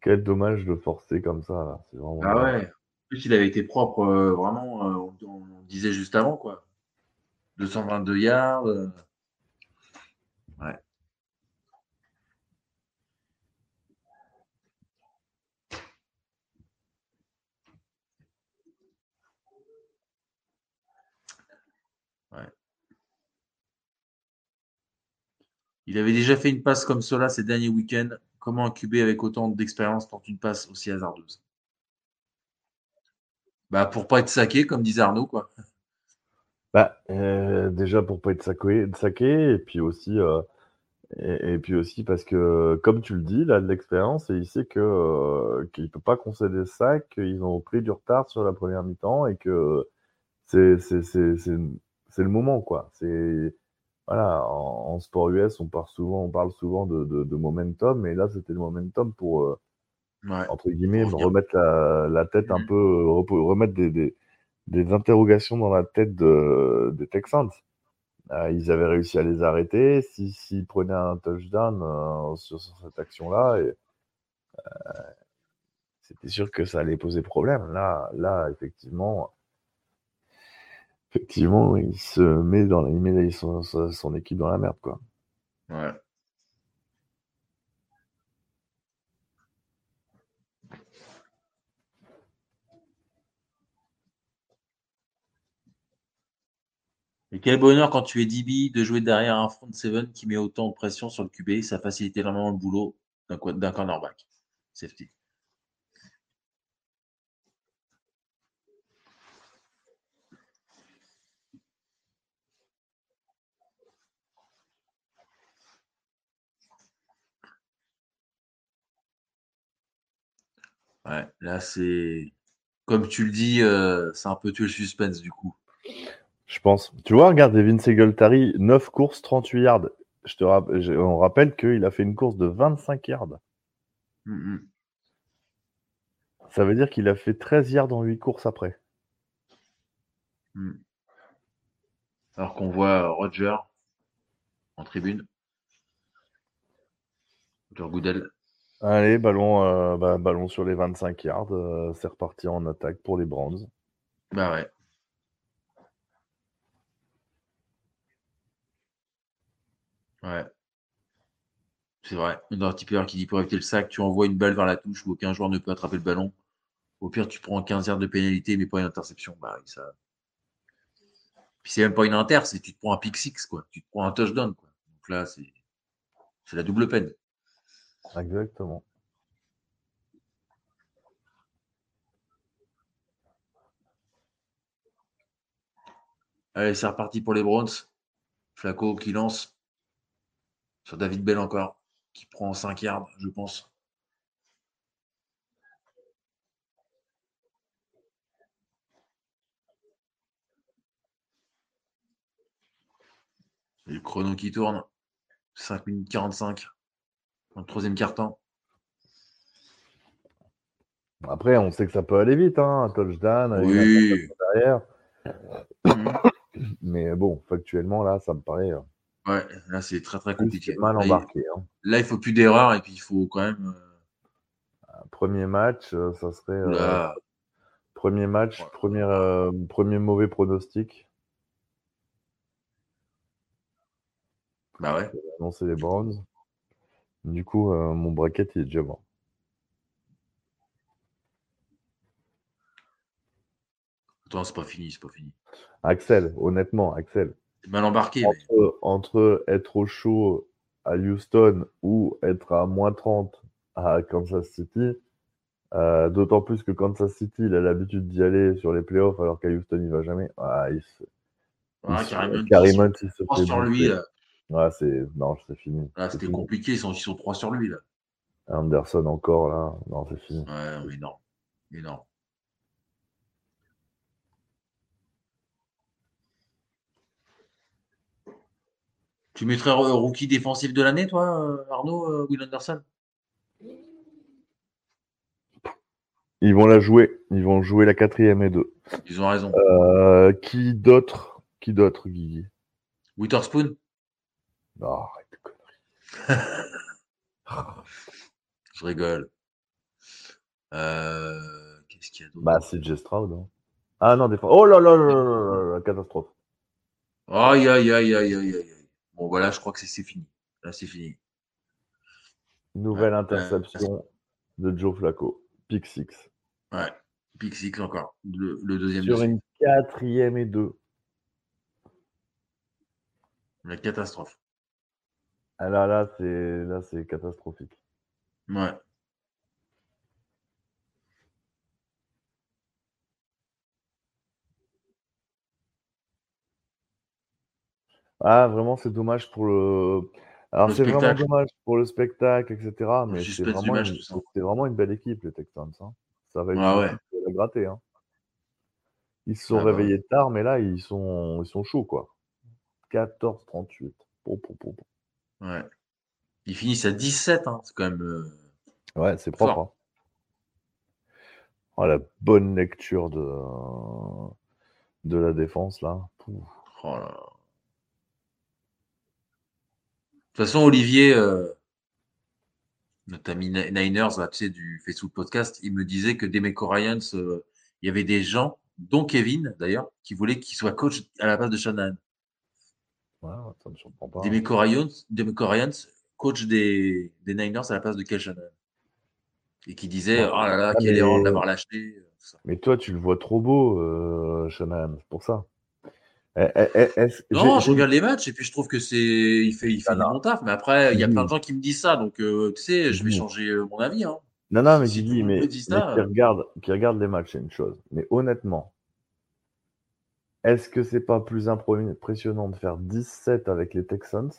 Quel dommage de forcer comme ça. Là. Vraiment ah ouais. En plus, il avait été propre, euh, vraiment, euh, on, disait juste avant, quoi. 222 yards. Il avait déjà fait une passe comme cela ces derniers week-ends. Comment un avec autant d'expérience tente une passe aussi hasardeuse? Bah, Pour pas être saqué, comme disait Arnaud. Quoi. Bah, euh, déjà pour pas être saqué, et puis aussi, euh, et, puis aussi parce que, comme tu le dis, il a de l'expérience et il sait que euh, qu'il peut pas concéder sac, qu'ils ont pris du retard sur la première mi-temps et que c'est le moment, quoi. C'est voilà, en, sport US, on parle souvent, on parle souvent de, de, momentum, mais là, c'était le momentum pour, euh, entre guillemets, remettre la, tête un mmh. peu, remettre des, des, des, interrogations dans la tête de, des Texans. Euh, ils avaient réussi à les arrêter. S'ils si, prenaient un touchdown euh, sur, cette action-là, c'était sûr que ça allait poser problème. Là, là effectivement, effectivement, il se met dans il met son, son, équipe dans la merde, quoi. Ouais. Et quel bonheur quand tu es DB de jouer derrière un front seven qui met autant de pression sur le QB, ça facilite énormément le boulot d'un cornerback. Safety. Ouais, là, c'est. Comme tu le dis, euh, c'est un peu tuer le suspense du coup. Je pense. Tu vois, regarde, Devin Segeltari, 9 courses, 38 yards. Je te On rappelle qu'il a fait une course de 25 yards. Ça veut dire qu'il a fait 13 yards en 8 courses après. Mmh. Alors qu'on voit Roger en tribune. Roger Goodell. Allez, ballon, euh, bah, ballon sur les 25 yards. Euh, c'est reparti en attaque pour les Browns. Bah ouais. Ouais. C'est vrai. Dans un tipeur qui dit pour éviter le sac, tu envoies une balle vers la touche où aucun joueur ne peut attraper le ballon. Au pire, tu prends 15 yards de pénalité, mais pas une interception. Bah ça. Puis c'est même pas une inter, c'est tu te prends un pick six, quoi. Tu te prends un touchdown, quoi. Donc là, c'est la double peine. Exactement. Allez, c'est reparti pour les Browns. Flaco qui lance sur David Bell encore, qui prend 5 yards, je pense. Le chrono qui tourne. 5 minutes 45 le troisième quart-temps. Après, on sait que ça peut aller vite, hein, un touchdown, oui. derrière. Mhm. Mais bon, factuellement, là, ça me paraît. Euh, ouais, là, c'est très très compliqué. Mal embarqué. Hein. Là, il, ne faut plus d'erreur et puis il faut quand même. Euh, premier match, euh, ça serait. premier match, premier, premier mauvais pronostic. Bah ouais. Annoncer les Browns. Du coup, euh, mon bracket, il est déjà bon. Attends, c'est pas fini, c'est pas fini. Axel, honnêtement, Axel. Mal embarqué. Entre, être au chaud à Houston ou être à moins 30 à Kansas City, euh, d'autant plus que Kansas City, il a l'habitude d'y aller sur les playoffs alors qu'à Houston, il va jamais. Ah, il se, carrément, il se fait sur lui. Ouais, c'est. Non, c'est fini. Là, c'était compliqué, ils sont, ils sont trois sur lui, là. Anderson encore, là. Non, c'est fini. Ouais, mais non. Mais non. Tu mettrais rookie défensif de l'année, toi, euh, Arnaud, euh, Will Anderson? Ils vont la jouer. Ils vont jouer la quatrième et deux. Ils ont raison. Euh, qui d'autre? Qui d'autre, Guigui? Witherspoon? Non, arrête de conneries. Je rigole. Euh, Qu'est-ce qu'il y a d'autre? Bah, c'est Jay Stroud. Hein. Ah non, défense. Oh là là là là là, catastrophe. Aïe, aïe, aïe, aïe, aïe, aïe. Bon, voilà, je crois que c'est fini. Là, c'est fini. Nouvelle interception de Joe Flacco. Pick 6. Ouais, pick 6 encore. Le, le deuxième. Sur une quatrième et deux. La catastrophe. Ah là, là, c'est là, c'est catastrophique. Ouais. Ah, vraiment, c'est dommage pour le. Alors, c'est vraiment dommage pour le spectacle, etc. Mais c'est vraiment, une... vraiment, une belle équipe, les Texans. Hein. Ça va être ah ouais. gratter. Hein. Ils se sont Ah bah réveillés tard, mais là, ils sont, ils sont chauds, quoi. 14-38. Bon, bon, bon, bon. Ouais. Ils finissent à 17, hein. c'est quand même. euh, Ouais, c'est propre. Fort. hein. Oh, la bonne lecture de, de la défense, là. Pouf. oh là là. De toute façon, Olivier, euh, notre ami Ni- Niners, là, tu sais, du Facebook Podcast, il me disait que Demeco Ryans, euh, il y avait des gens, dont Kevin d'ailleurs, qui voulaient qu'il soit coach à la place de Shannon. Ça me surprend pas. Ryans, coach des, des Niners à la place de Kel Shannon. Et qui disait, Ouais. oh là là, Ah, quelle mais- erreur de l'avoir lâché. euh. Mais toi, tu le vois trop beau, euh, Shanahan, c'est pour ça. Eh, eh, eh, Non, je regarde les matchs et puis je trouve que c'est, il fait, il fait Ah non. bon taf. Mais après, il y a plein de gens qui me disent ça, donc euh, tu sais, je vais changer euh, mon avis. Hein. Non, non, mais Si monde mais, dit mais ça, qui, regarde, qui regarde les matchs, c'est une chose. Mais honnêtement, est-ce que c'est pas plus impressionnant de faire 17 avec les Texans,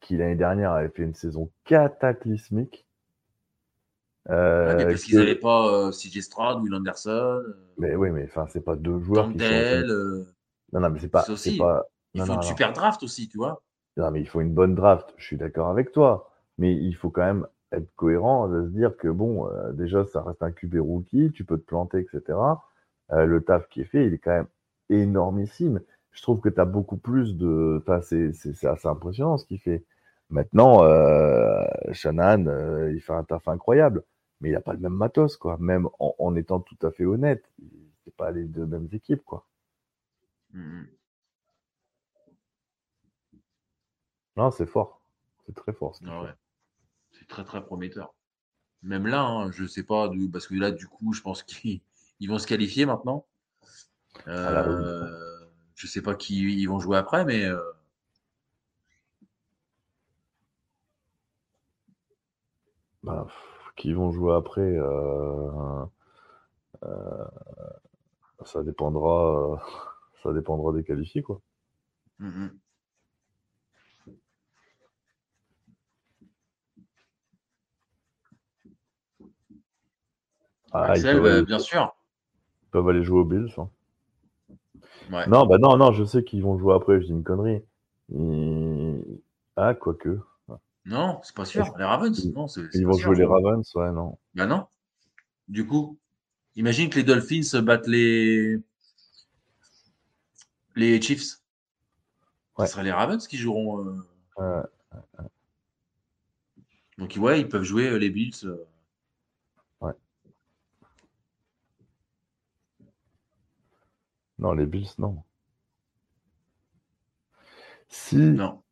qui l'année dernière avaient fait une saison cataclysmique? Euh, mais parce qu'ils n'avaient pas euh, CJ Stroud, Will Anderson, euh, Mais oui, mais enfin, c'est pas deux joueurs qui sont. Euh, Non, non, mais c'est pas. aussi. pas... il Non, faut non, une non. super draft aussi, tu vois. Non, mais il faut une bonne draft. Je suis d'accord avec toi. Mais il faut quand même être cohérent de se dire que, bon, déjà, ça reste un QB rookie, tu peux te planter, etc. Euh, le taf qui est fait, il est quand même énormissime. Je trouve que tu as beaucoup plus de. Enfin, c'est c'est- c'est assez impressionnant ce qu'il fait. Maintenant, euh, Shanahan, euh, il fait un taf incroyable. Mais il n'a pas le même matos, quoi. Même en, en étant tout à fait honnête. C'est pas les deux mêmes équipes, quoi. Mhm. Non, c'est fort. C'est très fort. ce qu'il Ah fait. ouais. C'est très très prometteur. Même là, hein, je sais pas, parce que là, du coup, je pense qu'ils ils vont se qualifier maintenant. Euh, je sais pas qui ils vont jouer après, mais euh, Bah, qui vont jouer après, euh, ça dépendra, ça dépendra des qualifiés, quoi. mhm. Ah, Axel, bien sûr. Peuvent aller jouer aux Bills. hein. Ouais. Non, bah non, non, je sais qu'ils vont jouer après. Je dis une connerie. Ah, quoique. Non, c'est pas sûr. Les Ravens, non, c'est c'est Ils vont sûr, jouer les. Ravens, ouais, non. Bah non. Du coup, imagine que les Dolphins battent les les Chiefs. Ouais. Ce sera les Ravens qui joueront. euh, Euh, Donc ouais, ils peuvent jouer euh, les Bills. euh. Non, les Bills, non. Si, Non,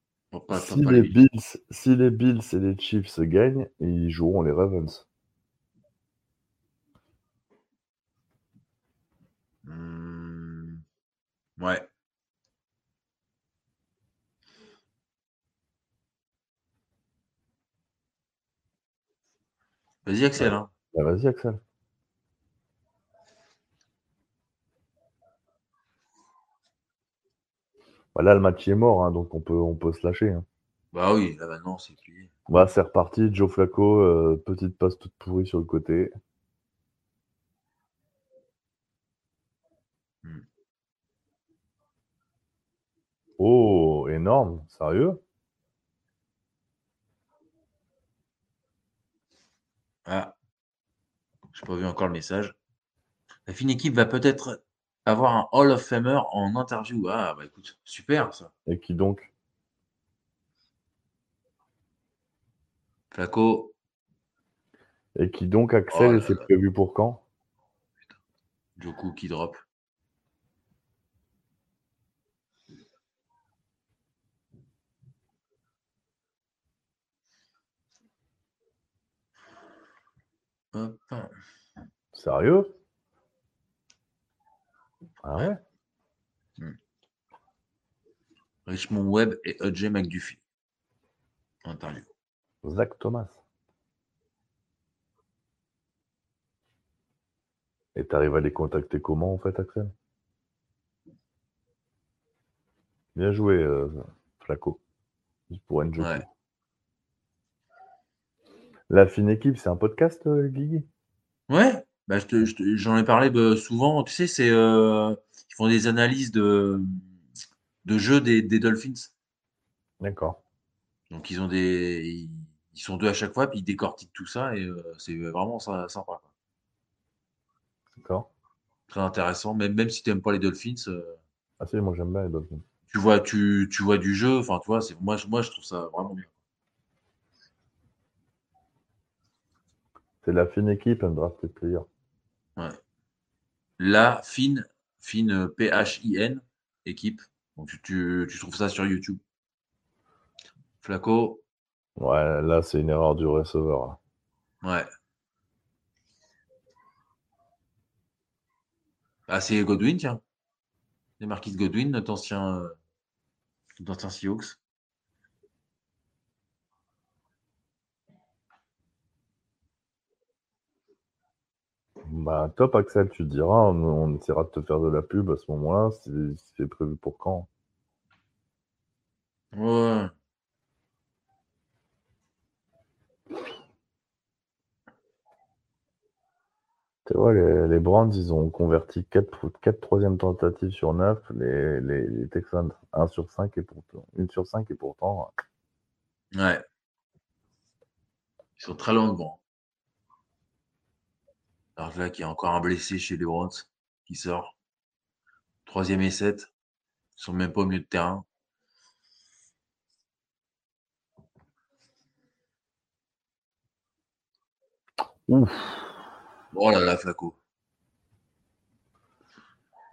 pas, si pas les. Bills, si les Bills et les Chiefs gagnent, ils joueront les Ravens. Hmm, Ouais. Vas-y Axel. Hein. Bah, vas-y, Axel. Bah, là, le match est mort, hein, donc on peut, on peut se lâcher. hein. Bah oui, là maintenant c'est plié. Bah, c'est reparti. Joe Flacco, euh, petite passe toute pourrie sur le côté. Hmm. Oh, énorme, sérieux? Ah, j'ai pas vu encore le message. La fine équipe va peut-être avoir un Hall of Famer en interview. Ah bah écoute, super ça. Et qui donc? Flaco, Et qui donc, Axel, Oh et c'est prévu pour quand? Joku qui drop. Hop. Sérieux? Ah ouais? Richmond Webb et OJ McDuffie. Interview. Zach Thomas. Et t'arrives à les contacter comment en fait, Axel? Bien joué, euh, Flaco. Pour Njoku. Ouais. La fine équipe, c'est un podcast, euh, Guigui? Ouais, Bah, j'en ai parlé bah, souvent. Tu sais, c'est ils font des analyses de, de jeux des, des Dolphins. D'accord. Donc ils ont des ils sont deux à chaque fois, puis ils décortiquent tout ça et c'est vraiment sympa. D'accord. Très intéressant, même, même si tu n'aimes pas les Dolphins. ah si, moi j'aime bien les Dolphins. Tu vois, tu, tu vois du jeu, enfin, tu vois, moi, moi je trouve ça vraiment bien. C'est la fine équipe, un draft player. Ouais. La fine, fine P-H-I-N, équipe. Donc tu, tu, trouves ça sur YouTube. Flaco. Ouais, là c'est une erreur du receveur. Ouais. Ah, c'est Godwin, tiens. C'est Marquis Godwin, notre ancien, euh, notre ancien Seahawks. Bah, top Axel, tu diras, on, essaiera de te faire de la pub à ce moment-là, c'est prévu pour quand Ouais. Tu vois, les, les Brands, ils ont converti 4, 4 troisième tentatives sur 9, les, les, Texans 1 sur 5 et pourtant 1 sur 5 et pourtant. Ouais. Ils sont très loin devant. Alors là, qui a encore un blessé chez les Browns qui sort. Troisième et 7. Ils sont même pas au milieu de terrain. Ouf. Oh là là, Flaco.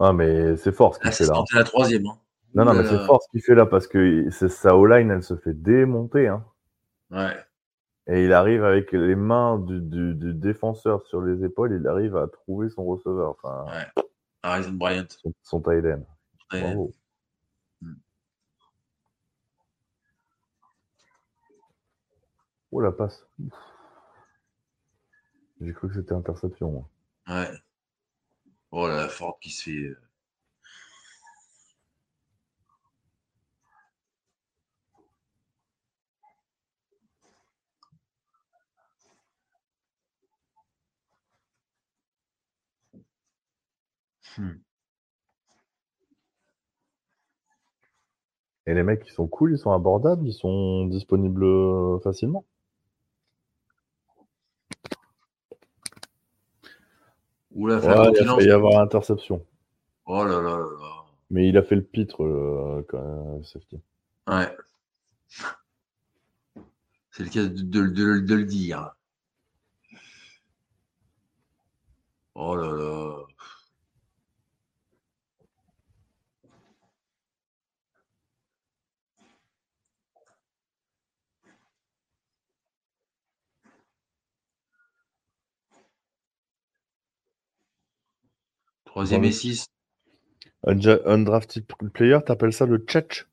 Ah, mais c'est fort ce qu'il fait là. C'est la troisième. Hein. Non, non, mais c'est fort ce qu'il fait là parce que sa O-line, elle se fait démonter. Hein. Ouais. Et il arrive avec les mains du, du, défenseur sur les épaules, il arrive à trouver son receveur. Enfin, ouais. Harrison Bryant. Son, son. Bravo. Hmm. Oh la passe. J'ai cru que c'était interception. Moi. Ouais. Oh la forte qui se fait. Hmm. Et les mecs, ils sont cool, ils sont abordables, ils sont disponibles euh, facilement. Oula, il a failli y avoir interception. Oh là là là Mais il a fait le pitre, euh, quand même, safety. Ouais. C'est le cas de, le dire. Oh là là. Troisième et 6. Undrafted player, t'appelles ça le chat?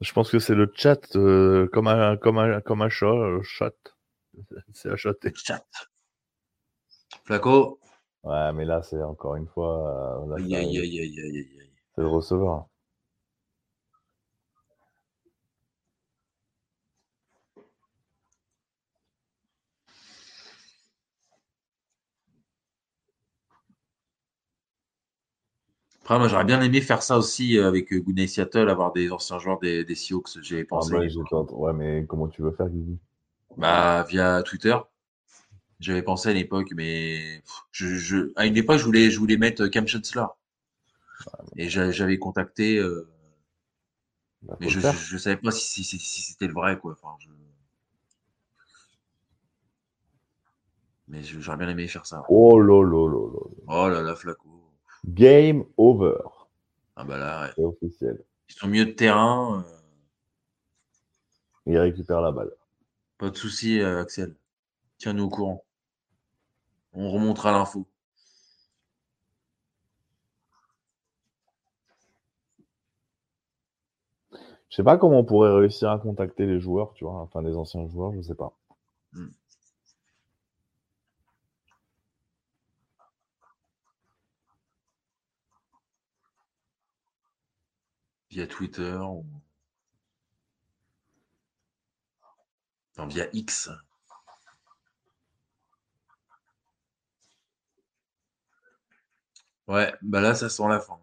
Je pense que c'est le chat euh, comme, un, comme, un, comme un chat. Euh, chat. C'est achaté. Chat. Flaco. Ouais, mais là, c'est encore une fois. Euh, aïe, aïe, aïe, aïe, aïe, aïe. C'est le receveur. Après, moi, j'aurais bien aimé faire ça aussi euh, avec euh, Goodnight Seattle, avoir des anciens joueurs des, des Seahawks. J'avais ah, pensé. ouais, mais comment tu veux faire, Guigui? Bah, via Twitter. J'avais pensé à l'époque, mais je, je, à une époque, je voulais, je voulais mettre Cam Chancellor. Et j'avais contacté, euh, bah, mais je, je, savais pas si, si, si c'était le vrai, quoi. Enfin, je... Mais j'aurais bien aimé faire ça. Oh là là là là. Oh là là, Flaco. Game over. Ah bah là, C'est officiel. Ils sont mieux de terrain. Euh. Il récupère la balle. Pas de souci, euh, Axel. Tiens-nous au courant. On remontera l'info. Je sais pas comment on pourrait réussir à contacter les joueurs, tu vois, enfin les anciens joueurs, je sais pas. Via Twitter ou non, via X. Ouais, bah là, ça sent la fin.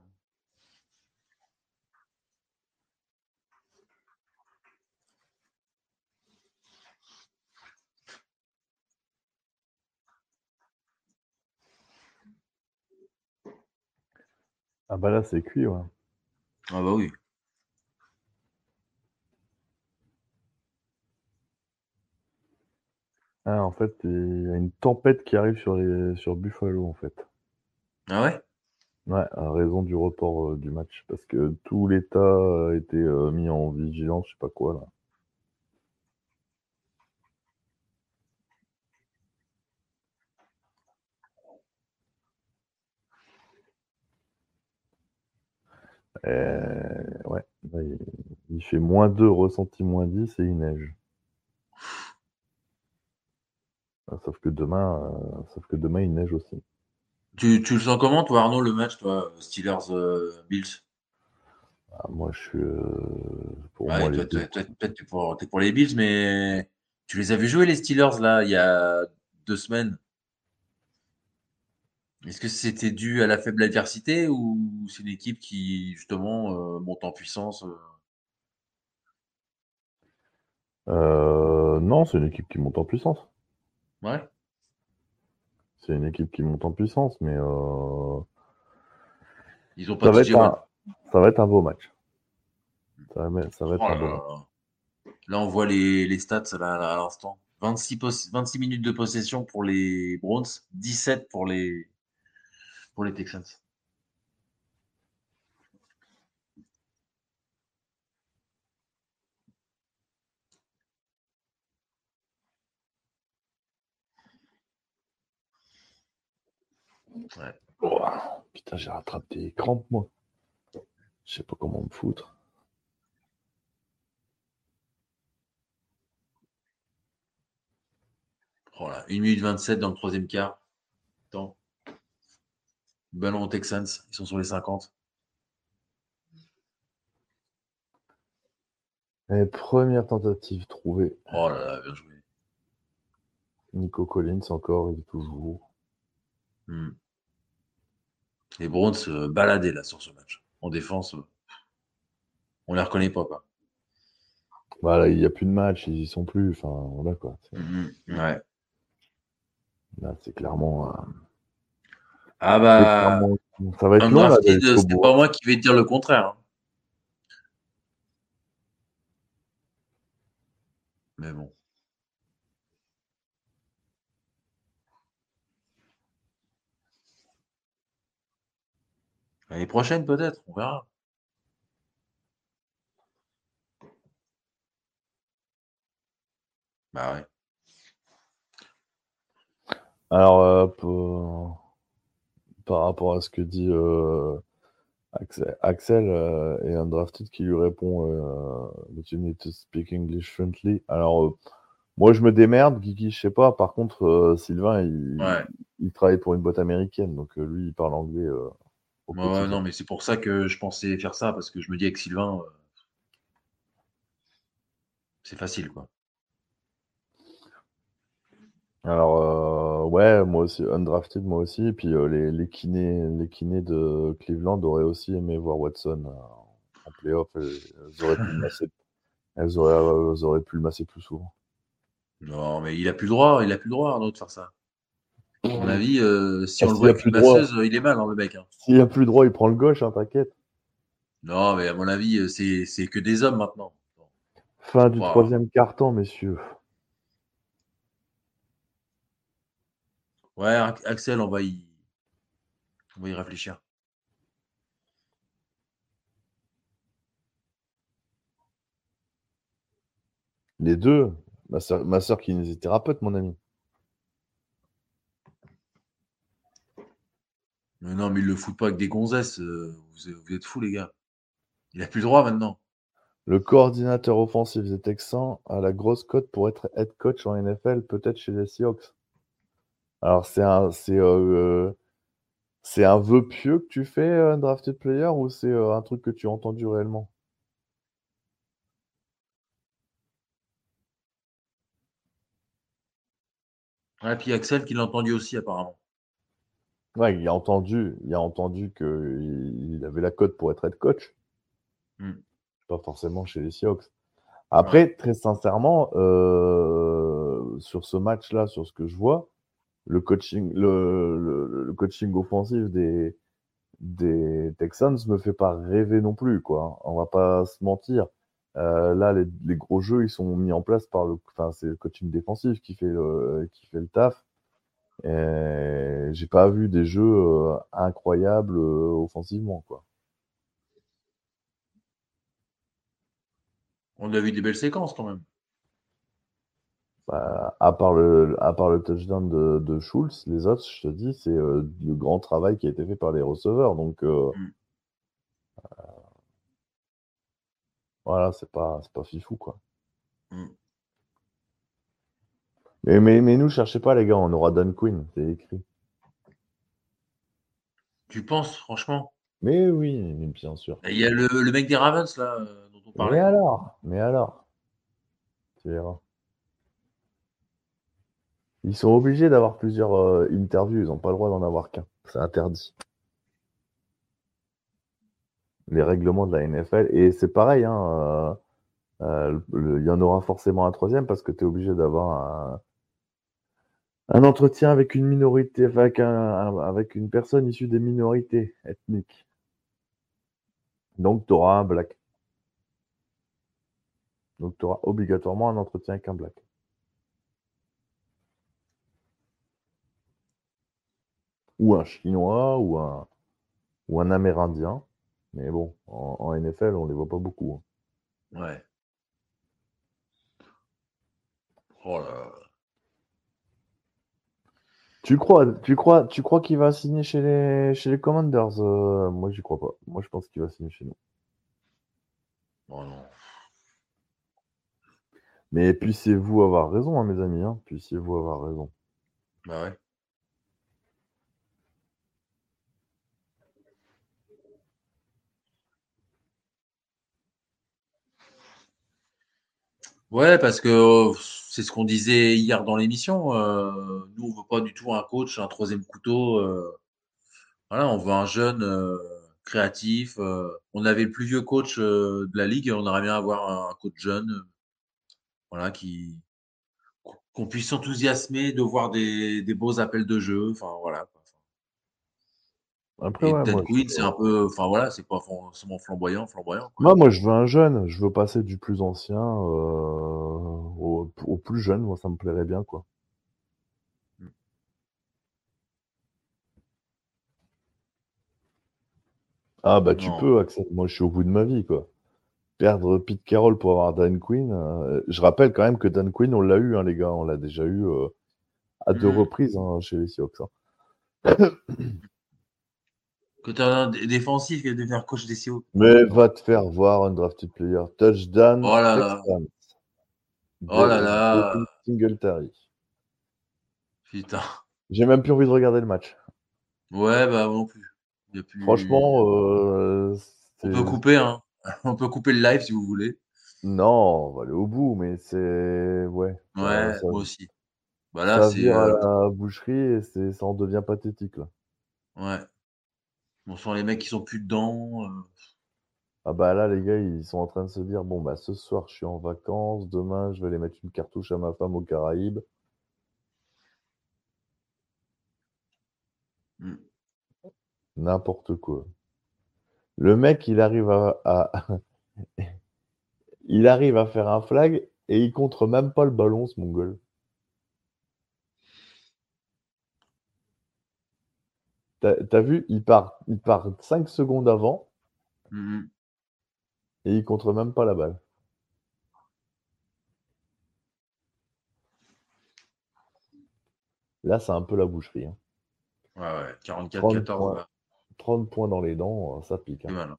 Ah bah là, c'est cuit, ouais. Ah bah oui. Ah, en fait, il y a une tempête qui arrive sur, les, sur Buffalo, en fait. Ah ouais? Ouais, à raison du report euh, du match. Parce que tout l'État a été euh, mis en vigilance, je sais pas quoi, là. Euh, ouais, il, fait moins 2, ressenti moins 10 et il neige. Ah, sauf que demain, euh, sauf que demain il neige aussi. Tu, tu, le sens comment, toi, Arnaud, le match, toi, Steelers-Bills ah, Moi, je suis. Euh, pour moi, toi, toi, es pour, es pour les Bills, mais tu les as vu jouer, les Steelers, là, il y a deux semaines? Est-ce que c'était dû à la faible adversité ou c'est une équipe qui justement euh, monte en puissance euh? Euh, Non, c'est une équipe qui monte en puissance. Ouais. C'est une équipe qui monte en puissance, mais ils ont pas ça, va un... ça va être un beau match. Ça va, être oh un beau là, là, on voit les, les stats à l'instant. 26, 26 minutes de possession pour les Browns, 17 pour les, pour les Texans. Ouais. Oh, putain, j'ai rattrapé des crampes, moi. Je sais pas comment me foutre. Voilà, 1 minute 27 dans le troisième quart. Temps. Ballon aux Texans, ils sont sur les 50. Et première tentative trouvée. Oh là là, bien joué. Nico Collins encore, il est toujours. Hmm. Les Browns se baladaient là sur ce match. En défense, on les reconnaît pas. Quoi. Voilà, il n'y a plus de match, ils y sont plus. Enfin, voilà quoi. Hmm, ouais. Là, c'est clairement. Euh, ah bah. Ça va être long. Pas moi qui vais dire le contraire. Hein. Mais bon. L'année prochaine, peut-être, on verra. Bah ouais. Alors, euh, pour par rapport à ce que dit euh, Axel, euh, et un drafted qui lui répond euh, you need to speak English fluently. Alors, moi, je me démerde, Guigui, je sais pas. Par contre, Sylvain, il, travaille pour une boîte américaine, donc lui, il parle anglais. Ouais, non, mais c'est pour ça que je pensais faire ça, parce que je me dis avec Sylvain, c'est facile, quoi. Alors, euh, ouais, moi aussi, undrafted, moi aussi. Et puis, euh, les, les, kinés, les kinés de Cleveland auraient aussi aimé voir Watson euh, en playoff. Elles, auraient pu le masser, elles auraient, pu le masser plus souvent. Non, mais il a plus le droit, il a plus le droit, Arnaud, de faire ça. À mon avis, si on le voit avec une masseuse, il est mal, hein, le mec. Hein. S'il a plus le droit, il prend le gauche, hein, t'inquiète. Non, mais à mon avis, c'est que des hommes maintenant. Fin du troisième carton, messieurs. Ouais, Axel, on va y, on va y réfléchir. Les deux. Ma soeur, ma soeur kinésithérapeute, mon ami. Mais non, mais il le fout pas avec des gonzesses. Euh, vous, êtes fous, les gars. Il a plus le droit maintenant. Le coordinateur offensif des Texans a la grosse cote pour être head coach en NFL, peut-être chez les Seahawks. Alors, c'est un, c'est, euh, c'est un vœu pieux que tu fais, un drafted player, ou c'est euh, un truc que tu as entendu réellement? Et puis Axel qui l'a entendu aussi apparemment. Ouais, il a entendu, il a entendu qu'il il avait la cote pour être head coach. Hmm. Pas forcément chez les Seahawks. Après, très sincèrement, euh, sur ce match-là, sur ce que je vois, le coaching, le, le, coaching offensif des, des Texans me fait pas rêver non plus, quoi. On va pas se mentir. Euh, là, les, les, gros jeux, ils sont mis en place par le, enfin, c'est le coaching défensif qui fait le, qui fait le taf. J'ai pas vu des jeux euh, incroyables euh, offensivement, quoi. On a vu des belles séquences quand même. Bah, à, part le, à part le touchdown de, de Schultz, les autres, je te dis, c'est euh, le grand travail qui a été fait par les receveurs. Donc, euh, mm. euh, voilà, c'est pas, pas fifou, quoi. Mm. Mais, mais, mais nous, cherchez pas, les gars, on aura Dan Quinn, c'est écrit. Tu penses, franchement? Mais oui, bien sûr. Il y a le, le mec des Ravens, là, dont on parlait. Mais alors Mais alors? Tu verras. Ils sont obligés d'avoir plusieurs euh, interviews, ils n'ont pas le droit d'en avoir qu'un. C'est interdit. Les règlements de la NFL. Et c'est pareil, hein, euh, euh, il y en aura forcément un troisième parce que tu es obligé d'avoir un, entretien avec une minorité, avec, avec une personne issue des minorités ethniques. Donc tu auras un black. Donc tu auras obligatoirement un entretien avec un black. ou un Chinois ou un, un Amérindien. Mais bon, en, NFL, on les voit pas beaucoup. Hein. Ouais. Oh là. Tu crois, tu crois, tu crois qu'il va signer chez les, chez les Commanders euh, Moi, j'y crois pas. Moi, je pense qu'il va signer chez nous. Oh non. Mais puissiez-vous avoir raison, hein, mes amis. Hein. Puissiez-vous avoir raison. Bah ouais. Ouais, parce que euh, c'est ce qu'on disait hier dans l'émission. Euh, nous, on veut pas du tout un coach, un troisième couteau. Euh, voilà, on veut un jeune créatif. on avait le plus vieux coach de la ligue. On aimerait bien avoir un coach jeune, voilà, qui qu'on puisse s'enthousiasmer de voir des, des beaux appels de jeu. Enfin, voilà. Après, et ouais, Queen, c'est un peu, enfin voilà, c'est pas forcément flamboyant, flamboyant. Moi, moi, je veux un jeune. Je veux passer du plus ancien euh, au, plus jeune. Moi, ça me plairait bien, quoi. Mm. Ah bah tu peux, Axel. Moi, je suis au bout de ma vie, quoi. Perdre Pete Carroll pour avoir Dan Quinn. Euh, je rappelle quand même que Dan Quinn, on l'a eu, hein, les gars. On l'a déjà eu euh, à deux mm. reprises hein, chez les Seahawks. Hein. Que tu as un défensif qui va devenir coach des Seahawks. Mais va te faire voir un drafted player. Touchdown. Oh là là. Oh là là. Singletary. Putain. J'ai même plus envie de regarder le match. Ouais, bah non plus. Franchement, euh, on peut couper, hein. On peut couper le live si vous voulez. Non, on va aller au bout, mais c'est. Ouais. Ouais, moi aussi. Bah là, c'est. à euh, la boucherie et ça en devient pathétique, là. Ouais. On sent les mecs qui sont plus dedans. Euh. Ah bah là, les gars, ils sont en train de se dire bon, bah ce soir, je suis en vacances. Demain, je vais aller mettre une cartouche à ma femme aux Caraïbes. Hmm. N'importe quoi. Le mec, il arrive à, il arrive à faire un flag et il contre même pas le ballon, ce mongol. T'as vu, il part, il part 5 secondes avant mmh et il contre même pas la balle. Là, c'est un peu la boucherie. Hein. Ouais, ouais, 44-14. 30, points dans les dents, ça pique. Hein.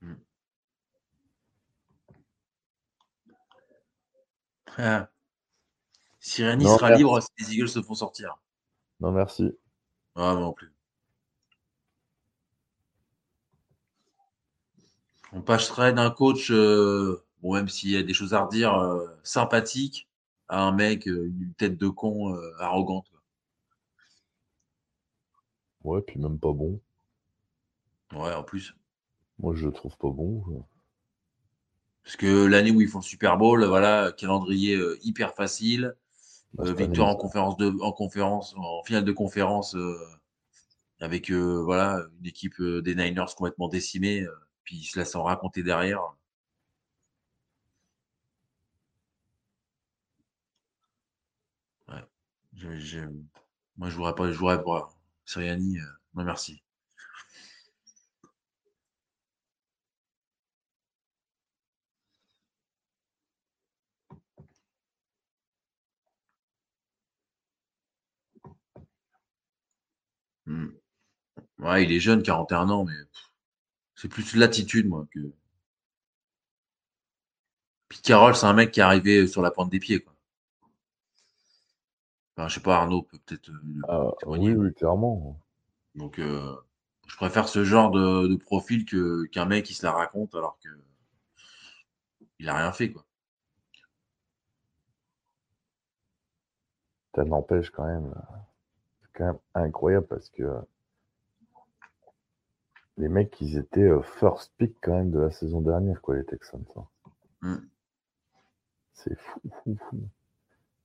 Mmh. Ah. Si sera libre si les Eagles se font sortir. Non, merci. Ah, non plus. On passerait d'un coach, euh, bon, même s'il y a des choses à redire, euh, sympathique, à un mec, une tête de con arrogante. Ouais, puis même pas bon. Ouais, en plus. Moi, je le trouve pas bon. Parce que l'année où ils font le Super Bowl, voilà, calendrier hyper facile. Bah, victoire en conférence de, en conférence, en finale de conférence, avec voilà une équipe des Niners complètement décimée, puis ils se laissent en raconter derrière. Moi, je voudrais pas, je voudrais pas. Siriani, euh, non merci. Hmm. Ouais, il est jeune, 41 ans, mais c'est plus l'attitude, moi, que. Puis Carole, c'est un mec qui est arrivé sur la pointe des pieds, quoi. Enfin, je sais pas, Arnaud peut peut-être. Euh, ah, oui, oui, clairement. Donc, euh, je préfère ce genre de, profil que qu'un mec qui se la raconte alors que il a rien fait, quoi. Ça n'empêche quand même. C'est quand même incroyable parce que les mecs, ils étaient euh, first pick quand même de la saison dernière, quoi, les Texans. Hein. Mmh. C'est fou, fou, fou.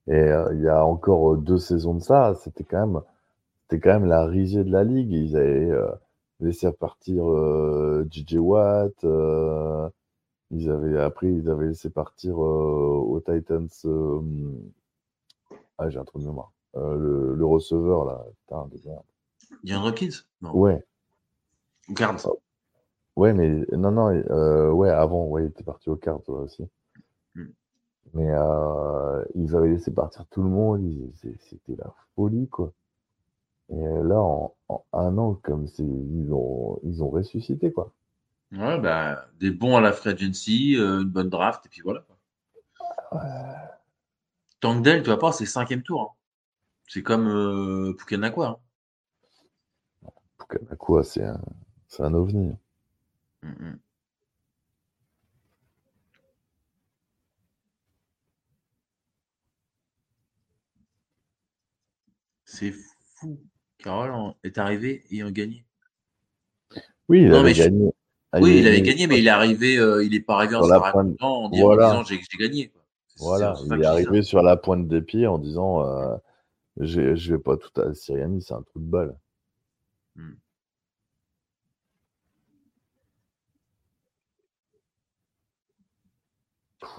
Et euh, il y a encore euh, deux saisons de ça, c'était quand même, c'était quand même la risée de la ligue. Ils avaient euh, laissé partir JJ Watt. ils avaient après, ils avaient laissé partir aux Titans. ah, j'ai un truc de mémoire. Le, le, receveur là, putain de merde. Yann Hopkins non. Ouais. Ou Cards. Ouais, mais non, non, ouais, avant, ouais, il était parti au Cards aussi. Mais euh, ils avaient laissé partir tout le monde, c'était la folie, quoi. Et là, en, un an, comme c'est, ils ont, ils ont ressuscité, quoi. Ouais, bah, des bons à la free agency, euh, une bonne draft, et puis voilà. Ouais. Tangdell, tu vas pas, c'est cinquième tour. C'est comme euh, Pukenakwa. Hein. Pukenakwa, c'est un, c'est un ovni. C'est fou. Carole est arrivé et a gagné. Oui, il avait gagné. Ah, oui, il, avait gagné, mais il est arrivé, euh, il n'est pas arrivé en, pointe... en, disant j'ai gagné. Voilà, il est arrivé sur la pointe des pieds en disant euh, je vais pas tout à Siriani, c'est un trou de balle. Hmm.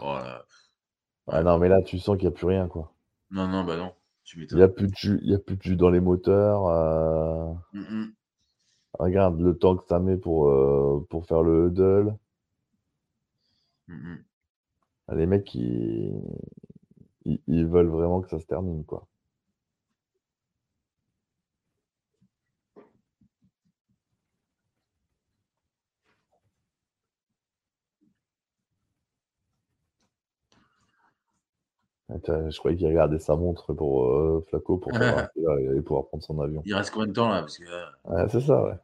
Oh ah non, mais là, tu sens qu'il n'y a plus rien, quoi. Non, non, bah non. Il n'y a, plus de jus, il y a plus de jus dans les moteurs. Euh. Mmh, mmh. Regarde le temps que ça met pour, euh, pour faire le huddle. Les mecs, ils, ils, veulent vraiment que ça se termine, quoi. Je croyais qu'il regardait sa montre pour euh, Flaco pour savoir allait pouvoir prendre son avion. Il reste combien de temps là? Parce que, ouais, C'est ça, ouais.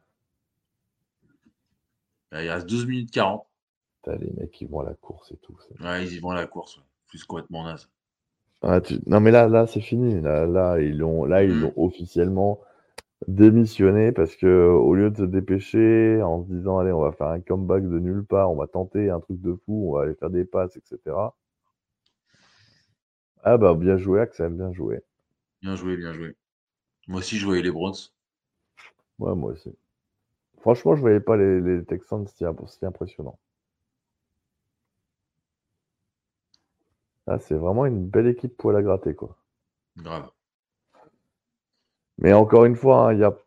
il reste 12 minutes 40. les mecs, ils vont à la course et tout. Ouais, ils y vont à la course. Plus complètement naze. Non, mais là, là c'est fini. Là, là, ils l'ont là, ils mmh. officiellement démissionné parce que au lieu de se dépêcher en se disant allez on va faire un comeback de nulle part, on va tenter un truc de fou, on va aller faire des passes, etc. Ah bah bien joué Axel, bien joué. Bien joué, bien joué. Moi aussi je voyais les Browns. Ouais, moi aussi. Franchement, je voyais pas les, Texans si, si impressionnants. Ah, c'est vraiment une belle équipe pour la gratter, quoi. Grave. Mais encore une fois, hein, il y a.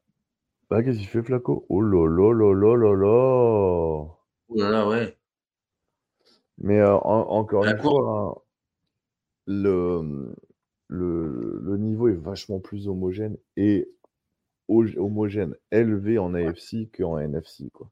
Ah, qu'est-ce qu'il fait, Flaco? Oh là là là là là là Oh là là, ouais. Mais euh, encore une fois, hein, le, le, niveau est vachement plus homogène et homogène élevé en AFC qu'en NFC. Quoi.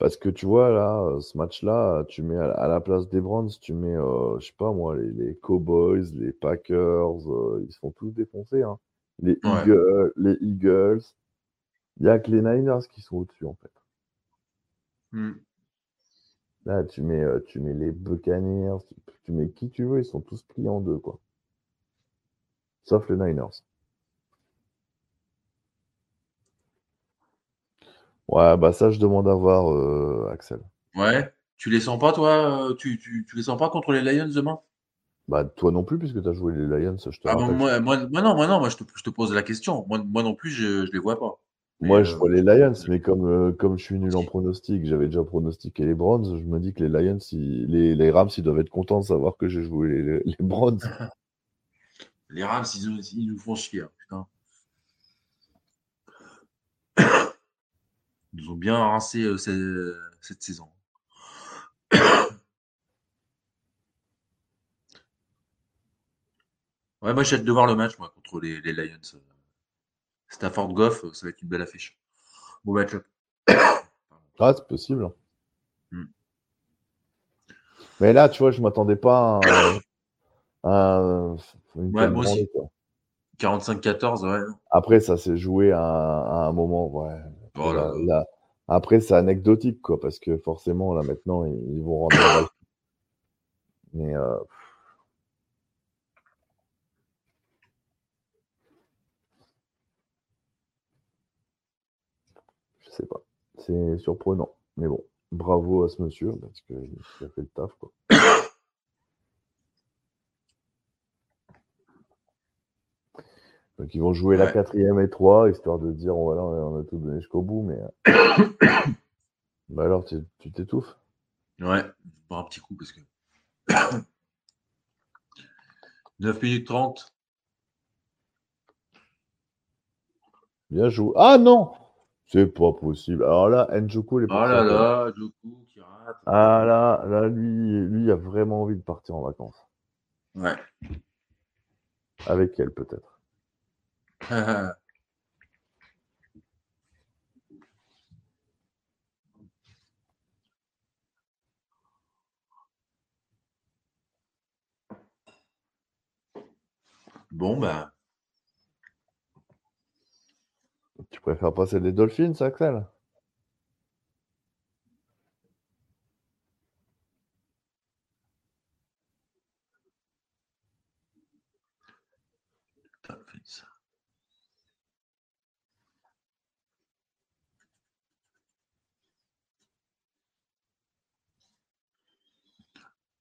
Parce que tu vois, là, ce match-là, tu mets à la place des Browns, tu mets, euh, je sais pas moi, les, Cowboys, les Packers, euh, ils se font tous défoncer. Hein. Les, Eagles, les Eagles. Il n'y a que les Niners qui sont au-dessus, en fait. Hmm. Là, tu mets, euh, tu mets les Buccaneers, tu mets qui tu veux, ils sont tous pris en deux, quoi. Sauf les Niners. Ouais, bah ça, je demande à voir, euh, Axel. Ouais. Tu les sens pas, toi euh, tu, tu, tu, les sens pas contre les Lions demain? Bah, toi non plus, puisque tu as joué les Lions. Je te ah, moi, moi, non, moi, non, moi, je te, je te pose la question. Moi, moi non plus, je, je les vois pas. Moi, je vois les Lions, mais comme, euh, comme je suis nul en pronostic, j'avais déjà pronostiqué les Browns, je me dis que les Lions, les, les, Rams, ils doivent être contents de savoir que j'ai joué les, les, Browns. les Rams, ils, ils, nous font chier, hein, putain. Ils nous ont bien rincé euh, cette, cette, saison. ouais, moi, j'ai hâte de voir le match, moi, contre les, les Lions. Stafford Goff, ça va être une belle affiche. Beau match-up. Ah, c'est possible. Hmm. Mais là, tu vois, je ne m'attendais pas à, une ouais, moi aussi. 45-14, ouais. Après, ça s'est joué à, un moment, ouais. Après, c'est anecdotique, quoi, parce que forcément, là, maintenant, ils, vont rendre. Mais. Euh, pas. C'est surprenant. Mais bon, bravo à ce monsieur parce qu'il a fait le taf. Quoi. Donc ils vont jouer la quatrième et trois, histoire de dire voilà, on a tout donné jusqu'au bout, mais. bah alors, tu t'étouffes Ouais, un petit coup parce que. 9 minutes 30. Bien joué. Ah non c'est pas possible. Alors là, Njoku, les Ah là là, Njoku qui rate. Ah là, là, lui, lui il a vraiment envie de partir en vacances. Ouais. Avec elle, peut-être. bon, bah. Tu préfères passer les Dolphins, Axel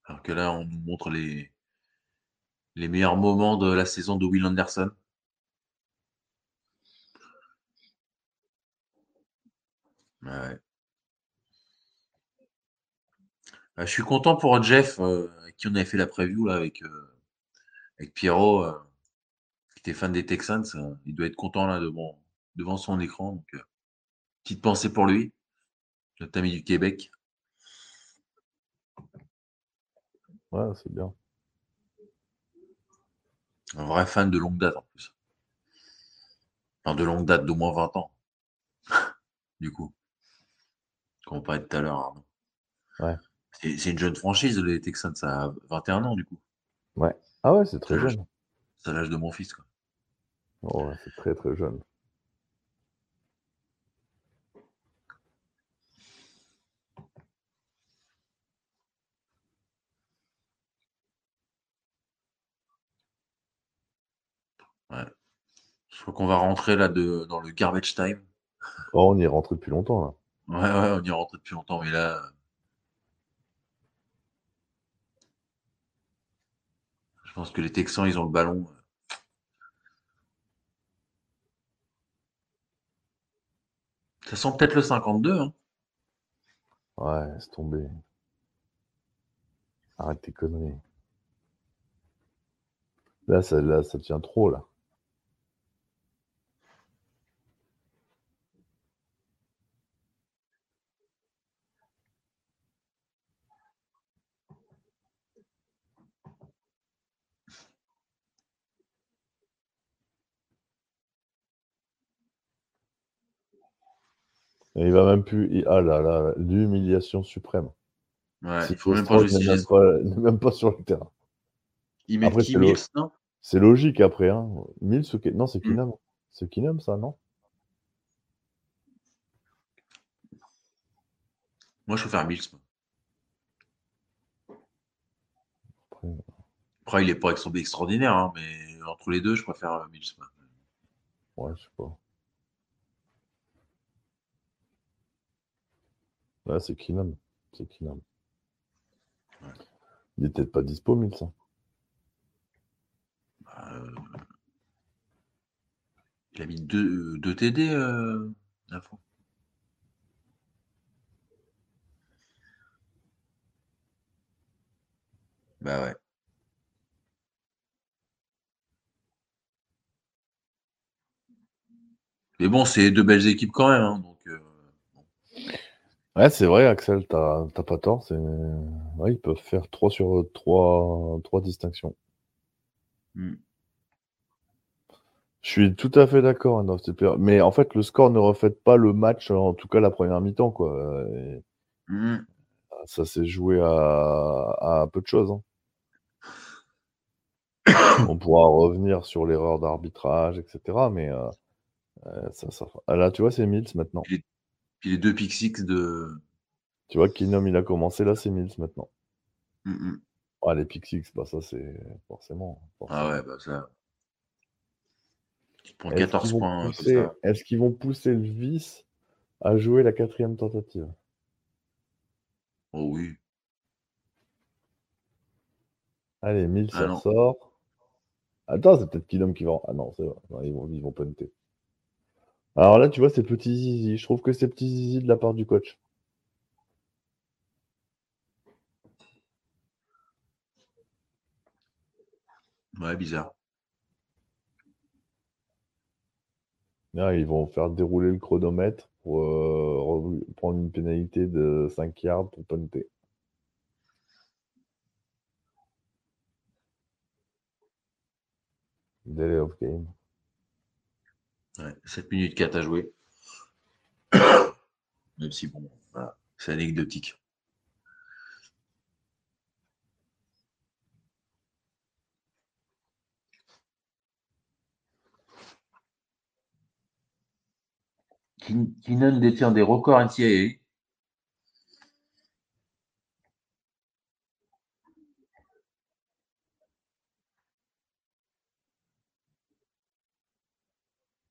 Alors que là, on nous montre les, les meilleurs moments de la saison de Will Anderson. Bah, je suis content pour Jeff, euh, qui on avait fait la preview là avec, euh, avec Pierrot, euh, qui était fan des Texans. il doit être content là devant, devant son écran. Donc, petite pensée pour lui, notre ami du Québec. Ouais, c'est bien. Un vrai fan de longue date en plus. Enfin, de longue date, d'au moins 20 ans. du coup on parlait tout à l'heure, Ouais. C'est une jeune franchise, les Texans, ça a 21 ans, du coup. Ouais. Ah ouais, c'est très jeune. C'est l'âge de mon fils, quoi. Oh ouais, c'est très très jeune. Ouais. Je crois qu'on va rentrer là de, dans le garbage time. Oh, on y est rentré depuis longtemps là. Ouais, ouais, on y est rentré depuis longtemps, mais là. Je pense que les Texans, ils ont le ballon. Ça sent peut-être le 52. Hein. Ouais, c'est tombé. Arrête tes conneries. Là, ça, là, ça tient trop, là. Il va même plus. Ah là là, l'humiliation suprême. Ouais, il faut même pas, même, même pas sur le terrain. Il met qui Mills, non? C'est logique après. Hein. Mills ou... Non, c'est Kinam. Hmm. C'est Kinam, ça, non? Moi, je préfère Mills. Après, il n'est pas extraordinaire, hein, mais entre les deux, je préfère euh, Mills. Ouais, je sais pas. C'est Kinam. C'est Kinam. Il n'est peut-être pas dispo, Mills. Hein. Bah, euh, il a mis deux, deux TD, euh, Bah ouais. Mais bon, c'est deux belles équipes quand même. Hein, donc, Ouais, c'est vrai, Axel, t'as pas tort. Ouais, ils peuvent faire 3 sur 3, 3 distinctions. Hmm. Je suis tout à fait d'accord, hein, mais en fait, le score ne reflète pas le match, en tout cas la première mi-temps, quoi. Hmm. Ça s'est joué à, peu de choses. Hein. On pourra revenir sur l'erreur d'arbitrage, etc. Mais euh, euh, ça, ça... Ah, là, tu vois, c'est Mills maintenant. Puis les, deux pick de. Tu vois, Kinom, il a commencé, là, c'est Mills maintenant. Mmh ah, les pick bah, ça, c'est forcément, Ah ouais, bah ça. 14 points. Est-ce qu'ils vont pousser le vice à jouer la quatrième tentative? Oh oui. Allez, Mills, ah ça sort. Attends, c'est peut-être Kidom qui va. Ah non, c'est vrai. ils vont, ils vont punter. Alors là, tu vois, c'est petit zizi. Je trouve que c'est petit zizi de la part du coach. Ouais, bizarre. Là, ils vont faire dérouler le chronomètre pour euh, prendre une pénalité de 5 yards pour punter. Delay of game. Ouais, 7 minutes 4 à jouer. Même si, bon, c'est anecdotique. Keenan détient des records NCAA.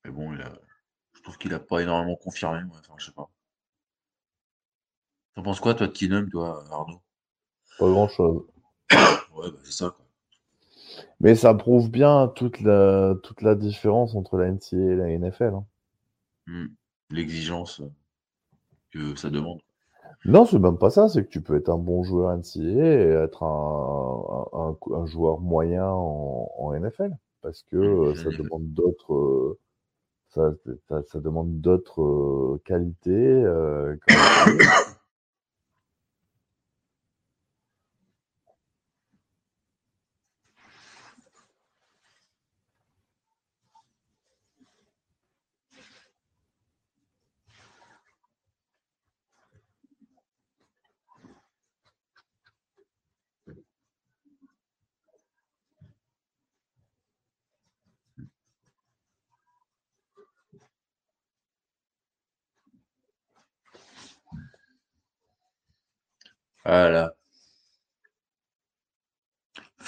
Mais bon, je trouve qu'il n'a pas énormément confirmé. Enfin, je sais pas. T'en penses quoi, toi, de Keenan, toi, Arnaud? Pas grand-chose. ouais, bah, c'est ça, quoi. Mais ça prouve bien toute la, toute la différence entre la NCA et la NFL. Hein. Hmm. L'exigence que ça demande. Non, c'est même pas ça, c'est que tu peux être un bon joueur NCA et être un, un, joueur moyen en, NFL. Parce que euh, ça demande d'autres. Euh, ça, ça, demande d'autres euh, qualités. Voilà.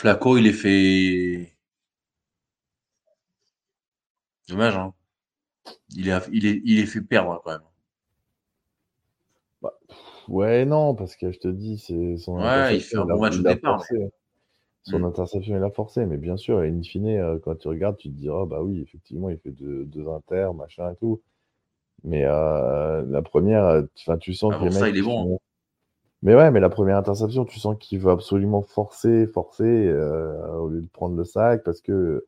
Flaco, il est fait. Dommage, hein. Il est, il est, il est fait perdre quand même. Bah, ouais, non, parce que je te dis, c'est son. Ouais, il fait un bon match au départ. Son mm. interception, il a forcé, mais bien sûr, in fine, euh, quand tu regardes, tu te diras, bah oui, effectivement, il fait deux, deux inter, machin et tout. Mais euh, la première, euh, tu sens que les ça, il est bon. Mais ouais, mais la première interception, tu sens qu'il veut absolument forcer, forcer euh, au lieu de prendre le sac parce que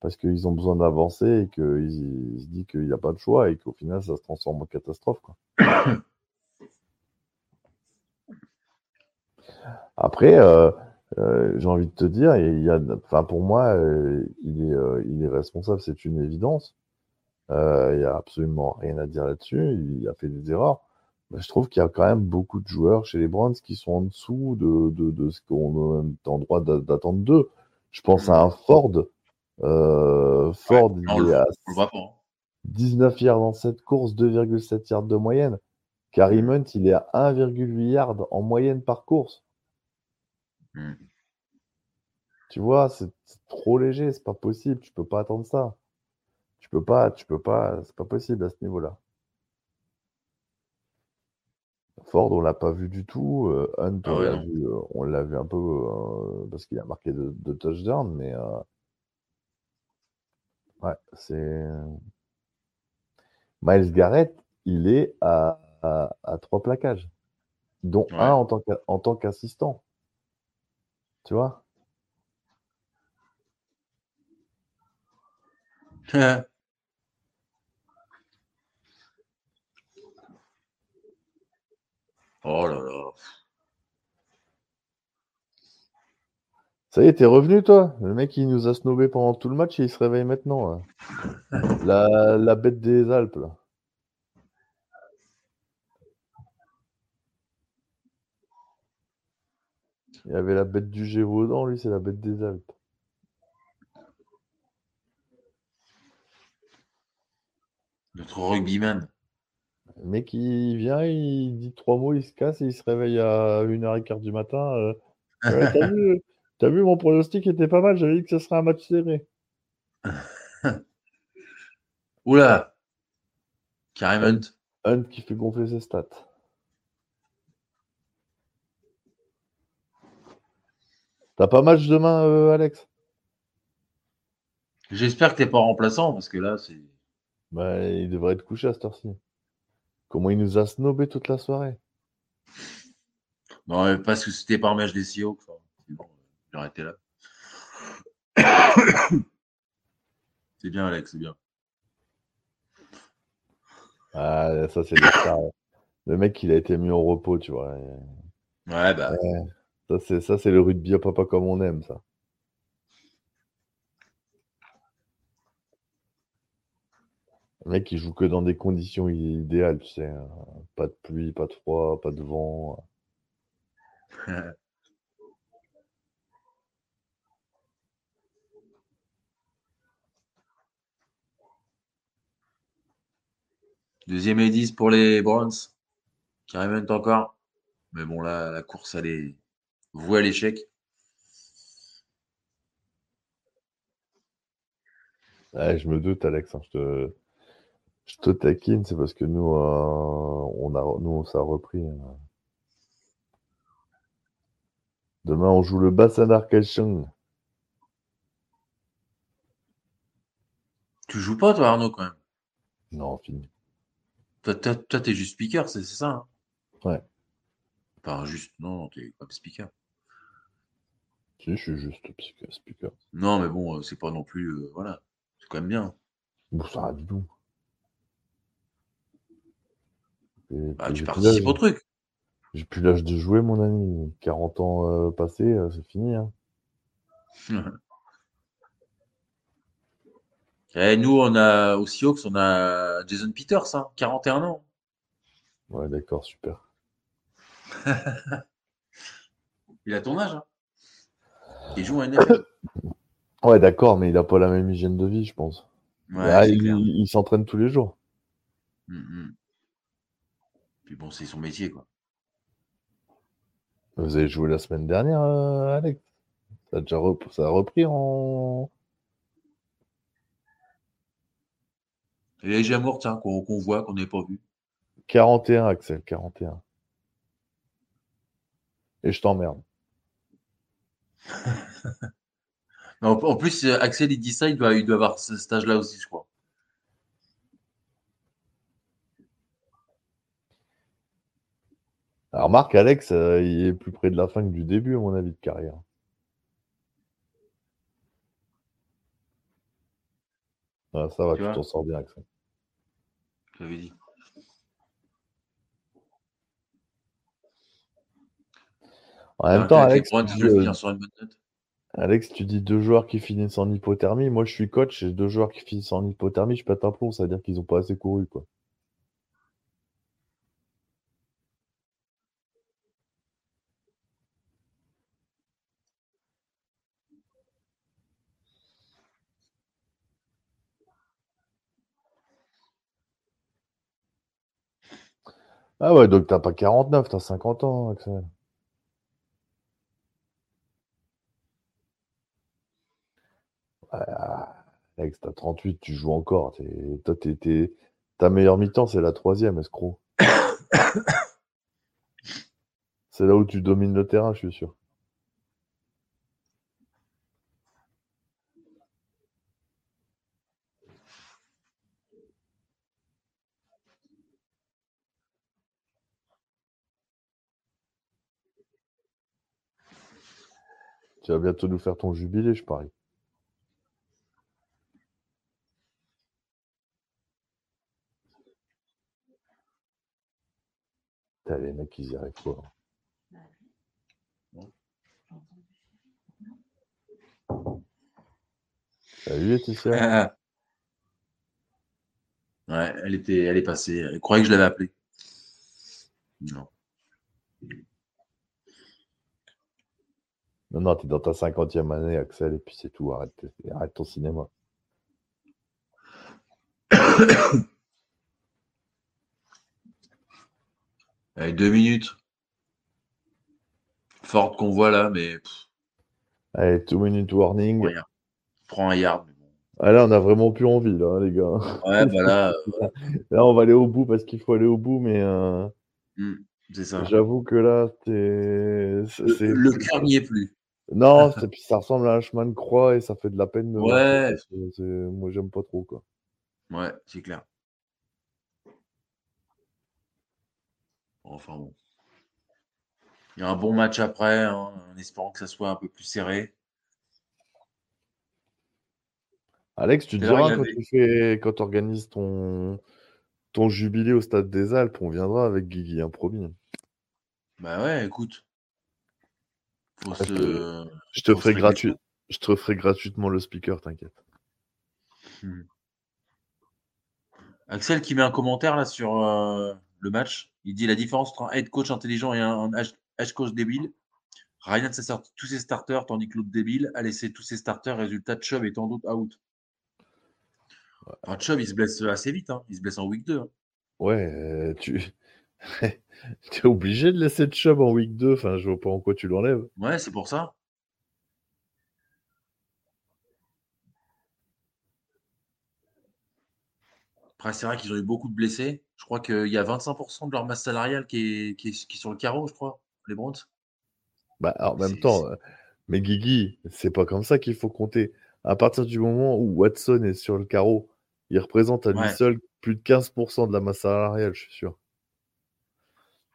parce qu'ils ont besoin d'avancer et qu'il il se dit qu'il n'y a pas de choix et qu'au final, ça se transforme en catastrophe. Quoi. Après, euh, euh, j'ai envie de te dire, il y a, enfin pour moi, il est, il est responsable, c'est une évidence. il n'y a absolument rien à dire là-dessus. Il a fait des erreurs. Bah, je trouve qu'il y a quand même beaucoup de joueurs chez les Browns qui sont en dessous de, de, de ce qu'on est en droit d'attendre d'eux. Je pense à un Ford. Euh, Ford, il est à 19 yards dans cette course, 2,7 yards de moyenne. Karim Hunt, il est à 1,8 yard en moyenne par course. Hmm. Tu vois, c'est trop léger, c'est pas possible, tu peux pas attendre ça. Tu peux pas, tu peux pas, c'est pas possible à ce niveau-là. Ford, on l'a pas vu du tout. Euh, Hunt, ah euh, on l'a vu, un peu euh, parce qu'il a marqué de, de touchdown, mais ouais, c'est Miles Garrett, il est à, à, trois plaquages, dont un en tant qu'assistant. Tu vois? Oh là là. Ça y est, t'es revenu, toi? Le mec, il nous a snobé pendant tout le match et il se réveille maintenant. La, la bête des Alpes, là. Il y avait la bête du Gévaudan, lui, c'est la bête des Alpes. Notre rugbyman. Le mec, il vient, il dit trois mots, il se casse et il se réveille à 1h15 du matin. Euh. t'as, vu, mon pronostic était pas mal, j'avais dit que ce serait un match serré. Oula Karim Hunt. Hunt qui fait gonfler ses stats. T'as pas match demain, euh, Alex? J'espère que t'es pas remplaçant parce que là, c'est. Bah, il devrait être couché à cette heure-ci. Comment il nous a snobé toute la soirée Non, parce que c'était par match des CEO. Enfin, bon, j'ai arrêté là. c'est bien, Alex, c'est bien. Ah, ça, c'est le Le mec, il a été mis au repos, tu vois. Ouais, bah. Ça, c'est, ça, c'est le rugby à papa comme on aime, ça. Le mec, il joue que dans des conditions idéales, tu sais. Hein. Pas de pluie, pas de froid, pas de vent. Deuxième et 10 pour les Browns, qui reviennent encore. Mais bon, là, la course, elle est vouée à l'échec. je me doute, Alex. Hein, je te... Je te taquine, c'est parce que nous, euh, on a, nous, ça a repris. Hein. Demain, on joue le Bassanar Kaichung. Tu joues pas, toi, Arnaud, quand même? Non, fini. Toi, t'es juste speaker, c'est ça hein? Ouais. Pas juste, non, t'es pas speaker. Si, je suis juste speaker. Non, mais bon, euh, c'est pas non plus. Euh, voilà. C'est quand même bien. Bon, ça va du tout. Bah, tu participes au truc. J'ai plus l'âge de jouer, mon ami. 40 ans euh, passés, euh, c'est fini. Hein. Et eh, nous, on a aussi Hawks, on a Jason Peters, hein, 41 ans. Ouais, d'accord, super. il a ton âge. Hein. Il joue à NFL. ouais, d'accord, mais il n'a pas la même hygiène de vie, je pense. il, s'entraîne tous les jours. Mmh, bon, c'est son métier, quoi. Vous avez joué la semaine dernière, euh, Alex? Ça a, déjà ça a repris en. Et les Jamour, tiens, qu'on voit, qu'on n'ait pas vu. 41, Axel, 41. Et je t'emmerde. en plus, Axel, il dit ça, il doit, il doit avoir ce stage-là aussi, je crois. Alors Marc, Alex, euh, il est plus près de la fin que du début, à mon avis, de carrière. Ah, ça va, tu t'en sors bien, Axel. J'avais dit. En même temps, Alex, Alex, tu dis deux joueurs qui finissent en hypothermie. Moi, je suis coach, j'ai deux joueurs qui finissent en hypothermie, je pète un plomb, ça veut dire qu'ils n'ont pas assez couru, quoi. Ah ouais, donc t'as pas 49, t'as 50 ans, Axel. Ah, Alex, t'as 38, tu joues encore. Toi, Ta meilleure mi-temps, c'est la troisième, escroc. c'est là où tu domines le terrain, je suis sûr. Tu vas bientôt nous faire ton jubilé, je parie. les mecs, ils y quoi Salut Laetitia. Ouais, elle était, elle est passée. Elle croyait que je l'avais appelée. Non. Non, non, t'es dans ta cinquantième année, Axel, et puis c'est tout. Arrête, arrête ton cinéma. Allez, deux minutes. Forte qu'on voit là, mais. Allez, two minute warning. Prends un yard. Ah là, on a vraiment plus envie, là, les gars. Ouais, bah là. là, on va aller au bout parce qu'il faut aller au bout, mais. Euh, mmh, c'est ça. J'avoue que là, t'es. Le, le cœur n'y est plus. Non, ça ressemble à un chemin de croix et ça fait de la peine de Ouais. Moi, j'aime pas trop, quoi. Ouais, c'est clair. Enfin bon. Il y a un bon match après, hein, en espérant que ça soit un peu plus serré. Alex, tu diras quand tu fais, quand tu organises ton, ton jubilé au stade des Alpes, on viendra avec Guigui, un promis. Bah ouais, écoute. Je, te, ferai gratuit, je te ferai gratuitement le speaker, t'inquiète. Hmm. Axel qui met un commentaire là sur euh, le match. Il dit la différence entre un head coach intelligent et un head coach débile. Ryan ça tous ses starters, tandis que l'autre débile a laissé tous ses starters. Résultat, Chubb et tant d'autres out. Enfin, Chubb, il se blesse assez vite. Hein. Il se blesse en week 2. Hein. Ouais, euh, tu es obligé de laisser Chubb en week 2. Enfin, je vois pas en quoi tu l'enlèves. Ouais, c'est pour ça. Après, c'est vrai qu'ils ont eu beaucoup de blessés. Je crois qu'il y a 25% de leur masse salariale qui est, qui est, sur le carreau, je crois, les Browns. Bah, en même temps, euh, mais Guigui, c'est pas comme ça qu'il faut compter. À partir du moment où Watson est sur le carreau, il représente à lui seul plus de 15% de la masse salariale, je suis sûr.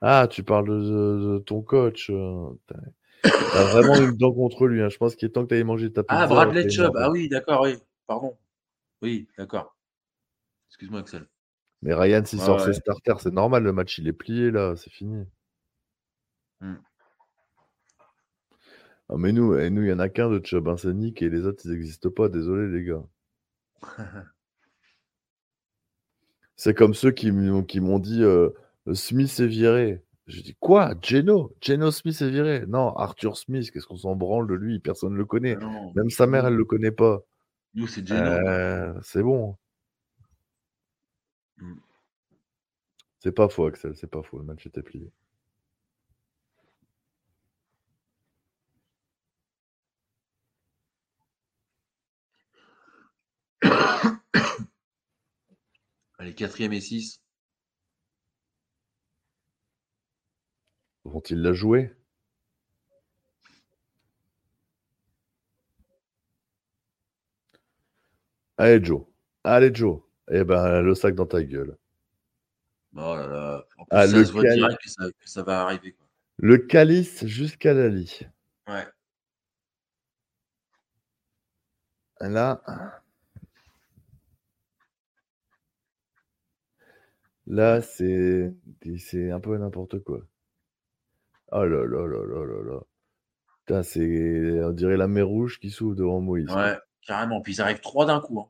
Ah, tu parles de, ton coach. Euh, t'as vraiment une dent contre lui. Hein. Je pense qu'il est temps que tu ailles manger ta ah, pizza. Ah, Bradley Chubb. Ah oui, d'accord, oui. Pardon. Oui, d'accord. Excuse-moi, Axel. Mais Ryan, s'il sort ses starters, c'est normal. Le match, il est plié, là. C'est fini. Hmm. Ah, mais nous, et nous, il n'y en a qu'un de Chubb. Hein, c'est Nick et les autres, ils n'existent pas. Désolé, les gars. c'est comme ceux qui, m'ont dit euh, Smith est viré. Je dis quoi? Geno? Geno Smith est viré? Non, Arthur Smith, qu'est-ce qu'on s'en branle de lui? Personne ne le connaît. Même sa mère, elle ne le connaît pas. Nous, c'est Geno. Euh, c'est bon. Mmh. C'est pas faux, Axel, c'est pas faux. Le match était plié. Allez, quatrième et 6. Vont-ils la jouer Allez, Joe. Allez, Joe. Eh ben, le sac dans ta gueule. Oh là là. En plus, ah, ça se voit direct que ça, que ça, va arriver. Quoi. Le calice jusqu'à la lit. Ouais. Là. Là, c'est un peu n'importe quoi. Oh là là là là là là. Putain, c'est on dirait la mer rouge qui s'ouvre devant Moïse. Ouais, carrément. Puis ils arrivent trois d'un coup. Hein.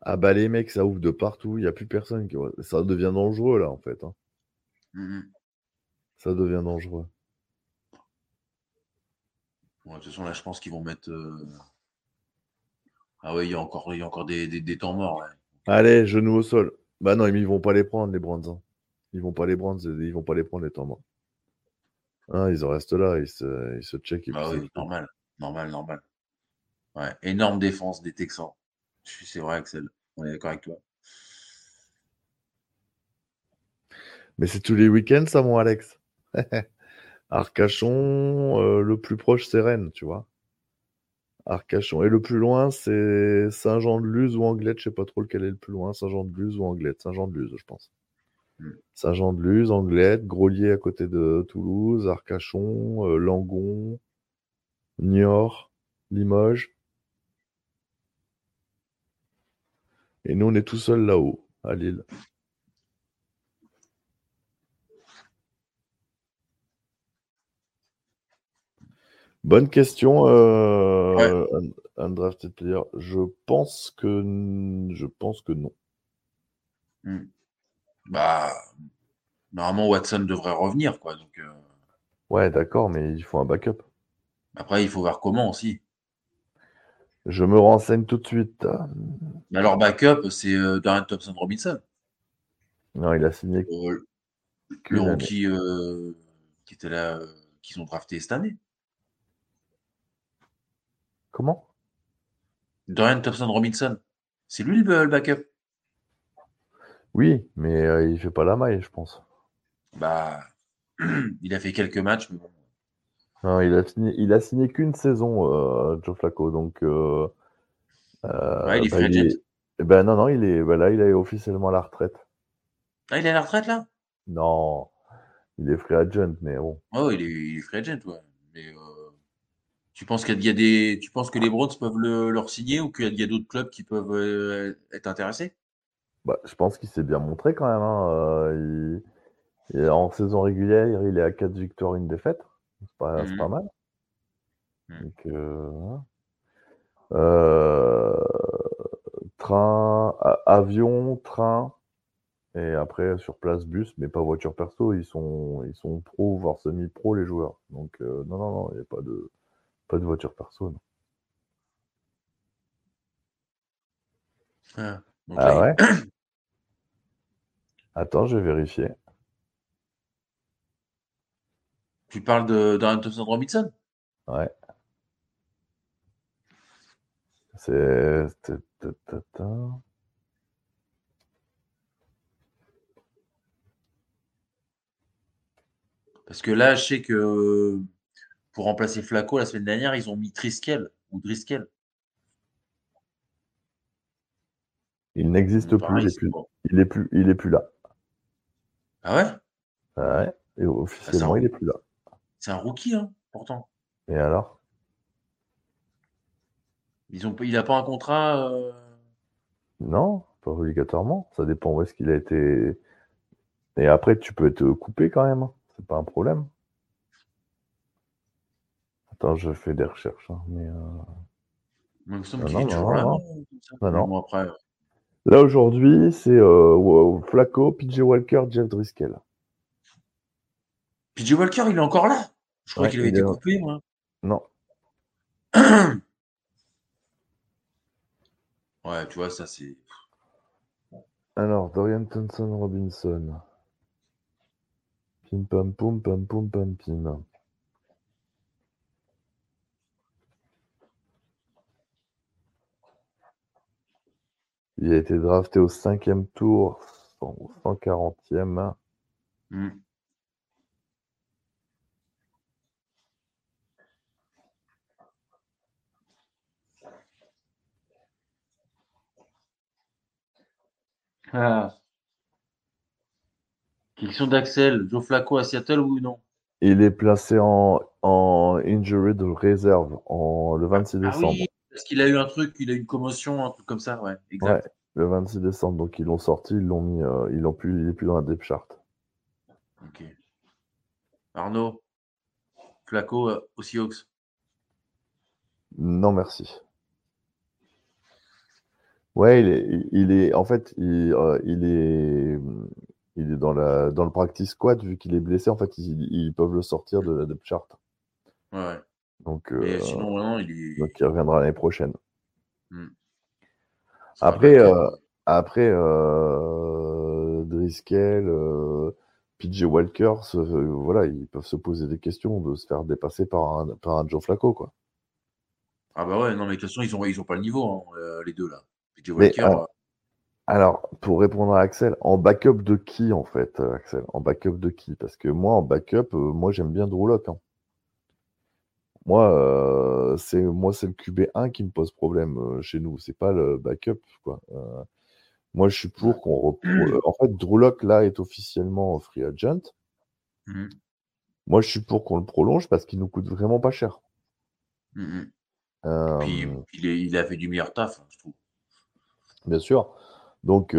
Ah bah les mecs, ça ouvre de partout, il n'y a plus personne qui... Ça devient dangereux là en fait. Hein. Mmh ça devient dangereux. de toute façon là je pense qu'ils vont mettre... Euh, ah oui, il y a encore, il y a encore des, des, temps morts. Allez, genoux au sol. Bah non, ils vont pas les prendre les Browns. Hein. Ils vont pas les prendre, ils vont pas les prendre les temps hein, ils en restent là, ils se, ils se checkent. Ah oui, normal, normal, normal. Ouais, énorme défense des Texans. C'est vrai, Axel. On est d'accord avec toi. Mais c'est tous les week-ends, ça, mon Alex? Arcachon, euh, le plus proche, c'est Rennes, tu vois. Arcachon. Et le plus loin, c'est Saint-Jean-de-Luz ou Anglette. Je sais pas trop lequel est le plus loin. Saint-Jean-de-Luz ou Anglette. Saint-Jean-de-Luz, je pense. Saint-Jean-de-Luz, Anglette, Grolier à côté de Toulouse, Arcachon, euh, Langon, Niort, Limoges. Et nous, on est tout seul là-haut, à Lille. Bonne question, euh, undrafted player. Je pense que je pense que non. Hmm. Bah, normalement Watson devrait revenir, quoi. Donc, euh. Ouais, d'accord, mais il faut un backup. Après, il faut voir comment aussi. Je me renseigne tout de suite. Mais alors, backup, c'est euh, Dorian Thompson Robinson. Non, il a signé. Euh, le rookie euh, qui était là, qu'ils ont drafté cette année. Comment? Dorian Thompson Robinson. C'est lui le backup. Oui, mais il il fait pas la maille, je pense. Bah, il a fait quelques matchs, mais bon. Non, il a signé, il a signé qu'une saison, euh, Joe Flacco. Donc, euh, ouais, il est bah, il eh ben non, non, il est, bah, là, il est officiellement à la retraite. Ah, il est à la retraite là? Non, il est free agent, mais bon. Oh, il est, il est free agent, ouais. Mais euh, tu penses qu'il y a des, tu penses que les Browns peuvent le, leur signer ou qu'il y a, d'autres clubs qui peuvent euh, être intéressés? Bah, je pense qu'il s'est bien montré quand même. Hein. Euh, il, en saison régulière, il est à 4 victoires, une défaite. C'est pas, pas, mmh. mal. Mmh. Donc, euh, euh, train, avion, train, et après sur place bus, mais pas voiture perso. Ils sont, ils sont pro, voire semi-pro les joueurs. Donc euh, non, non, non, il n'y a pas de, pas de voiture perso. Non. Ah, ah ouais? Attends, je vais vérifier. Tu parles de Dorian Robinson? Ouais. C'est. Parce que là, je sais que pour remplacer Flaco la semaine dernière, ils ont mis Triskel ou Driskel. Il n'existe plus, il est plus, il est plus, il est plus là. Ah ouais? Ouais, et officiellement, il est plus là. C'est un rookie, hein, pourtant. Et alors? Ils ont, Il n'a pas un contrat euh? Non, pas obligatoirement. Ça dépend où est-ce qu'il a été. Et après, tu peux être coupé quand même. Hein. C'est pas un problème. Attends, je fais des recherches. Hein, mais, me semble qu'il est toujours là. Non, Là, aujourd'hui, c'est euh, Flaco, PJ Walker, Jeff Driscoll. PJ Walker, il est encore là? Je crois qu'il avait été coupé, moi. Non. ouais, tu vois, ça c'est. Alors, Dorian Thompson Robinson. Pim pam poum pam poum pam pim. Il a été drafté au cinquième tour, au 140e. Ah. Question d'Axel. Joe Flacco à Seattle ou non? Il est placé en, en injury de réserve en, le 26 ah décembre. oui, parce qu'il a eu un truc, il a eu une commotion, un truc comme ça, ouais, exact. le 26 décembre, donc ils l'ont sorti, ils l'ont mis, euh, ils l'ont plus, il est plus dans la depth chart. Ok. Arnaud, Flacco euh, aux Seahawks Non, merci. Ouais, il est, il est, en fait, il, euh, il est, il est dans la, dans le practice squad vu qu'il est blessé. En fait, ils, peuvent le sortir de la depth chart. Ouais. Donc, euh, sinon, vraiment, il est... donc, il reviendra l'année prochaine. Hmm. Après, euh, après Driscoll, PJ Walker, voilà, ils peuvent se poser des questions de se faire dépasser par un, par un Joe Flacco, quoi. Ah bah ouais, non, mais de toute façon, ils n'ont ils ont pas le niveau, hein, euh, les deux là. PJ Walker. Euh, alors, pour répondre à Axel, en backup de qui en fait, euh, Axel? En backup de qui? Parce que moi, en backup, moi j'aime bien Drew. Hein. Moi, c'est moi c'est le QB1 qui me pose problème chez nous. C'est pas le backup, quoi. Moi, je suis pour qu'on. En fait, Drew là, est officiellement free agent. Mmh. Moi, je suis pour qu'on le prolonge parce qu'il nous coûte vraiment pas cher. Mmh il, a fait du meilleur taf, hein, je trouve. Bien sûr. Donc,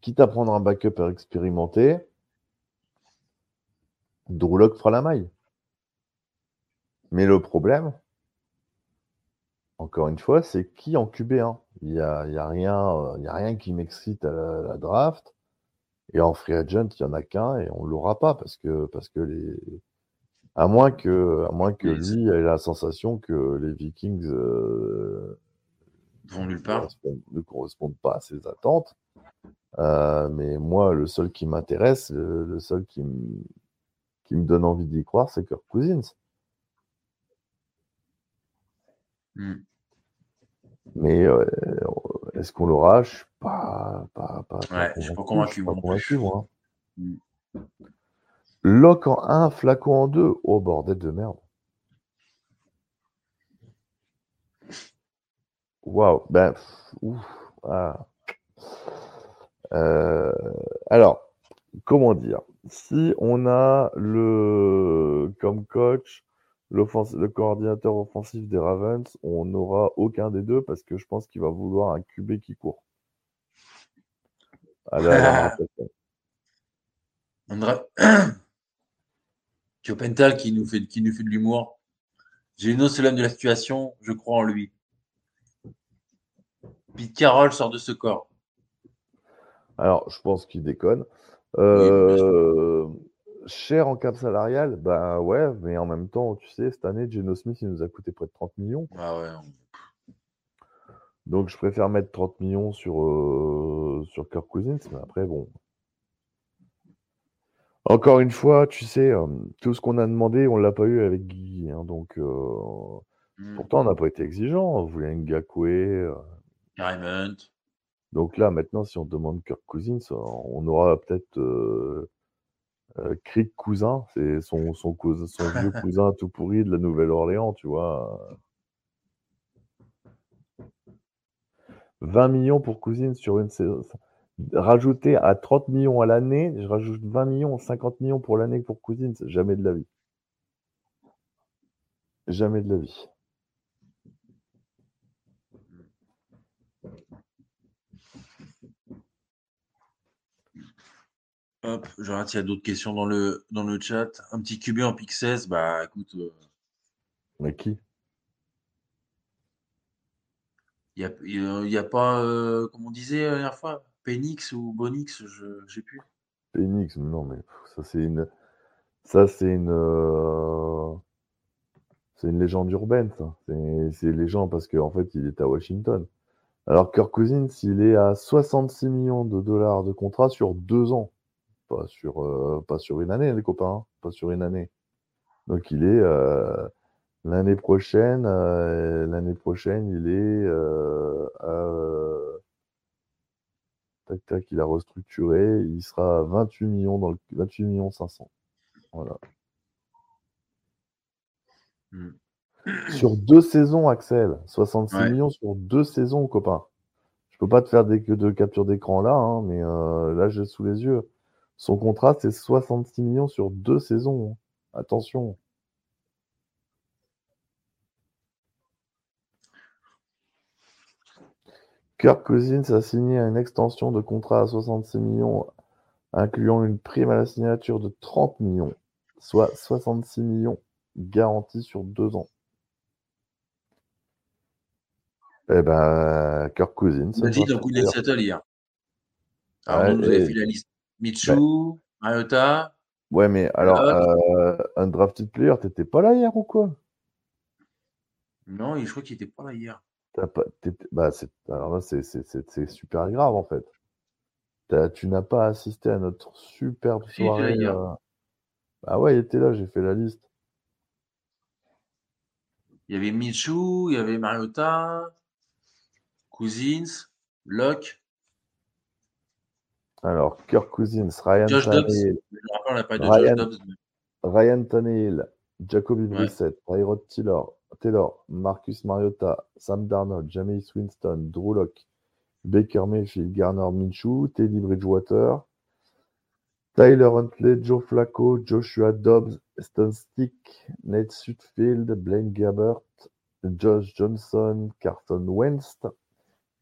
quitte à prendre un backup expérimenté, Drew fera la maille. Mais le problème, encore une fois, c'est qui en QB1 Il n'y a, y a, rien, a rien qui m'excite à la, draft. Et en free agent, il n'y en a qu'un et on ne l'aura pas parce que, parce que les. À moins que, à moins que lui ait la sensation que les Vikings euh, vont nulle part. Ne correspondent pas à ses attentes. Euh, mais moi, le seul qui m'intéresse, le, seul qui, qui me donne envie d'y croire, c'est Kirk Cousins. Hmm. Mais euh, est-ce qu'on l'aura? Je suis pas, pas, pas, ouais, je suis pas convaincu. Pas convaincu moi. Hmm. Lock en 1, flacon en 2. Oh bordel de merde. Waouh. Ben, ouf. Ah. Euh, alors, comment dire? Si on a le comme coach le coordinateur offensif des Ravens, on n'aura aucun des deux parce que je pense qu'il va vouloir un QB qui court. Allez, Pental qui nous fait, qui nous fait de l'humour. J'ai une autre de la situation, je crois en lui. Pete Carroll sort de ce corps. Alors, je pense qu'il déconne. Euh, cher en cap salarial, bah ouais, mais en même temps, tu sais, cette année, Geno Smith, il nous a coûté près de 30 millions. Ah ouais. Donc je préfère mettre 30 millions sur, euh, sur Kirk Cousins, mais après, bon. Encore une fois, tu sais, euh, tout ce qu'on a demandé, on ne l'a pas eu avec Guy. Hein, donc, euh, hmm. pourtant, on n'a pas été exigeant. On voulait Ngakwe. Raymond. Donc là, maintenant, si on demande Kirk Cousins, on aura peut-être euh, Crick Cousin, c'est son, son, son vieux cousin tout pourri de la Nouvelle-Orléans, tu vois. 20 millions pour Cousine sur une saison. Rajouter à 30 millions à l'année, je rajoute 20 millions, 50 millions pour l'année pour Cousine, jamais de la vie. Jamais de la vie. Hop, je regarde s'il y a d'autres questions dans le, dans le chat. Un petit QB en 16, bah écoute. Euh, Mais qui? Il n'y a, a, pas, euh, comme on disait la dernière fois, Penix ou Bonix, je sais plus. Penix, non, mais ça c'est une. Ça c'est une. Euh, c'est une légende urbaine, ça. C'est légende parce qu'en fait, il est à Washington. Alors, Kirk Cousins, il est à 66 millions de dollars de contrat sur deux ans. Pas sur, euh, pas sur une année, les copains, hein, pas sur une année. Donc il est euh, l'année prochaine, euh, l'année prochaine, il est à, tac tac, il a restructuré, il sera à 28 millions dans le 28 millions 500. Voilà. Mmh. Sur deux saisons, Axel, 66 millions sur deux saisons, copain. Je peux pas te faire des, de capture d'écran là, hein, mais là j'ai sous les yeux. Son contrat, c'est 66 millions sur deux saisons. Hein. Attention. Kirk Cousins a signé une extension de contrat à 66 millions, incluant une prime à la signature de 30 millions, soit 66 millions garantis sur deux ans. Eh ben, Kirk Cousins. Est settle hier. Alors, nous, vous avez fait la liste. Mitsu, Mariota. Ouais, mais alors, euh, un drafted player, t'étais pas là hier ou quoi? Non, je crois qu'il était pas là hier. Pas, bah, alors là, c'est super grave en fait. tu n'as pas assisté à notre superbe soirée. Ah ouais, il était là, j'ai fait la liste. Il y avait Michou, il y avait Mariota, Cousins, Locke. Alors, Kirk Cousins, Ryan Josh Tannehill. Ryan, Ryan Tannehill, Jacoby Brissett, Tyrod Taylor, Taylor, Marcus Mariota, Sam Darnold, Jameis Winston, Drew Locke, Baker Mayfield, Garner Minshew, Teddy Bridgewater, Tyler Huntley, Joe Flacco, Joshua Dobbs, Stone Stick, Nate Sutfield, Blaine Gabbert, Josh Johnson, Carson Wentz,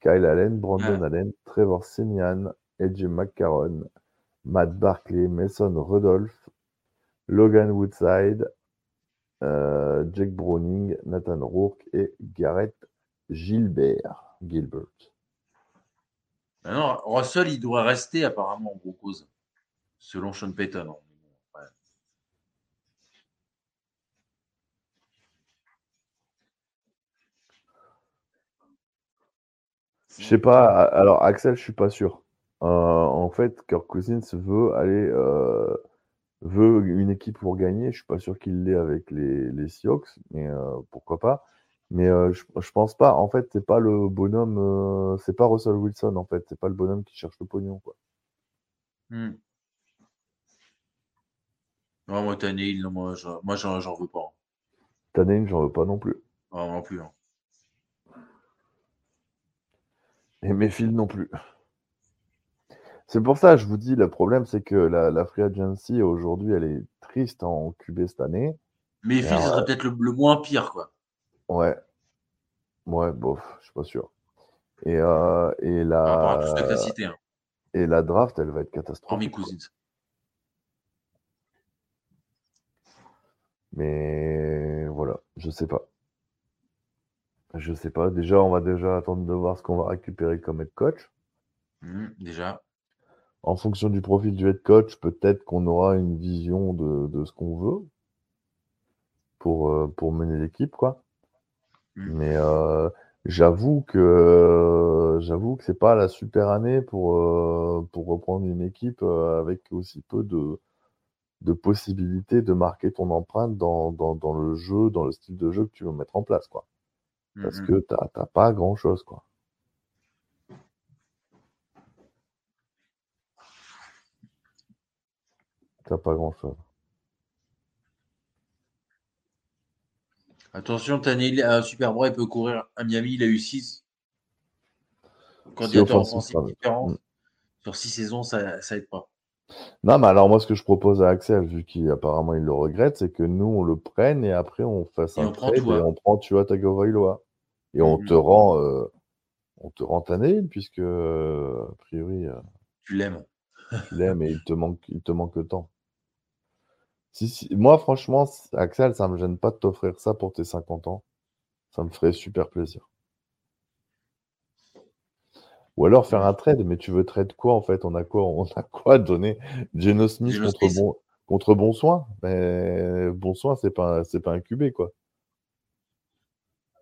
Kyle Allen, Brandon Allen, Trevor Sinian, AJ McCarron, Matt Barkley, Mason Rudolph, Logan Woodside, euh, Jake Browning, Nathan Rourke et Garrett Gilbert. Gilbert. Non, Russell, il doit rester apparemment en gros cause selon Sean Payton. Hein. Je sais pas. Alors Axel, je suis pas sûr. Euh, en fait, Kirk Cousins veut aller euh, veut une équipe pour gagner. Je suis pas sûr qu'il l'ait avec les, les Seahawks, mais euh, pourquoi pas. Mais je, je pense pas. En fait, c'est pas le bonhomme. c'est pas Russell Wilson. En fait, c'est pas le bonhomme qui cherche le pognon, quoi. Hmm. Non, moi, Tannehill, moi, moi j'en veux pas. Tannehill, j'en veux pas non plus. Ah, non plus. Hein. Et Mayfield non plus. C'est pour ça, je vous dis, le problème, c'est que la, free agency, aujourd'hui, elle est triste en QB cette année. Mayfield, ce serait peut-être le, moins pire, quoi. Ouais. Ouais, bof, je suis pas sûr. Et, euh, et la... Hein. Et la draft, elle va être catastrophique. Cousins. Mais voilà, je sais pas. Je sais pas. Déjà, on va déjà attendre de voir ce qu'on va récupérer comme head coach. Mmh, déjà. En fonction du profil du head coach, peut-être qu'on aura une vision de, ce qu'on veut pour, euh, pour mener l'équipe, quoi. Mmh. Mais euh, j'avoue que j'avoue que c'est pas la super année pour, euh, pour reprendre une équipe avec aussi peu de, de possibilités de marquer ton empreinte dans, le jeu, dans le style de jeu que tu veux mettre en place, quoi. Parce mmh que tu n'as pas grand-chose, quoi. T'as pas grand-chose. Attention, Tannehill, un Super Bowl, il peut courir à Miami, il a eu 6. Candidature offensif différent. Mmh. Sur 6 saisons, ça, ça aide pas. Non, mais alors moi, ce que je propose à Axel, vu qu'apparemment il le regrette, c'est que nous, on le prenne et après on fasse un trade et on prend tu vois Tagovailoa. Et on te rend, euh, on te rend année, puisque euh, a priori. Euh, tu l'aimes. tu l'aimes et il te manque, il te manque le temps. Si, si, moi, franchement, Axel, ça me gêne pas de t'offrir ça pour tes 50 ans. Ça me ferait super plaisir. Ou alors faire un trade, mais tu veux trade quoi en fait? On a quoi? On a quoi à donner? Geno Smith contre bon contre bon soin Mais bon soin, c'est pas c'est pas un QB quoi.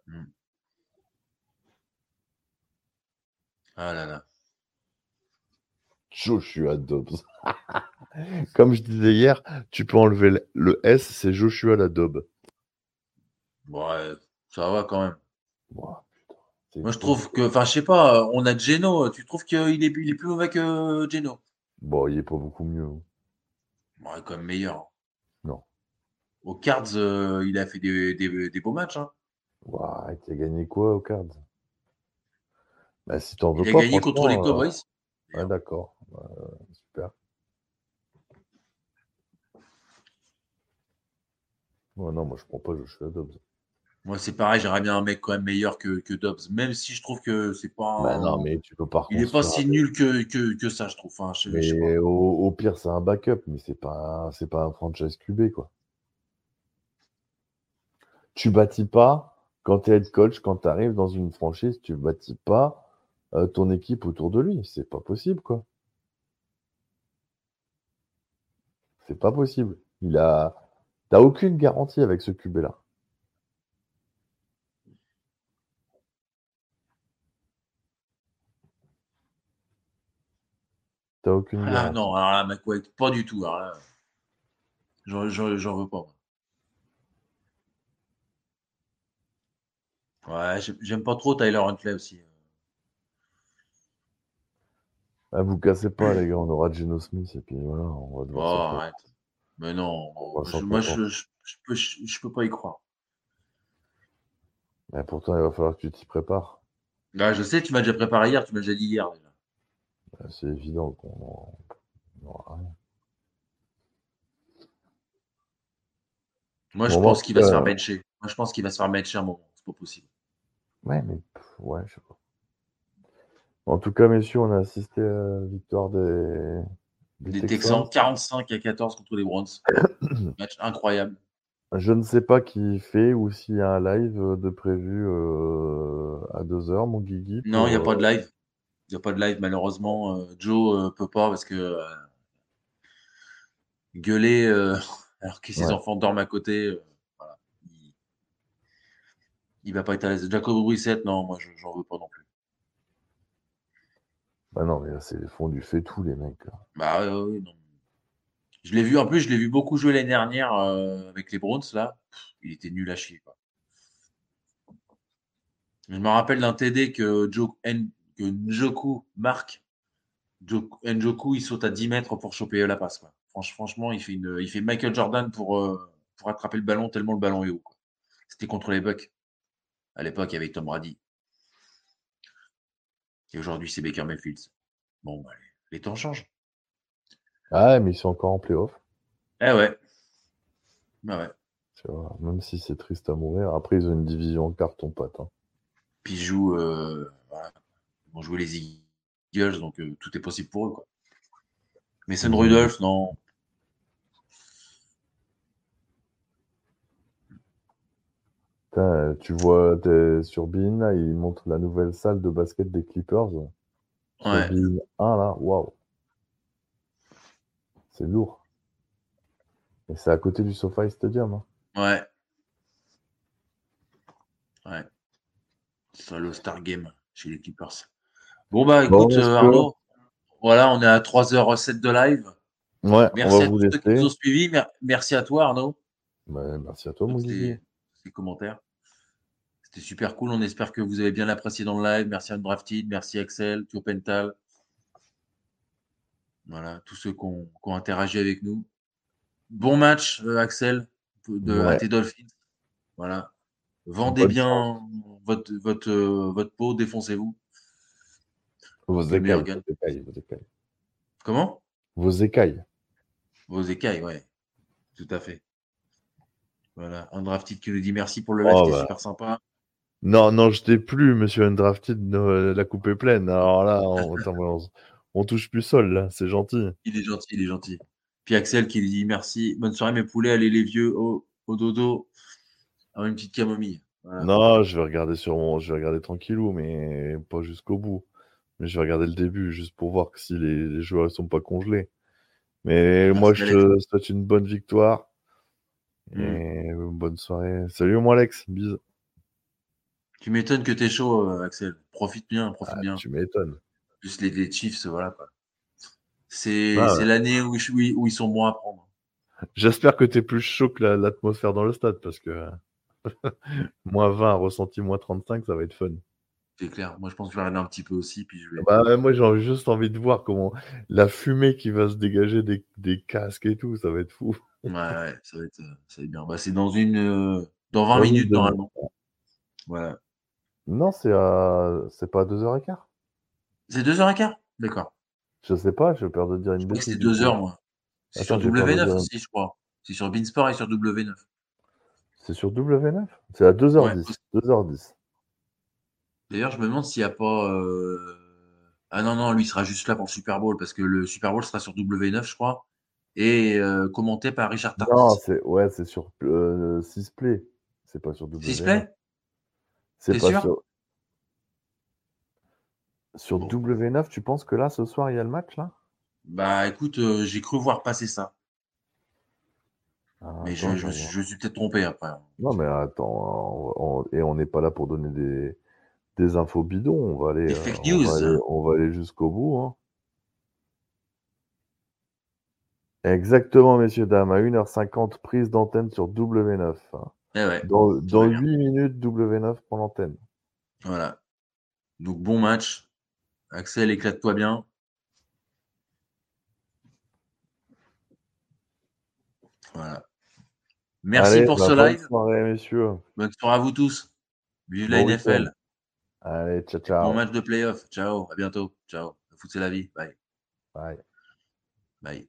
Hmm. Ah là là. Joshua Dobbs. Comme je disais hier, tu peux enlever le, S, c'est Joshua la Dobbs. Ouais, ça va quand même. Moi, je trouve que, enfin, je sais pas, on a Geno. Tu trouves qu'il est, il est plus mauvais que Geno? Bon, il est pas beaucoup mieux. Bon, il est quand même meilleur. Non. Au Cards, euh, il a fait des, des, beaux matchs. Hein. Ouais, tu as gagné quoi au Cards? Bah, si t'en veux Il a gagné contre les euh, Cowboys. Ouais, d'accord. super. Ouais, non, moi je prends pas Joshua Dobbs. Moi, c'est pareil, j'aimerais bien un mec quand même meilleur que, que Dobbs, même si je trouve que c'est pas. Bah non, mais tu peux pas. Il est pas si nul que, que, que ça, je trouve. Enfin, mais au, pire, c'est un backup, mais c'est pas, c'est pas un franchise QB, quoi. Tu bâtis pas, quand tu es head coach, quand tu arrives dans une franchise, tu bâtis pas euh, ton équipe autour de lui. C'est pas possible, quoi. C'est pas possible. Il a. T'as aucune garantie avec ce QB-là. T'as aucune Ah non, alors là, pas du tout. J'en veux pas. Ouais, j'aime pas trop Tyler Huntley aussi. Ah, vous cassez pas, les gars, on aura Geno Smith et puis voilà, on va devoir. Oh. Mais non, moi je, je, peux, je, peux pas y croire. Mais pourtant, il va falloir que tu t'y prépares. Là, je sais, tu m'as déjà préparé hier, tu m'as déjà dit hier. Bah, c'est évident qu'on n'aura rien. Moi, je pense qu'il va se faire bencher. Moi, je pense qu'il va se faire bencher un moment. C'est pas possible. Ouais, mais ouais, je sais pas. En tout cas, messieurs, on a assisté à la victoire des, des, Texans. 45 à 14 contre les Browns. Match incroyable. Je ne sais pas qui fait ou s'il y a un live de prévu euh, à 2h, mon Guigui. Non, il n'y a pas de live. Il n'y a pas de live, malheureusement. Euh, Joe ne euh, peut pas parce que gueuler alors que ses enfants dorment à côté, il, ne va pas être à l'aise. Jacob Brissette, non, moi, j'en veux pas non plus. Bah non, mais là, c'est fond du fait tout, les mecs. Bah non. Je l'ai vu, en plus, je l'ai vu beaucoup jouer l'année dernière euh, avec les Browns, là. il était nul à chier. Je me rappelle d'un TD que, Njoku marque. Njoku, il saute à 10 mètres pour choper la passe. Franchement, il fait, Michael Jordan pour, euh, pour attraper le ballon tellement le ballon est haut. C'était contre les Bucks. À l'époque, avec Tom Brady. Et aujourd'hui, c'est Baker Mayfield. Bon, bah, les temps changent. Ah, mais ils sont encore en playoff. Eh ouais. Bah ouais. même si c'est triste à mourir. Après, ils ont une division en carton-pâte. Hein. Puis ils jouent. Euh, Ils vont jouer les Eagles, donc euh, tout est possible pour eux. Quoi. Mais Son Rudolph, non. Tu vois sur Bean, il montre la nouvelle salle de basket des Clippers. Ouais. Bean 1, là, waouh. C'est lourd. Et c'est à côté du SoFi Stadium. Hein. Ouais. Ouais. C'est le Star Game chez les Clippers. Bon, bah écoute, euh, Arnaud, voilà, on est à 3h07 de live. Ouais, merci à tous ceux qui nous ont suivis. Merci à toi, Arnaud. Bah, merci à toi, mon Guy les commentaires. C'était super cool. On espère que vous avez bien apprécié dans le live. Merci à Undrafted, merci Axel, Pental. Voilà, tous ceux qui ont, interagi avec nous. Bon match, euh, Axel, de ouais. Dolphins. Voilà. Vendez bien votre, votre, euh, votre peau, défoncez-vous. Vos écailles, vos écailles, vos écailles. Comment? Vos écailles. Vos écailles, ouais. Tout à fait. Voilà, Undrafted qui nous dit merci pour le live, oh, c'était bah. super sympa. Non, non, je t'ai plus, monsieur Undrafted, la coupe est pleine. Alors là, on, touche plus sol, là, c'est gentil. Il est gentil, il est gentil. Puis Axel qui lui dit merci, bonne soirée mes poulets, allez les vieux au, dodo, avoir une petite camomille. Non, je vais regarder sur mon, je vais regarder tranquillou, mais pas jusqu'au bout. Mais je vais regarder le début, juste pour voir si les, joueurs ne sont pas congelés. Mais moi, je te souhaite une bonne victoire. Mmh. Et bonne soirée. Salut mon Alex, bisous. Tu m'étonnes que tu es chaud, euh, Axel. Profite bien, profite ah, bien. Tu m'étonnes. Juste les, Chiefs, voilà quoi. C'est ah, l'année où, où, ils sont moins à prendre. J'espère que tu es plus chaud que l'atmosphère dans le stade parce que moins 20, ressenti moins 35, ça va être fun. C'est clair. Moi, je pense que je vais regarder un petit peu aussi. Puis je vais... bah, moi, j'ai juste envie de voir comment la fumée qui va se dégager des, des casques et tout, ça va être fou. Ouais, ça, va être, ça va être bien. Bah, c'est dans une euh, dans 20 minutes normalement. Voilà. Non, c'est à... c'est pas à 2h15. C'est 2h15 D'accord. Je sais pas, j'ai peur de dire une bêtise. C'est 2h, moi. C'est sur W9 aussi, je crois. C'est sur Beansport et sur W9. C'est sur W9 C'est à 2h10. 2h10. D'ailleurs, je me demande s'il n'y a pas. Euh, ah non, non, lui il sera juste là pour le Super Bowl parce que le Super Bowl sera sur W9, je crois et euh, commenté par Richard. Non, c'est ouais, c'est sur euh, Sisplay. C'est pas sur W. Sisplay? C'est pas sûr? sur. Sur W9, tu penses que là, ce soir, il y a le match là? Bah écoute, euh, j'ai cru voir passer ça. Ah, mais je, je, je, suis peut-être trompé après. Non, mais attends, et on n'est pas là pour donner des, des infos bidons. On va aller. On va aller, jusqu'au bout. Hein. Exactement, messieurs, dames. À 1h50, prise d'antenne sur W9. Eh dans, dans 8 minutes, W9 pour l'antenne. Voilà. Donc, bon match. Axel, éclate-toi bien. Voilà. Merci pour bah, ce live. Bonne soirée, messieurs. Bonne soirée à vous tous. Vive la NFL. Allez, ciao, ciao. Bon match de playoff. Ciao, à bientôt. Ciao. Foot, c'est la vie. Bye. Bye. Bye.